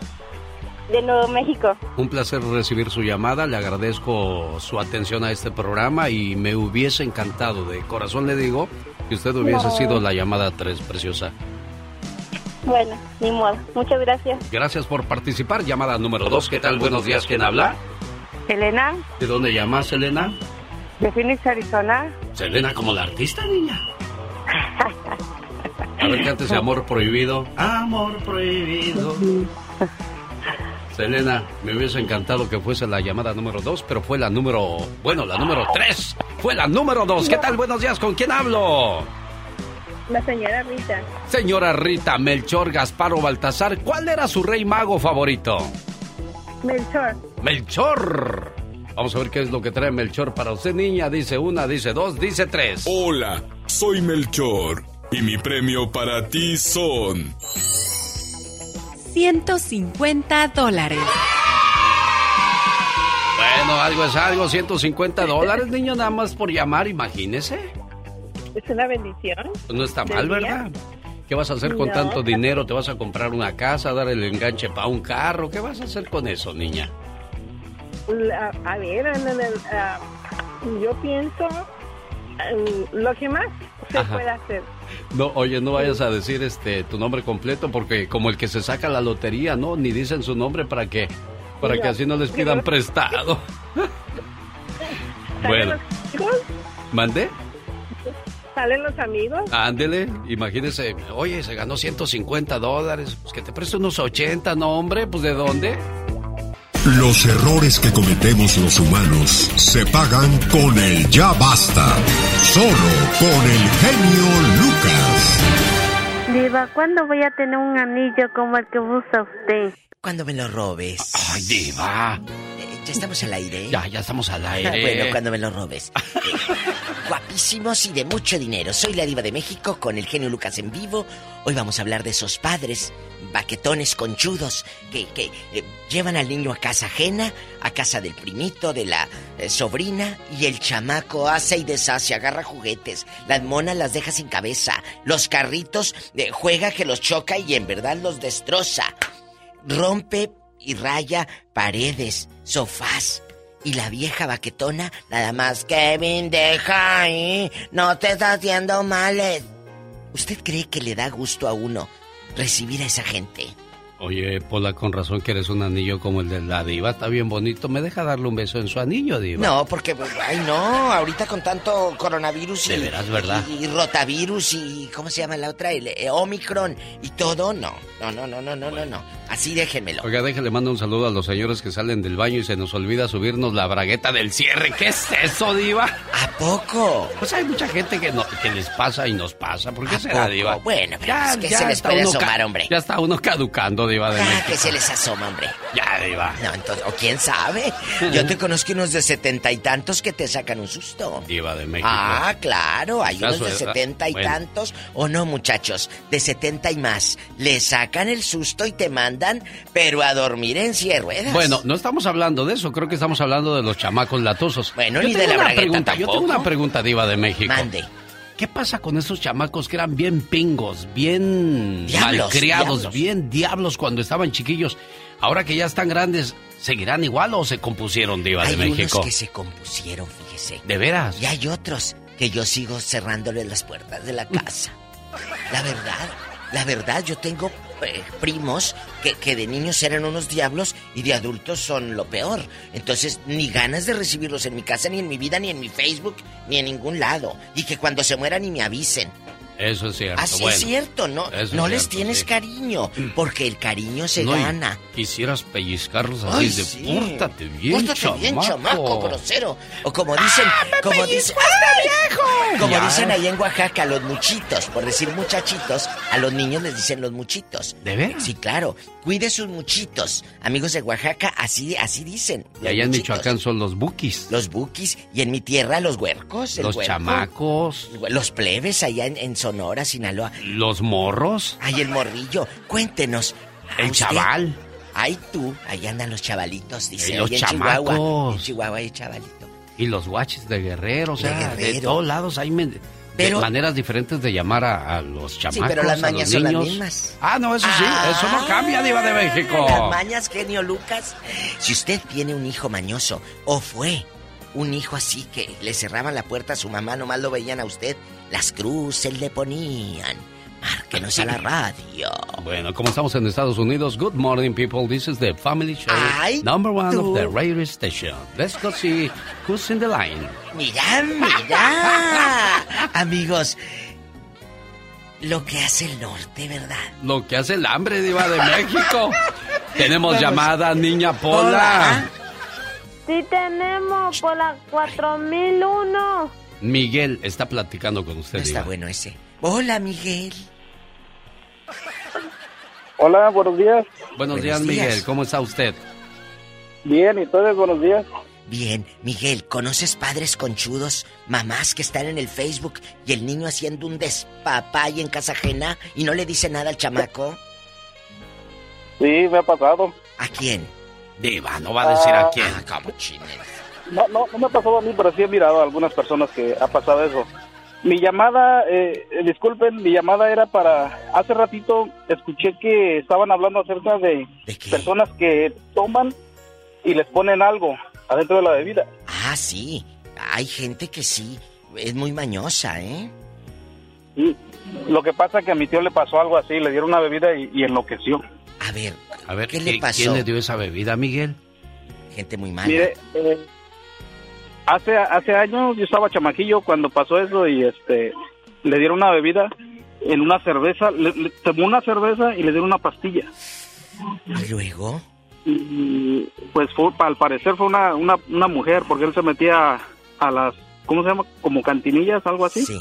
De Nuevo México. Un placer recibir su llamada, le agradezco su atención a este programa y me hubiese encantado, de corazón le digo, que usted hubiese No. sido la llamada 3, preciosa. Bueno, ni modo. Muchas gracias. Gracias por participar. Llamada número 2, ¿qué tal? Buenos días, ¿quién habla? Elena, ¿De dónde llamas, Selena? de Phoenix, Arizona. Selena como la artista, niña. A ver, [laughs] cántese Amor Prohibido. Amor Prohibido. [laughs] Selena, me hubiese encantado que fuese la llamada número 2, pero fue la número... Bueno, la número 3. Fue la número 2. ¿Qué tal? Buenos días, ¿con quién hablo? La señora Rita. Señora Rita, Melchor, Gaspar o Baltasar, ¿cuál era su rey mago favorito? Melchor. Melchor. Vamos a ver qué es lo que trae Melchor para usted, niña. Dice una, dice dos, dice tres. Hola, soy Melchor y mi premio para ti son 150 dólares. Bueno, algo es algo, 150 dólares, niño, nada más por llamar, imagínese. Es una bendición. Pues no está ¿Del mal, día? ¿verdad? ¿Qué vas a hacer con No. tanto [laughs] dinero? ¿Te vas a comprar una casa, dar el enganche para un carro? ¿Qué vas a hacer con eso, niña? La- a ver, en el- ah, yo pienso lo que más se Ajá. puede hacer. No, oye, no vayas a decir este tu nombre completo porque como el que se saca la lotería, ¿no? Ni dicen su nombre para que para que así no les pidan [laughs] prestado. bueno, ¿mande? ¿Salen los amigos? Ándele, imagínese, oye, se ganó 150 dólares, pues que te preste unos 80, no hombre, pues ¿de dónde? Los errores que cometemos los humanos se pagan con el ya basta. Solo con el genio Lucas. Diva, ¿cuándo voy a tener un anillo como el que usa usted? Cuando me lo robes. Ay, diva. ya estamos al aire. Ya, ya estamos al aire. bueno, cuando me lo robes. [laughs] Eh, guapísimos y de mucho dinero. Soy la diva de México con el genio Lucas en vivo. Hoy vamos a hablar de esos padres baquetones conchudos que, que eh, llevan al niño a casa ajena, a casa del primito, de la eh, sobrina, y el chamaco hace y deshace, agarra juguetes, las monas las deja sin cabeza, los carritos eh, juega que los choca y en verdad los destroza rompe y raya paredes, sofás. Y la vieja baquetona, nada más, Kevin, deja ahí, no te estás haciendo males. ¿Usted cree que le da gusto a uno recibir a esa gente? Oye, Pola, con razón que eres un anillo como el de la diva, está bien bonito. ¿Me deja darle un beso en su anillo, diva? No, porque, ay no, ahorita con tanto coronavirus y... De veras, ¿verdad? Y, y rotavirus y, ¿cómo se llama la otra? El, eh, Omicron y todo, no. No, no, no, no, no, no, no. Así déjenmelo. Oiga, déjale, mando un saludo a los señores que salen del baño y se nos olvida subirnos la bragueta del cierre. ¿Qué es eso, diva? ¿A poco? Pues hay mucha gente que, no, que les pasa y nos pasa. ¿Por qué ¿A será, poco? diva? Bueno, pero pues, ¿qué se les puede uno asomar, hombre? Ya está uno caducando, diva de Ah, México. que se les asoma, hombre. Ya, diva. No, entonces, o quién sabe. Yo te conozco unos de setenta y tantos que te sacan un susto. Diva de México. Ah, claro, hay unos de edad. setenta y Bueno. tantos, o no, muchachos, de setenta y más. Le sacan el susto y te mandan, pero a dormir en ruedas. Bueno, no estamos hablando de eso, creo que estamos hablando de los chamacos latosos. Bueno, Yo ni de la una bragueta pregunta, Yo tengo una pregunta, Diva de México. Mande. ¿Qué pasa con esos chamacos que eran bien pingos, bien Diablos, malcriados, diablos. bien diablos cuando estaban chiquillos? Ahora que ya están grandes, ¿seguirán igual o se compusieron, Diva hay de México? unos que se compusieron, fíjese. ¿De veras? Y hay otros que yo sigo cerrándoles las puertas de la casa. La verdad, la verdad, yo tengo primos que, que de niños eran unos diablos y de adultos son lo peor. Entonces, ni ganas de recibirlos en mi casa, ni en mi vida, ni en mi Facebook, ni en ningún lado. Y que cuando se mueran ni me avisen. Eso es cierto. Así bueno. es cierto, ¿no? No les tienes sí. cariño, porque el cariño se No, gana. Quisieras pellizcarlos así Ay, de sí. pórtate bien, Pórtate chamaco. bien, chamaco, grosero. O como dicen, ¡Ah, como dicen, viejo! como Ya. dicen ahí en Oaxaca, los muchitos, por decir muchachitos, a los niños les dicen los muchitos. ¿De veras? Sí, claro. Cuide sus muchitos. Amigos de Oaxaca, así, así dicen. Y allá en. Michoacán son los bukis. Los bukis. Y en mi tierra, los huercos. el Los huerco. chamacos. Los plebes allá en, en Sonora, Sinaloa. Los morros. Ay, el morrillo. Cuéntenos. ¿a El usted? chaval. Ay, tú. Ahí andan los chavalitos, dice. Y los ahí en Chihuahua. chamacos. En Chihuahua hay chavalito. Y los guaches de Guerrero, o De sea, de, todos lados hay Pero- de maneras diferentes de llamar a, a los chamacos. pero las mañas son las mismas. Ah, no, eso sí, eso no cambia, Diva de México. Las mañas, genio Lucas. Si usted tiene un hijo mañoso, o fue un hijo así que le cerraban la puerta a su mamá, nomás lo veían a usted, las cruces le ponían. Márquenos a la [laughs] radio. Bueno, como estamos en Estados Unidos, good morning, people. This is the Family Show, Ay, number one tú. of the radio station. Let's go see who's in the line. Mira, mira. [laughs] Amigos, lo que hace el norte, ¿verdad? Lo que hace el hambre, Diva de México. [laughs] Tenemos Vamos. llamada, niña Pola. Hola. Sí tenemos por la 4001. Miguel está platicando con usted, Está Diva. bueno ese. Hola, Miguel. Hola, buenos días. Buenos, Buenos días, días. Miguel. ¿Cómo está usted? Bien, ¿y ustedes buenos días? Bien, Miguel, ¿conoces padres conchudos, mamás que están en el Facebook y el niño haciendo un despapay en casa ajena y no le dice nada al chamaco? Sí, me ha pasado. ¿A quién? Diva, no va a decir a quién. Ah, como chines. No, no, no me ha pasado a mí, pero sí he mirado a algunas personas que ha pasado eso. Mi llamada, eh, eh, disculpen, mi llamada era para... Hace ratito escuché que estaban hablando acerca de, personas que toman y les ponen algo adentro de la bebida. Ah, sí. Hay gente que sí. Es muy mañosa, ¿eh? Y lo que pasa es que a mi tío le pasó algo así, le dieron una bebida y, y enloqueció. A ver, A ver, ¿Qué le ¿qui- pasó? ¿quién le dio esa bebida, Miguel? gente muy mala. Mire, eh, hace hace años yo estaba chamaquillo cuando pasó eso y este le dieron una bebida en una cerveza, le, le tomó una cerveza y le dieron una pastilla. ¿Y luego? Y pues fue, al parecer fue una, una, una mujer porque él se metía a las, ¿cómo se llama? Como cantinillas, algo así. Sí.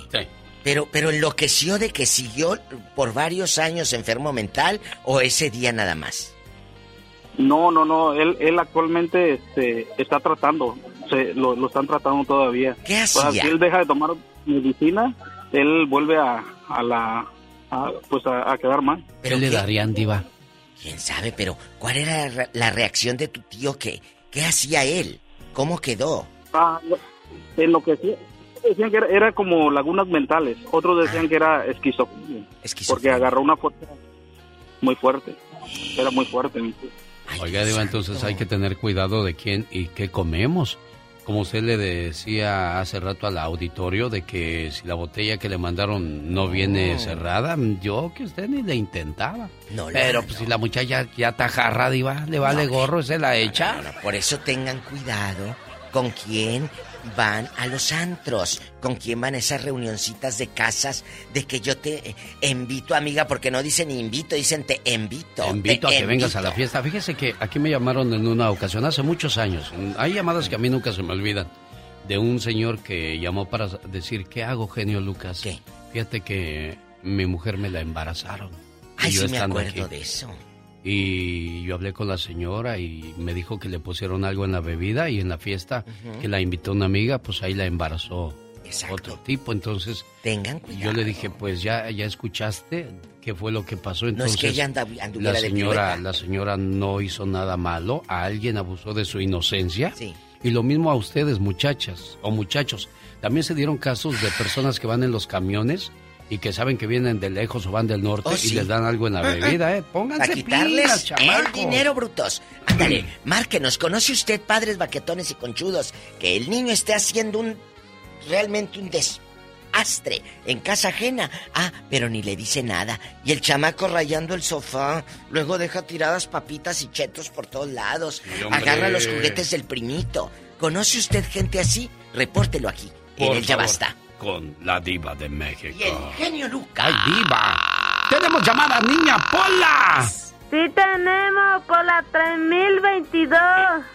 Pero, pero enloqueció de que siguió por varios años enfermo mental o ese día nada más. No, no, no, él, él actualmente este, está tratando, se, lo, lo están tratando todavía. ¿Qué hacía? si él deja de tomar medicina, él vuelve a, a la, a, pues a, a quedar mal. ¿Qué le darían, Diva? ¿Quién sabe? Pero, ¿cuál era la re- la reacción de tu tío? ¿Qué, qué hacía él? ¿Cómo quedó? Ah, en lo que sí, decían que era, era como lagunas mentales, otros decían que era esquizofrenia, porque agarró una fuerza muy fuerte, era muy fuerte. mi tío. Oiga, Diva, entonces hay que tener cuidado de quién y qué comemos. Como usted le decía hace rato al auditorio de que si la botella que le mandaron no viene No. cerrada, yo que usted ni le intentaba. No, Pero no, pues si la muchacha ya está jarra, Diva, le vale gorro, se la echa. Por eso tengan cuidado con quién van a los antros, con quién van a esas reunioncitas de casas, de que yo te invito, amiga, porque no dicen invito, dicen te invito. Te invito a que vengas a la fiesta. Fíjese que aquí me llamaron en una ocasión, hace muchos años. Hay llamadas que a mí nunca se me olvidan. De un señor que llamó para decir, ¿qué hago, genio Lucas? Fíjate que mi mujer me la embarazaron. Ay, sí me acuerdo aquí. de eso. Y yo hablé con la señora y me dijo que le pusieron algo en la bebida y en la fiesta que la invitó una amiga, pues ahí la embarazó otro tipo. Entonces Tengan yo le dije, pues ya, ya escuchaste qué fue lo que pasó. No Entonces es que ella anda- la señora, la señora no hizo nada malo, a alguien abusó de su inocencia. Sí. Y lo mismo a ustedes, muchachas o muchachos. También se dieron casos de personas que van en los camiones y que saben que vienen de lejos o van del norte Oh, y les dan algo en la bebida, ¿eh? Pónganse Para quitarles pilas, el dinero, brutos. Ándale, [clears throat] márquenos. ¿Conoce usted, padres baquetones y conchudos, que el niño esté haciendo un... realmente un desastre en casa ajena? Ah, pero ni le dice nada. Y el chamaco rayando el sofá, luego deja tiradas papitas y chetos por todos lados. Agarra los juguetes del primito. ¿Conoce usted gente así? Repórtelo aquí, en el Ya. Basta. Con la diva de México. Y el genio Lucas. ¡Ay, diva! ¡Tenemos llamada, niña Pola! Sí tenemos por la 3022.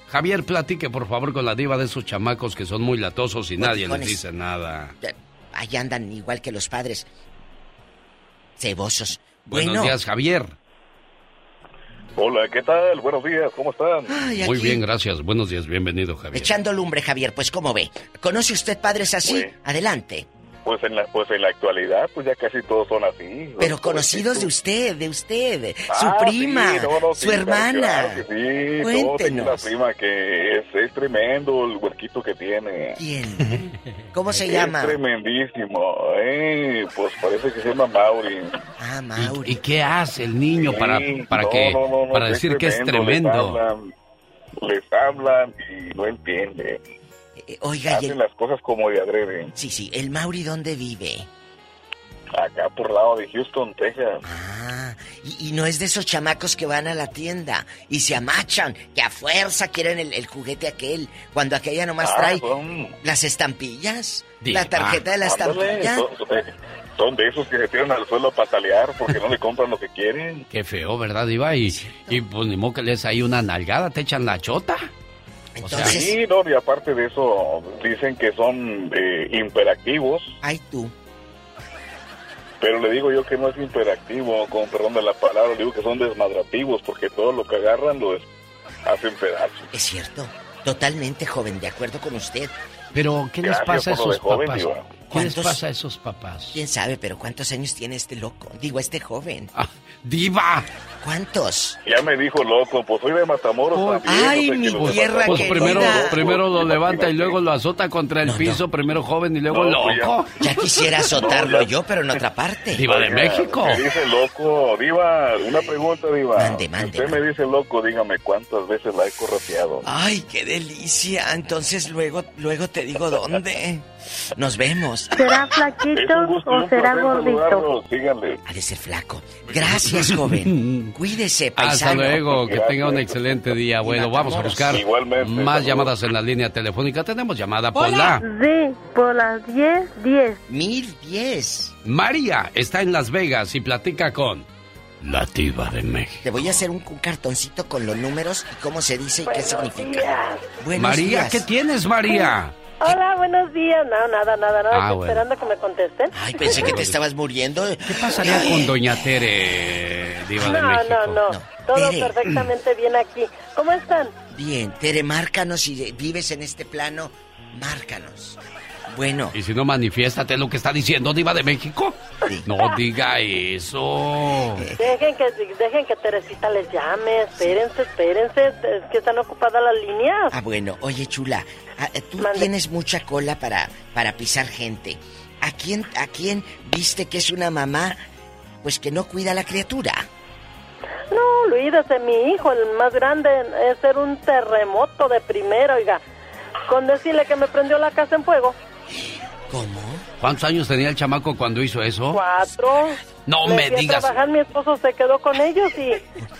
Javier, platique por favor con la diva de esos chamacos que son muy latosos y nadie les dice nada. Ahí andan igual que los padres. Cebosos. Buenos bueno, días, Javier. Hola, ¿qué tal? Buenos días, ¿cómo están? Ay, Muy bien, gracias. Buenos días, bienvenido, Javier. Echando lumbre, Javier, pues ¿cómo ve? ¿Conoce usted padres así? Pues- Adelante. Pues en la pues en la actualidad, pues ya casi todos son así. Pero conocidos de usted, de usted, su Ah, prima, sí, no, no, sí, su claro, hermana. claro que sí, no, tengo una Cuéntenos. prima que es, es tremendo el huerquito que tiene. ¿Quién? ¿Cómo se es llama? tremendísimo, eh, pues parece que se llama Mauri. Ah, ¿Y, y qué hace el niño para, Sí, para no, que no, no, no, para decir que es Les tremendo? hablan, les hablan y no entiende. Oiga, Hacen el... las cosas como de adrede. Sí, sí, ¿el Mauri dónde vive? Acá por lado de Houston, Texas. Ah, y, y no es de esos chamacos que van a la tienda y se amachan, que a fuerza quieren el, el juguete aquel, cuando aquella nomás Ah, trae son- las estampillas, Diva. la tarjeta de la Ándale, estampilla. son, de esos que se tiran al suelo a patalear porque no le compran lo que quieren. [laughs] Qué feo, ¿verdad, Diva? Y, y pues ni modo que les ahí una nalgada, te echan la chota. O sea, Sí, no, y aparte de eso, dicen que son eh, imperactivos. Ay, tú. Pero le digo yo que no es imperactivo, con perdón de la palabra, le digo que son desmadrativos porque todo lo que agarran lo hacen pedazos. Es cierto, totalmente joven, de acuerdo con usted. Pero, ¿qué les Gracias pasa a joven, papás? Diva. ¿Qué les ¿Cuántos? pasa a esos papás? ¿Quién sabe, pero cuántos años tiene este loco? Digo, este joven. Ah, ¡Diva! ¿Cuántos? Ya me dijo loco, pues soy de Matamoros Oh, también. ay, no sé mi de tierra. Pues primero, querida. primero lo levanta y luego lo azota contra el piso, primero joven y luego No, pues loco. Ya quisiera azotarlo No, ya- yo, pero en otra parte. Diva de México. Me dice loco, Diva, una pregunta, Diva. Mande, mande, Si usted me dice loco, dígame cuántas veces la he correteado. Ay, qué delicia. Entonces luego, luego te digo dónde. Nos vemos. ¿Será flaquito o será gordito? síganle. Ha de ser flaco. Gracias, joven. [laughs] Cuídese, Hasta paisano. luego, que Gracias. tenga un excelente día. Bueno, vamos a buscar Igualmente, más saludos. llamadas en la línea telefónica. Tenemos llamada por la... Sí, por las 10, 10. Mil diez. María está en Las Vegas y platica con la diva de México. Te voy a hacer un, un cartoncito con los números y cómo se dice y qué significa. Buenos María, días. ¿qué tienes, María? Hola, buenos días. No, nada, nada, nada. Ah, Estoy bueno. esperando que me contesten. Ay, pensé que te [laughs] estabas muriendo. ¿Qué pasaría con Doña Tere, diva de No, México? no, no. No. Todo Tere. perfectamente bien aquí. ¿Cómo están? Bien, Tere, márcanos si vives en este plano, márcanos. Bueno, Y si no, manifiéstate lo que está diciendo Diva de México. Sí. No diga eso. Dejen que, dejen que Teresita les llame. Espérense, espérense. Es que están ocupadas las líneas. ah, bueno, oye, chula, ah, eh, tú Mande. tienes mucha cola para, para pisar gente. ¿A quién, ¿A quién viste que es una mamá, pues que no cuida a la criatura? No, Luis, ese mi hijo, el más grande, es ser un terremoto de primera, oiga. Con decirle que me prendió la casa en fuego. ¿Cómo? ¿Cuántos años tenía el chamaco cuando hizo eso? Cuatro. No me a digas. trabajar, mi esposo se quedó con ellos y...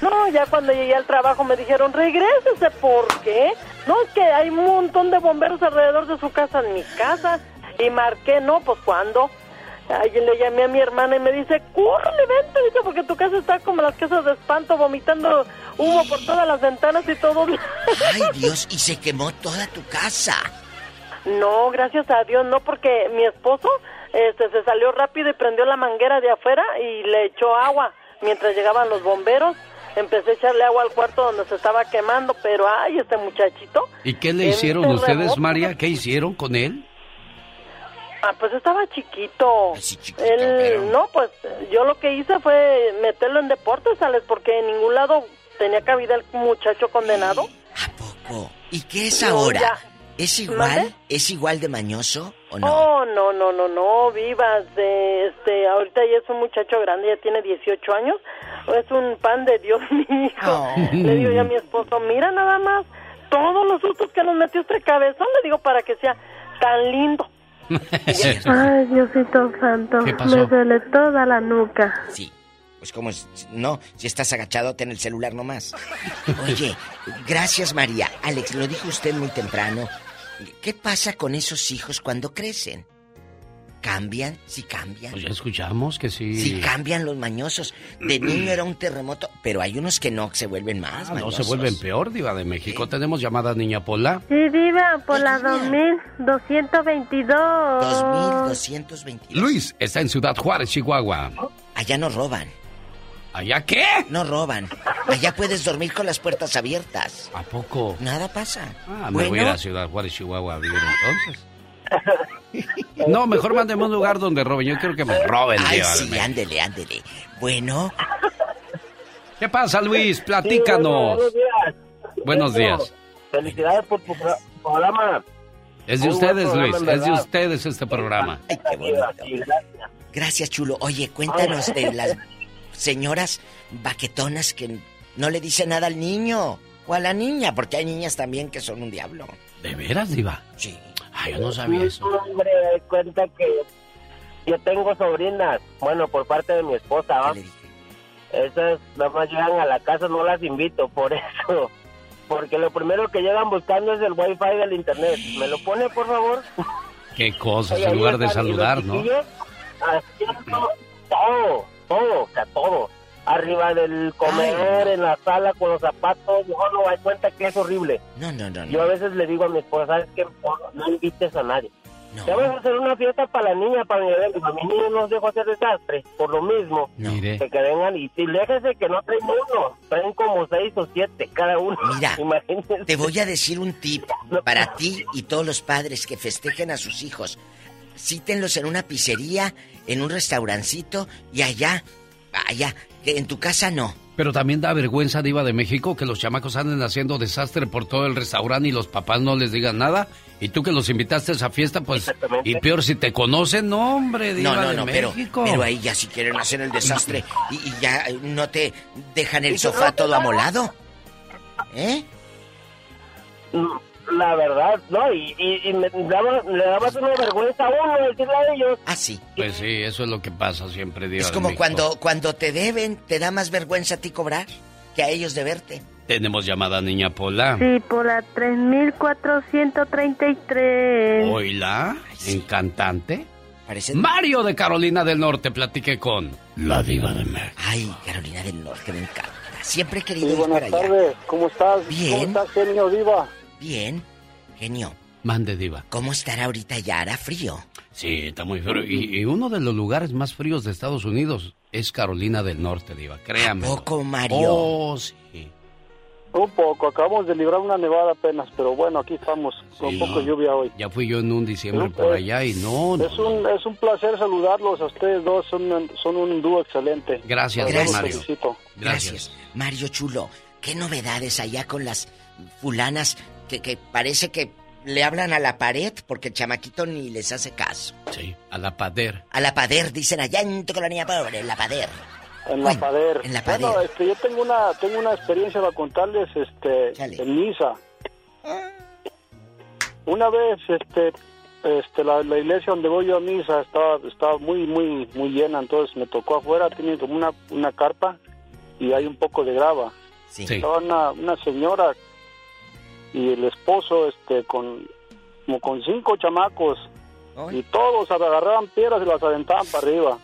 No, ya cuando llegué al trabajo me dijeron, regrésese, ¿por qué? No, es que hay un montón de bomberos alrededor de su casa, en mi casa. Y marqué, no, pues ¿cuándo? Ay, le llamé a mi hermana y me dice, córrele, vente, dice, porque tu casa está como las casas de espanto, vomitando humo por todas las ventanas y todo. Ay, [laughs] Dios, y se quemó toda tu casa. No, gracias a Dios, no, porque mi esposo este, se salió rápido y prendió la manguera de afuera y le echó agua mientras llegaban los bomberos. Empecé a echarle agua al cuarto donde se estaba quemando, pero ay, este muchachito. ¿Y qué le hicieron ustedes. María? ¿Qué hicieron con él? Ah, pues estaba chiquito. Sí, chiquito, Él, pero- no, pues yo lo que hice fue meterlo en deportes, ¿sales? Porque en ningún lado tenía cabida el muchacho condenado. ¿A poco? ¿Y qué es No, ahora? ya. ¿Es igual? ¿Mande? ¿Es igual de mañoso o no? Oh, no, no, no, no, vivas de, este, ahorita ya es un muchacho grande, ya tiene 18 años, es un pan de Dios, [laughs] mi hijo. Oh. Le digo yo a mi esposo, mira nada más, todos los sustos que nos metió este cabezón, le digo para que sea tan lindo. [laughs] Ay, Diosito santo, ¿Qué pasó? me duele toda la nuca. Sí. Pues como es- no, si estás agachado, ten el celular nomás. Oye, gracias María. Alex, lo dijo usted muy temprano. ¿Qué pasa con esos hijos cuando crecen? cambian, sí cambian. Pues ya escuchamos que sí. Sí cambian los mañosos. De [clears throat] niño era un terremoto, pero hay unos que no, se vuelven más Ah, no mañosos. se vuelven peor, Diva de México. Tenemos llamada Niña Pola. Sí, Diva, por la 2222. 2222. Luis está en Ciudad Juárez, Chihuahua. Allá no roban. ¿Allá qué? No roban. Allá puedes dormir con las puertas abiertas. ¿A poco? Nada pasa. Ah, me Bueno. voy a ir a Ciudad Juárez, Chihuahua a vivir entonces. No, mejor mándeme a un lugar donde roben. Yo quiero que me roben, Ay, sí, ándele, ándele. Bueno, ¿Qué pasa, Luis? Platícanos. buenos días. Buenos días. Felicidades por tu pro- programa. Es de Muy ustedes, programa, Luis. Es de ustedes este programa. Ay, qué bonito. Gracias, chulo. Oye, cuéntanos de las señoras baquetonas que no le dicen nada al niño o a la niña, porque hay niñas también que son un diablo. ¿De veras, Diva? Sí. Ah, yo no sabía eso. Hombre, cuenta que yo tengo sobrinas, bueno, por parte de mi esposa, ¿va? Esas nada más llegan a la casa, no las invito, por [laughs] eso. Porque lo primero que llegan buscando es el wifi del internet. ¿Me lo pone, por favor? Qué cosas, en lugar de saludar, ¿no? chiquillos Haciendo todo, o sea, todo. Arriba del comedor, en la sala, con los zapatos. No me doy cuenta que es horrible. No, no, no. Yo a veces le digo a mi esposa, ¿sabes qué? No invites a nadie. Ya vamos a hacer una fiesta para la niña, para mi bebé. A mi niño no los dejo hacer desastre. Por lo mismo, Mire. que, que vengan y, y déjese que no traen uno. Traen como seis o siete cada uno. Mira, [laughs] Imagínense. Te voy a decir un tip para ti y todos los padres que festejen a sus hijos. Cítenlos en una pizzería, en un restaurancito y allá, allá, que en tu casa no. Pero también da vergüenza, Diva de México, que los chamacos anden haciendo desastre por todo el restaurante y los papás no les digan nada. Y tú que los invitaste a esa fiesta, pues. Y peor si te conocen, no, hombre, Diva No, no, de no, pero, México. pero ahí ya si quieren hacer el desastre [laughs] y, y ya eh, no te dejan el sofá todo amolado. ¿Eh? Mm, La verdad, no, y, y, y me daba, le daba una vergüenza a uno decirle a ellos. Ah, sí. Pues sí, eso es lo que pasa siempre, Diva Es como México. cuando, cuando te deben, te da más vergüenza a ti cobrar que a ellos de verte. Tenemos llamada Niña Pola. Sí, por la 3433. Oila, en cantante. Parece... Mario de Carolina del Norte, platiqué con la Diva de México. Ay, Carolina del Norte, me encanta. Siempre he querido Sí, ir buenas para allá. tardes. ¿Cómo estás? Bien. ¿Cómo estás, genio diva? Bien. Genio. Mande, Diva. ¿Cómo estará ahorita ya? ¿Hará frío? Sí, está muy frío. Y, y uno de los lugares más fríos de Estados Unidos es Carolina del Norte, Diva. Créame. poco, Mario? Oh, sí. Un poco. Acabamos de librar una nevada apenas, pero bueno, aquí estamos con Sí. poco lluvia hoy. Ya fui yo en un diciembre por allá y no, no. Es un, es un placer saludarlos a ustedes dos. Son, un- son un dúo excelente. Gracias, los Mario. felicito. Gracias. Mario Chulo, ¿qué novedades allá con las fulanas que, que parece que le hablan a la pared porque el chamaquito ni les hace caso? Sí, a la pader. A la pader, dicen allá en tu colonia pobre, la pader. En la pader. en la Bueno, pader. este, yo tengo una, tengo una experiencia para contarles este, en misa. Una vez, este, este, la, la iglesia donde voy yo a misa estaba, estaba muy, muy, muy llena, entonces me tocó afuera, tiene como una, una carpa y hay un poco de grava. Estaba una, una señora y el esposo, este, con, como con cinco chamacos y todos agarraban piedras y las aventaban para arriba.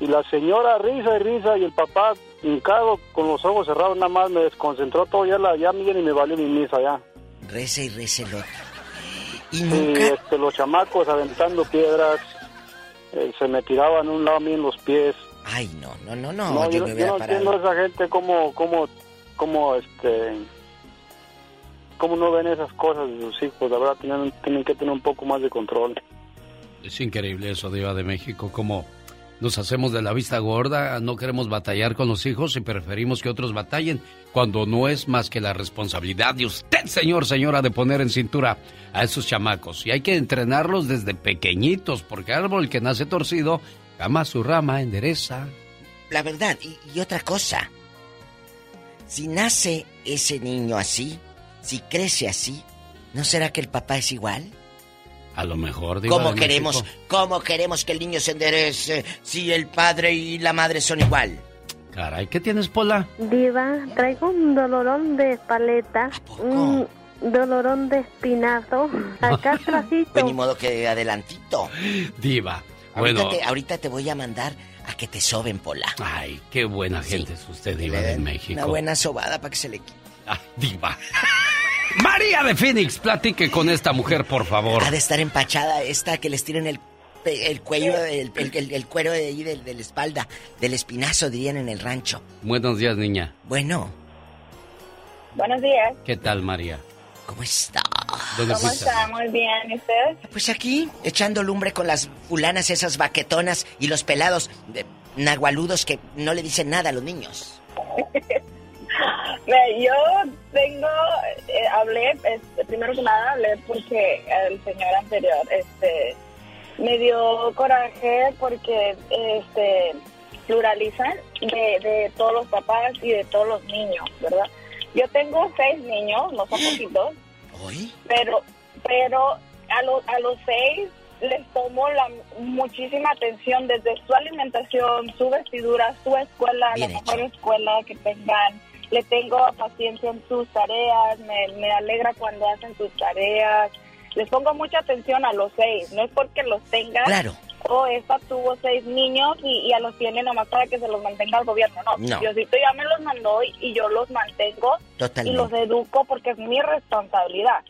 Y la señora risa y risa y el papá hincado con los ojos cerrados nada más me desconcentró todo ya la ya Miguel y me valió mi misa ya. Reza y reza el otro. Y Y este, los chamacos aventando piedras eh, se me tiraban un lado a mí en los pies. Ay, no, no, no, no, yo, yo, yo no entiendo a esa gente cómo, cómo, cómo, este, cómo no ven esas cosas de sus hijos. La verdad, tienen, tienen que tener un poco más de control. Es increíble eso, Diva de México, como nos hacemos de la vista gorda, no queremos batallar con los hijos y preferimos que otros batallen, cuando no es más que la responsabilidad de usted, señor, señora, de poner en cintura a esos chamacos. Y hay que entrenarlos desde pequeñitos, porque árbol que nace torcido, jamás su rama endereza. La verdad, y, y otra cosa. Si nace ese niño así, si crece así, ¿no será que el papá es igual? A lo mejor, Diva ¿Cómo de queremos, México. cómo queremos que el niño se enderece si el padre y la madre son igual? Caray, ¿qué tienes, Pola? Diva, traigo un dolorón de paleta. Mm, dolorón de espinazo. Acá [laughs] atrásito. Pues ni modo que adelantito. Diva. Ahorita, Bueno, te, ahorita te voy a mandar a que te soben, Pola. ay, qué buena gente es usted, Diva de México. Una buena sobada para que se le quite. Ay, diva. María de Phoenix, platique con esta mujer, por favor. Ha de estar empachada esta que les tiren el, el cuello, el, el- el- el cuero de ahí de, de la espalda, del espinazo, dirían en el rancho. Buenos días, niña. Bueno, Buenos días. ¿Qué tal, María? ¿cómo está? ¿Dónde ¿Cómo fuiste? está? Muy bien. ¿Y ustedes? Pues aquí, echando lumbre con las fulanas, esas baquetonas y los pelados de nahualudos que no le dicen nada a los niños. [laughs] Yo tengo, eh, hablé, este, primero que nada hablé porque el señor anterior, este, me dio coraje porque, este, pluralizan de, de todos los papás y de todos los niños, ¿verdad? Yo tengo seis niños, no son poquitos, pero, pero a, los a los seis les tomo la muchísima atención desde su alimentación, su vestidura, su escuela, Bien la mejor escuela que tengan. Le tengo paciencia en sus tareas, me, me alegra cuando hacen sus tareas. Les pongo mucha atención a los seis, no es porque los tenga. Claro. O esta tuvo seis niños y, y a los tiene nomás para que se los mantenga el gobierno. No, No. Diosito ya me los mandó y, y yo los mantengo Totalmente. y los educo porque es mi responsabilidad.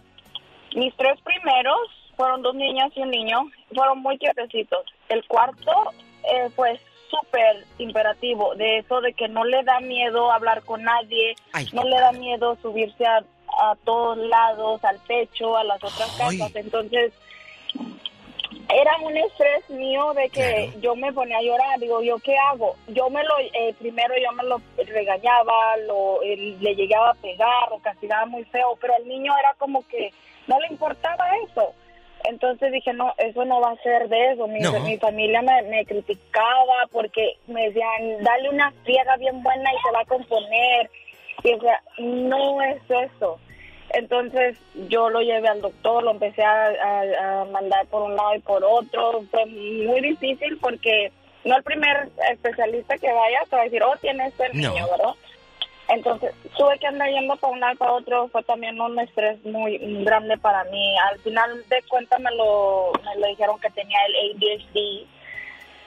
Mis tres primeros fueron dos niñas y un niño, fueron muy quietecitos. El cuarto eh, fue súper imperativo, de eso de que no le da miedo hablar con nadie, no le da miedo subirse a, a todos lados, al techo, a las otras casas. Entonces, era un estrés mío de que yo me ponía a llorar, digo, ¿yo qué hago? Yo me lo, eh, primero yo me lo regañaba, lo, eh, le llegaba a pegar, lo castigaba muy feo, pero al niño era como que no le importaba eso. Entonces dije, no, eso no va a ser de eso. Mi, No. mi familia me, me criticaba porque me decían, dale una friega bien buena y se va a componer. Y o sea, no es eso. Entonces yo lo llevé al doctor, lo empecé a, a- a mandar por un lado y por otro. Fue muy difícil porque no el primer especialista que vaya te va a decir, oh, tiene este No. niño, ¿verdad? Entonces tuve que andar yendo para un lado para otro. Fue también un estrés muy grande para mí. Al final de cuentas me lo, me lo dijeron que tenía el ADHD.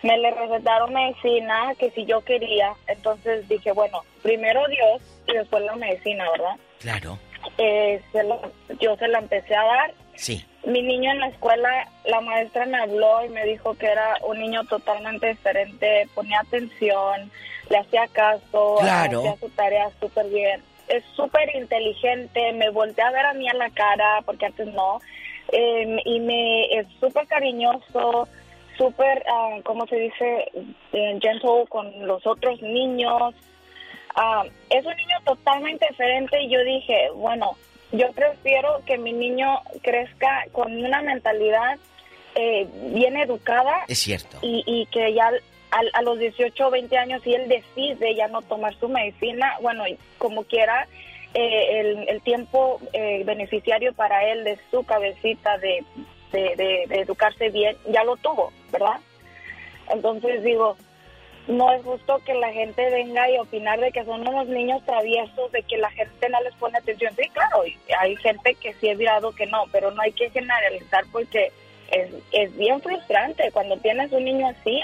Me le recetaron medicina que si yo quería. Entonces dije, bueno, primero Dios y después la medicina, ¿verdad? Claro. Eh, se lo- yo se la empecé a dar. Sí. Mi niño en la escuela, la maestra me habló y me dijo que era un niño totalmente diferente, ponía atención, le hacía caso, Claro. hacía su tarea súper bien. Es súper inteligente, me volteé a ver a mí a la cara, porque antes no, eh, y me es súper cariñoso, súper, ah, ¿cómo se dice? Eh, gentle con los otros niños. Ah, es un niño totalmente diferente y yo dije, bueno, yo prefiero que mi niño crezca con una mentalidad eh, bien educada Es cierto. y, y que ya al- a, los 18 o 20 años, si él decide ya no tomar su medicina, bueno, como quiera, eh, el, el tiempo eh, beneficiario para él de su cabecita de, de, educarse bien, ya lo tuvo, ¿verdad? Entonces digo, no es justo que la gente venga y opinar de que son unos niños traviesos, de que la gente no les pone atención. Sí, claro, hay gente que sí he mirado que no, pero no hay que generalizar porque es, es bien frustrante cuando tienes un niño así.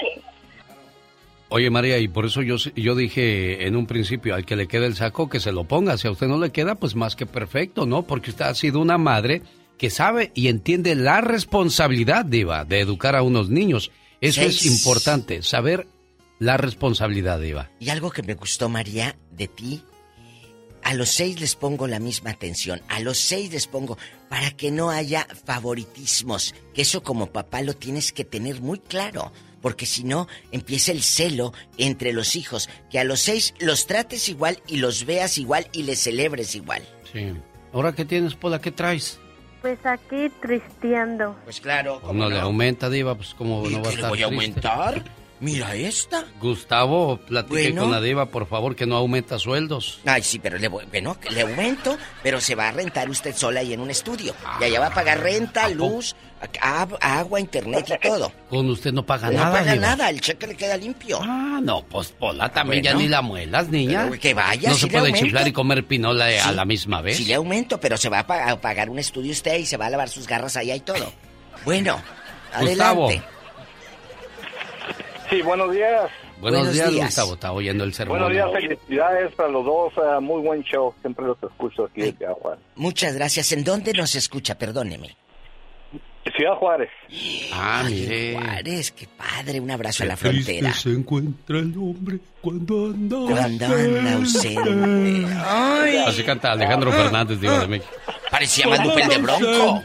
Oye, María, y por eso yo, yo dije en un principio, al que le quede el saco, que se lo ponga. Si a usted no le queda, pues más que perfecto, ¿no? Porque usted ha sido una madre que sabe y entiende la responsabilidad, Diva, de educar a unos niños. Eso es importante, saber la responsabilidad, Diva. Y algo que me gustó, María, de ti, a los seis les pongo la misma atención, a los seis les pongo para que no haya favoritismos, que eso como papá lo tienes que tener muy claro, porque si no empieza el celo entre los hijos, que a los seis los trates igual y los veas igual y les celebres igual. Sí. ¿Ahora qué tienes, Pola? ¿Qué traes? Pues aquí tristeando. Pues claro. No, le aumenta, Diva, pues como no va a ¿Qué le estar voy a triste? aumentar? [laughs] Mira esta. Gustavo, platique Bueno. con la diva, por favor, que no aumenta sueldos. Ay, sí, pero le, voy- bueno, que le aumento, pero se va a rentar usted sola ahí en un estudio. Y allá va a pagar renta, luz, a- agua, internet y todo. Con usted no paga No nada, paga diva. nada, el cheque le queda limpio. Ah, no, pues Pola también ya ni la muelas, niña. Pero que vaya, No se puede aumento. chiflar y comer pinola a la misma vez. Sí le aumento, pero se va a, pa- a pagar un estudio usted y se va a lavar sus garras allá y todo. Bueno, Gustavo. Sí, buenos días. Buenos, Buenos días, días. Gustavo. Está oyendo el sermón. Buenos días, felicidades para los dos. eh, muy buen show. Siempre los escucho aquí en Ciudad Juárez. Muchas gracias. ¿En dónde nos escucha? Perdóneme. Ciudad Juárez. Ah, Ay, mire. Juárez, qué padre. Un abrazo a Qué la frontera. se encuentra el hombre cuando anda Cuando anda ausente. Ay. Así canta Alejandro Fernández, digo, de México. Parecía más Lupel de Bronco.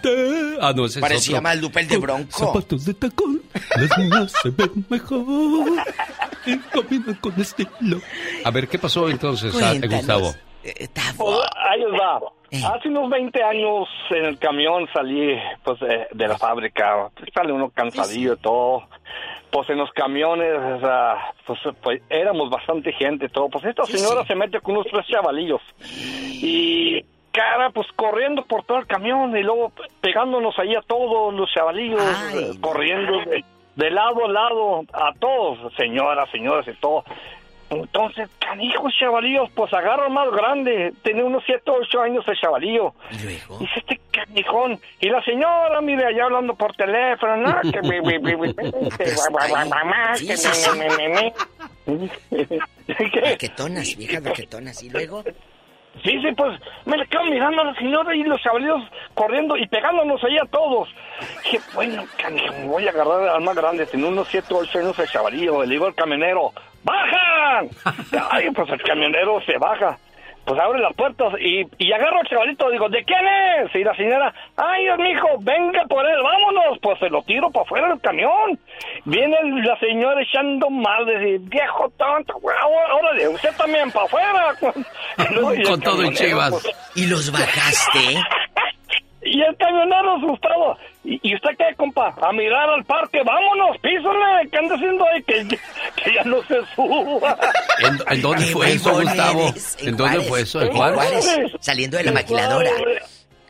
Ah, no, ese es Parecía más Lupel de Bronco. Zapatos de tacón, las niñas se ven mejor y caminan con estilo. A ver, ¿qué pasó entonces, a- Cuéntanos. Gustavo? Pues, ahí les va. Hace unos 20 años en el camión salí pues de, de la fábrica. Pues, sale uno cansadillo y todo. Pues en los camiones, pues, pues, éramos bastante gente y todo. Pues esta señora se mete con unos tres chavalillos. Y cara, pues corriendo por todo el camión y luego pegándonos ahí a todos los chavalillos, eh, corriendo de, de lado a lado a todos, señoras, señores y todo. Entonces, canijos chavalillos, pues agarra más grande, tiene unos 7 o 8 años el chavalillo. Dice este canijón. Y la señora, mire, allá hablando por teléfono, no, que que que me, me, me, me. [laughs] Baquetonas, [laughs] viejas baquetonas. ¿Y luego? Sí, sí, pues me le quedo mirando a la señora y los chavalillos corriendo y pegándonos ahí a todos. Dije, bueno, canijo, me voy a agarrar al más grande, tiene unos 7 o 8 años el chavalillo. Le digo al camionero, ¡bajan! [laughs] Ay, pues el camionero se baja. Pues abre las puertas y, y agarro al chavalito, digo, ¿de quién es? Y la señora, ay, hijo, venga por él, vámonos. Pues se lo tiro para afuera del camión. Viene la señora echando mal, dice, viejo tonto, güey, órale, usted también para afuera. [laughs] Y el Con todo chivas. pues, ¿Y los bajaste? [laughs] y el camionero asustado. ¿Y, y usted qué, compa? A mirar al parque. Vámonos, písale. ¿Qué anda haciendo ahí? Que, que ya no se suba. ¿En, en dónde fue eso, Gustavo? eres, ¿En dónde fue eso? ¿En Juárez? Saliendo de la maquiladora.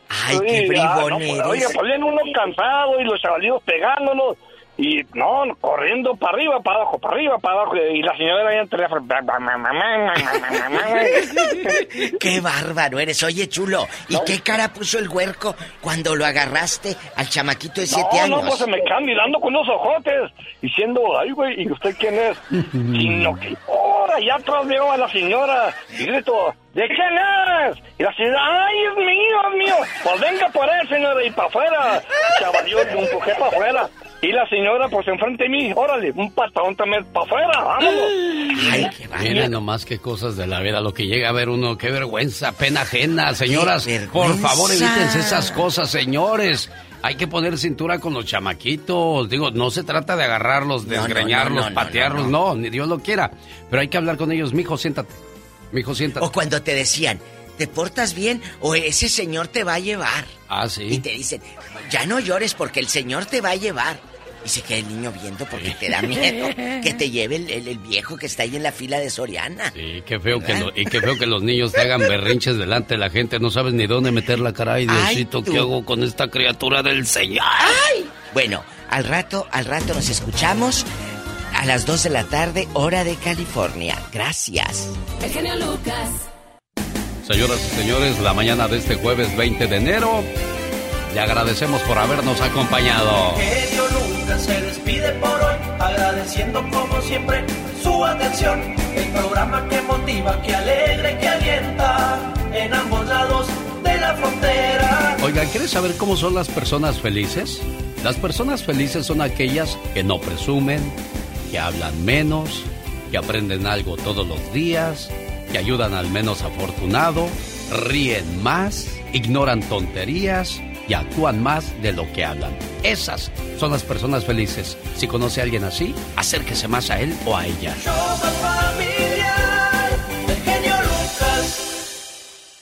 Ay, qué bribón no, pues, eres. Oye, pues viene uno cansado y los chavalitos pegándonos. Y no, corriendo para arriba, para abajo, para arriba, para abajo. Y la señora ahí en el teléfono. [laughs] Qué bárbaro eres. Oye, chulo, ¿y qué cara puso el huerco cuando lo agarraste al chamaquito de siete no, años? No, pues se me quedan mirando con unos ojotes, diciendo, ay, güey, ¿y usted quién es? [laughs] Sino que, ahora ya atrás veo a la señora y grito, ¿de quién es? Y la señora, ay, es mío, es mío. Pues venga por él, señora, y para afuera. Chaval, yo empujé para afuera. Y la señora, pues enfrente de mí, órale, un patón también para afuera, vámonos. [gasps] Ay, Miren nomás qué cosas de la vida, lo que llega a ver uno, qué vergüenza, pena ajena, señoras. Por favor, evítense esas cosas, señores. Hay que poner cintura con los chamaquitos. Digo, no se trata de agarrarlos, no, desgreñarlos, no, no, patearlos, no, ni Dios lo quiera. Pero hay que hablar con ellos. Mijo, siéntate. Mijo, siéntate. O cuando te decían, ¿te portas bien o ese señor te va a llevar? Ah, Y sí. te dicen, ya no llores porque el señor te va a llevar. Y se queda el niño viendo porque te da miedo que te [laughs] lleve el, el- el viejo que está ahí en la fila de Soriana. Y qué feo que lo- y qué feo que los niños te hagan berrinches delante de la gente. No sabes ni dónde meter la cara. Ay, Diosito. ¿qué hago con esta criatura del Señor? Bueno, al rato, al rato nos escuchamos a las 2 de la tarde, hora de California. Gracias. El genio Lucas. Señoras y señores, la mañana de este jueves 20 de enero, le agradecemos por habernos acompañado. Lucas se despide por hoy, agradeciendo como siempre su atención. El programa que motiva, que alegra y que alienta en ambos lados de la frontera. Oigan, ¿quieres saber cómo son las personas felices? Las personas felices son aquellas que no presumen, que hablan menos, que aprenden algo todos los días, que ayudan al menos afortunado, ríen más, ignoran tonterías y actúan más de lo que hablan. Esas son las personas felices. Si conoce a alguien así, acérquese más a él o a ella.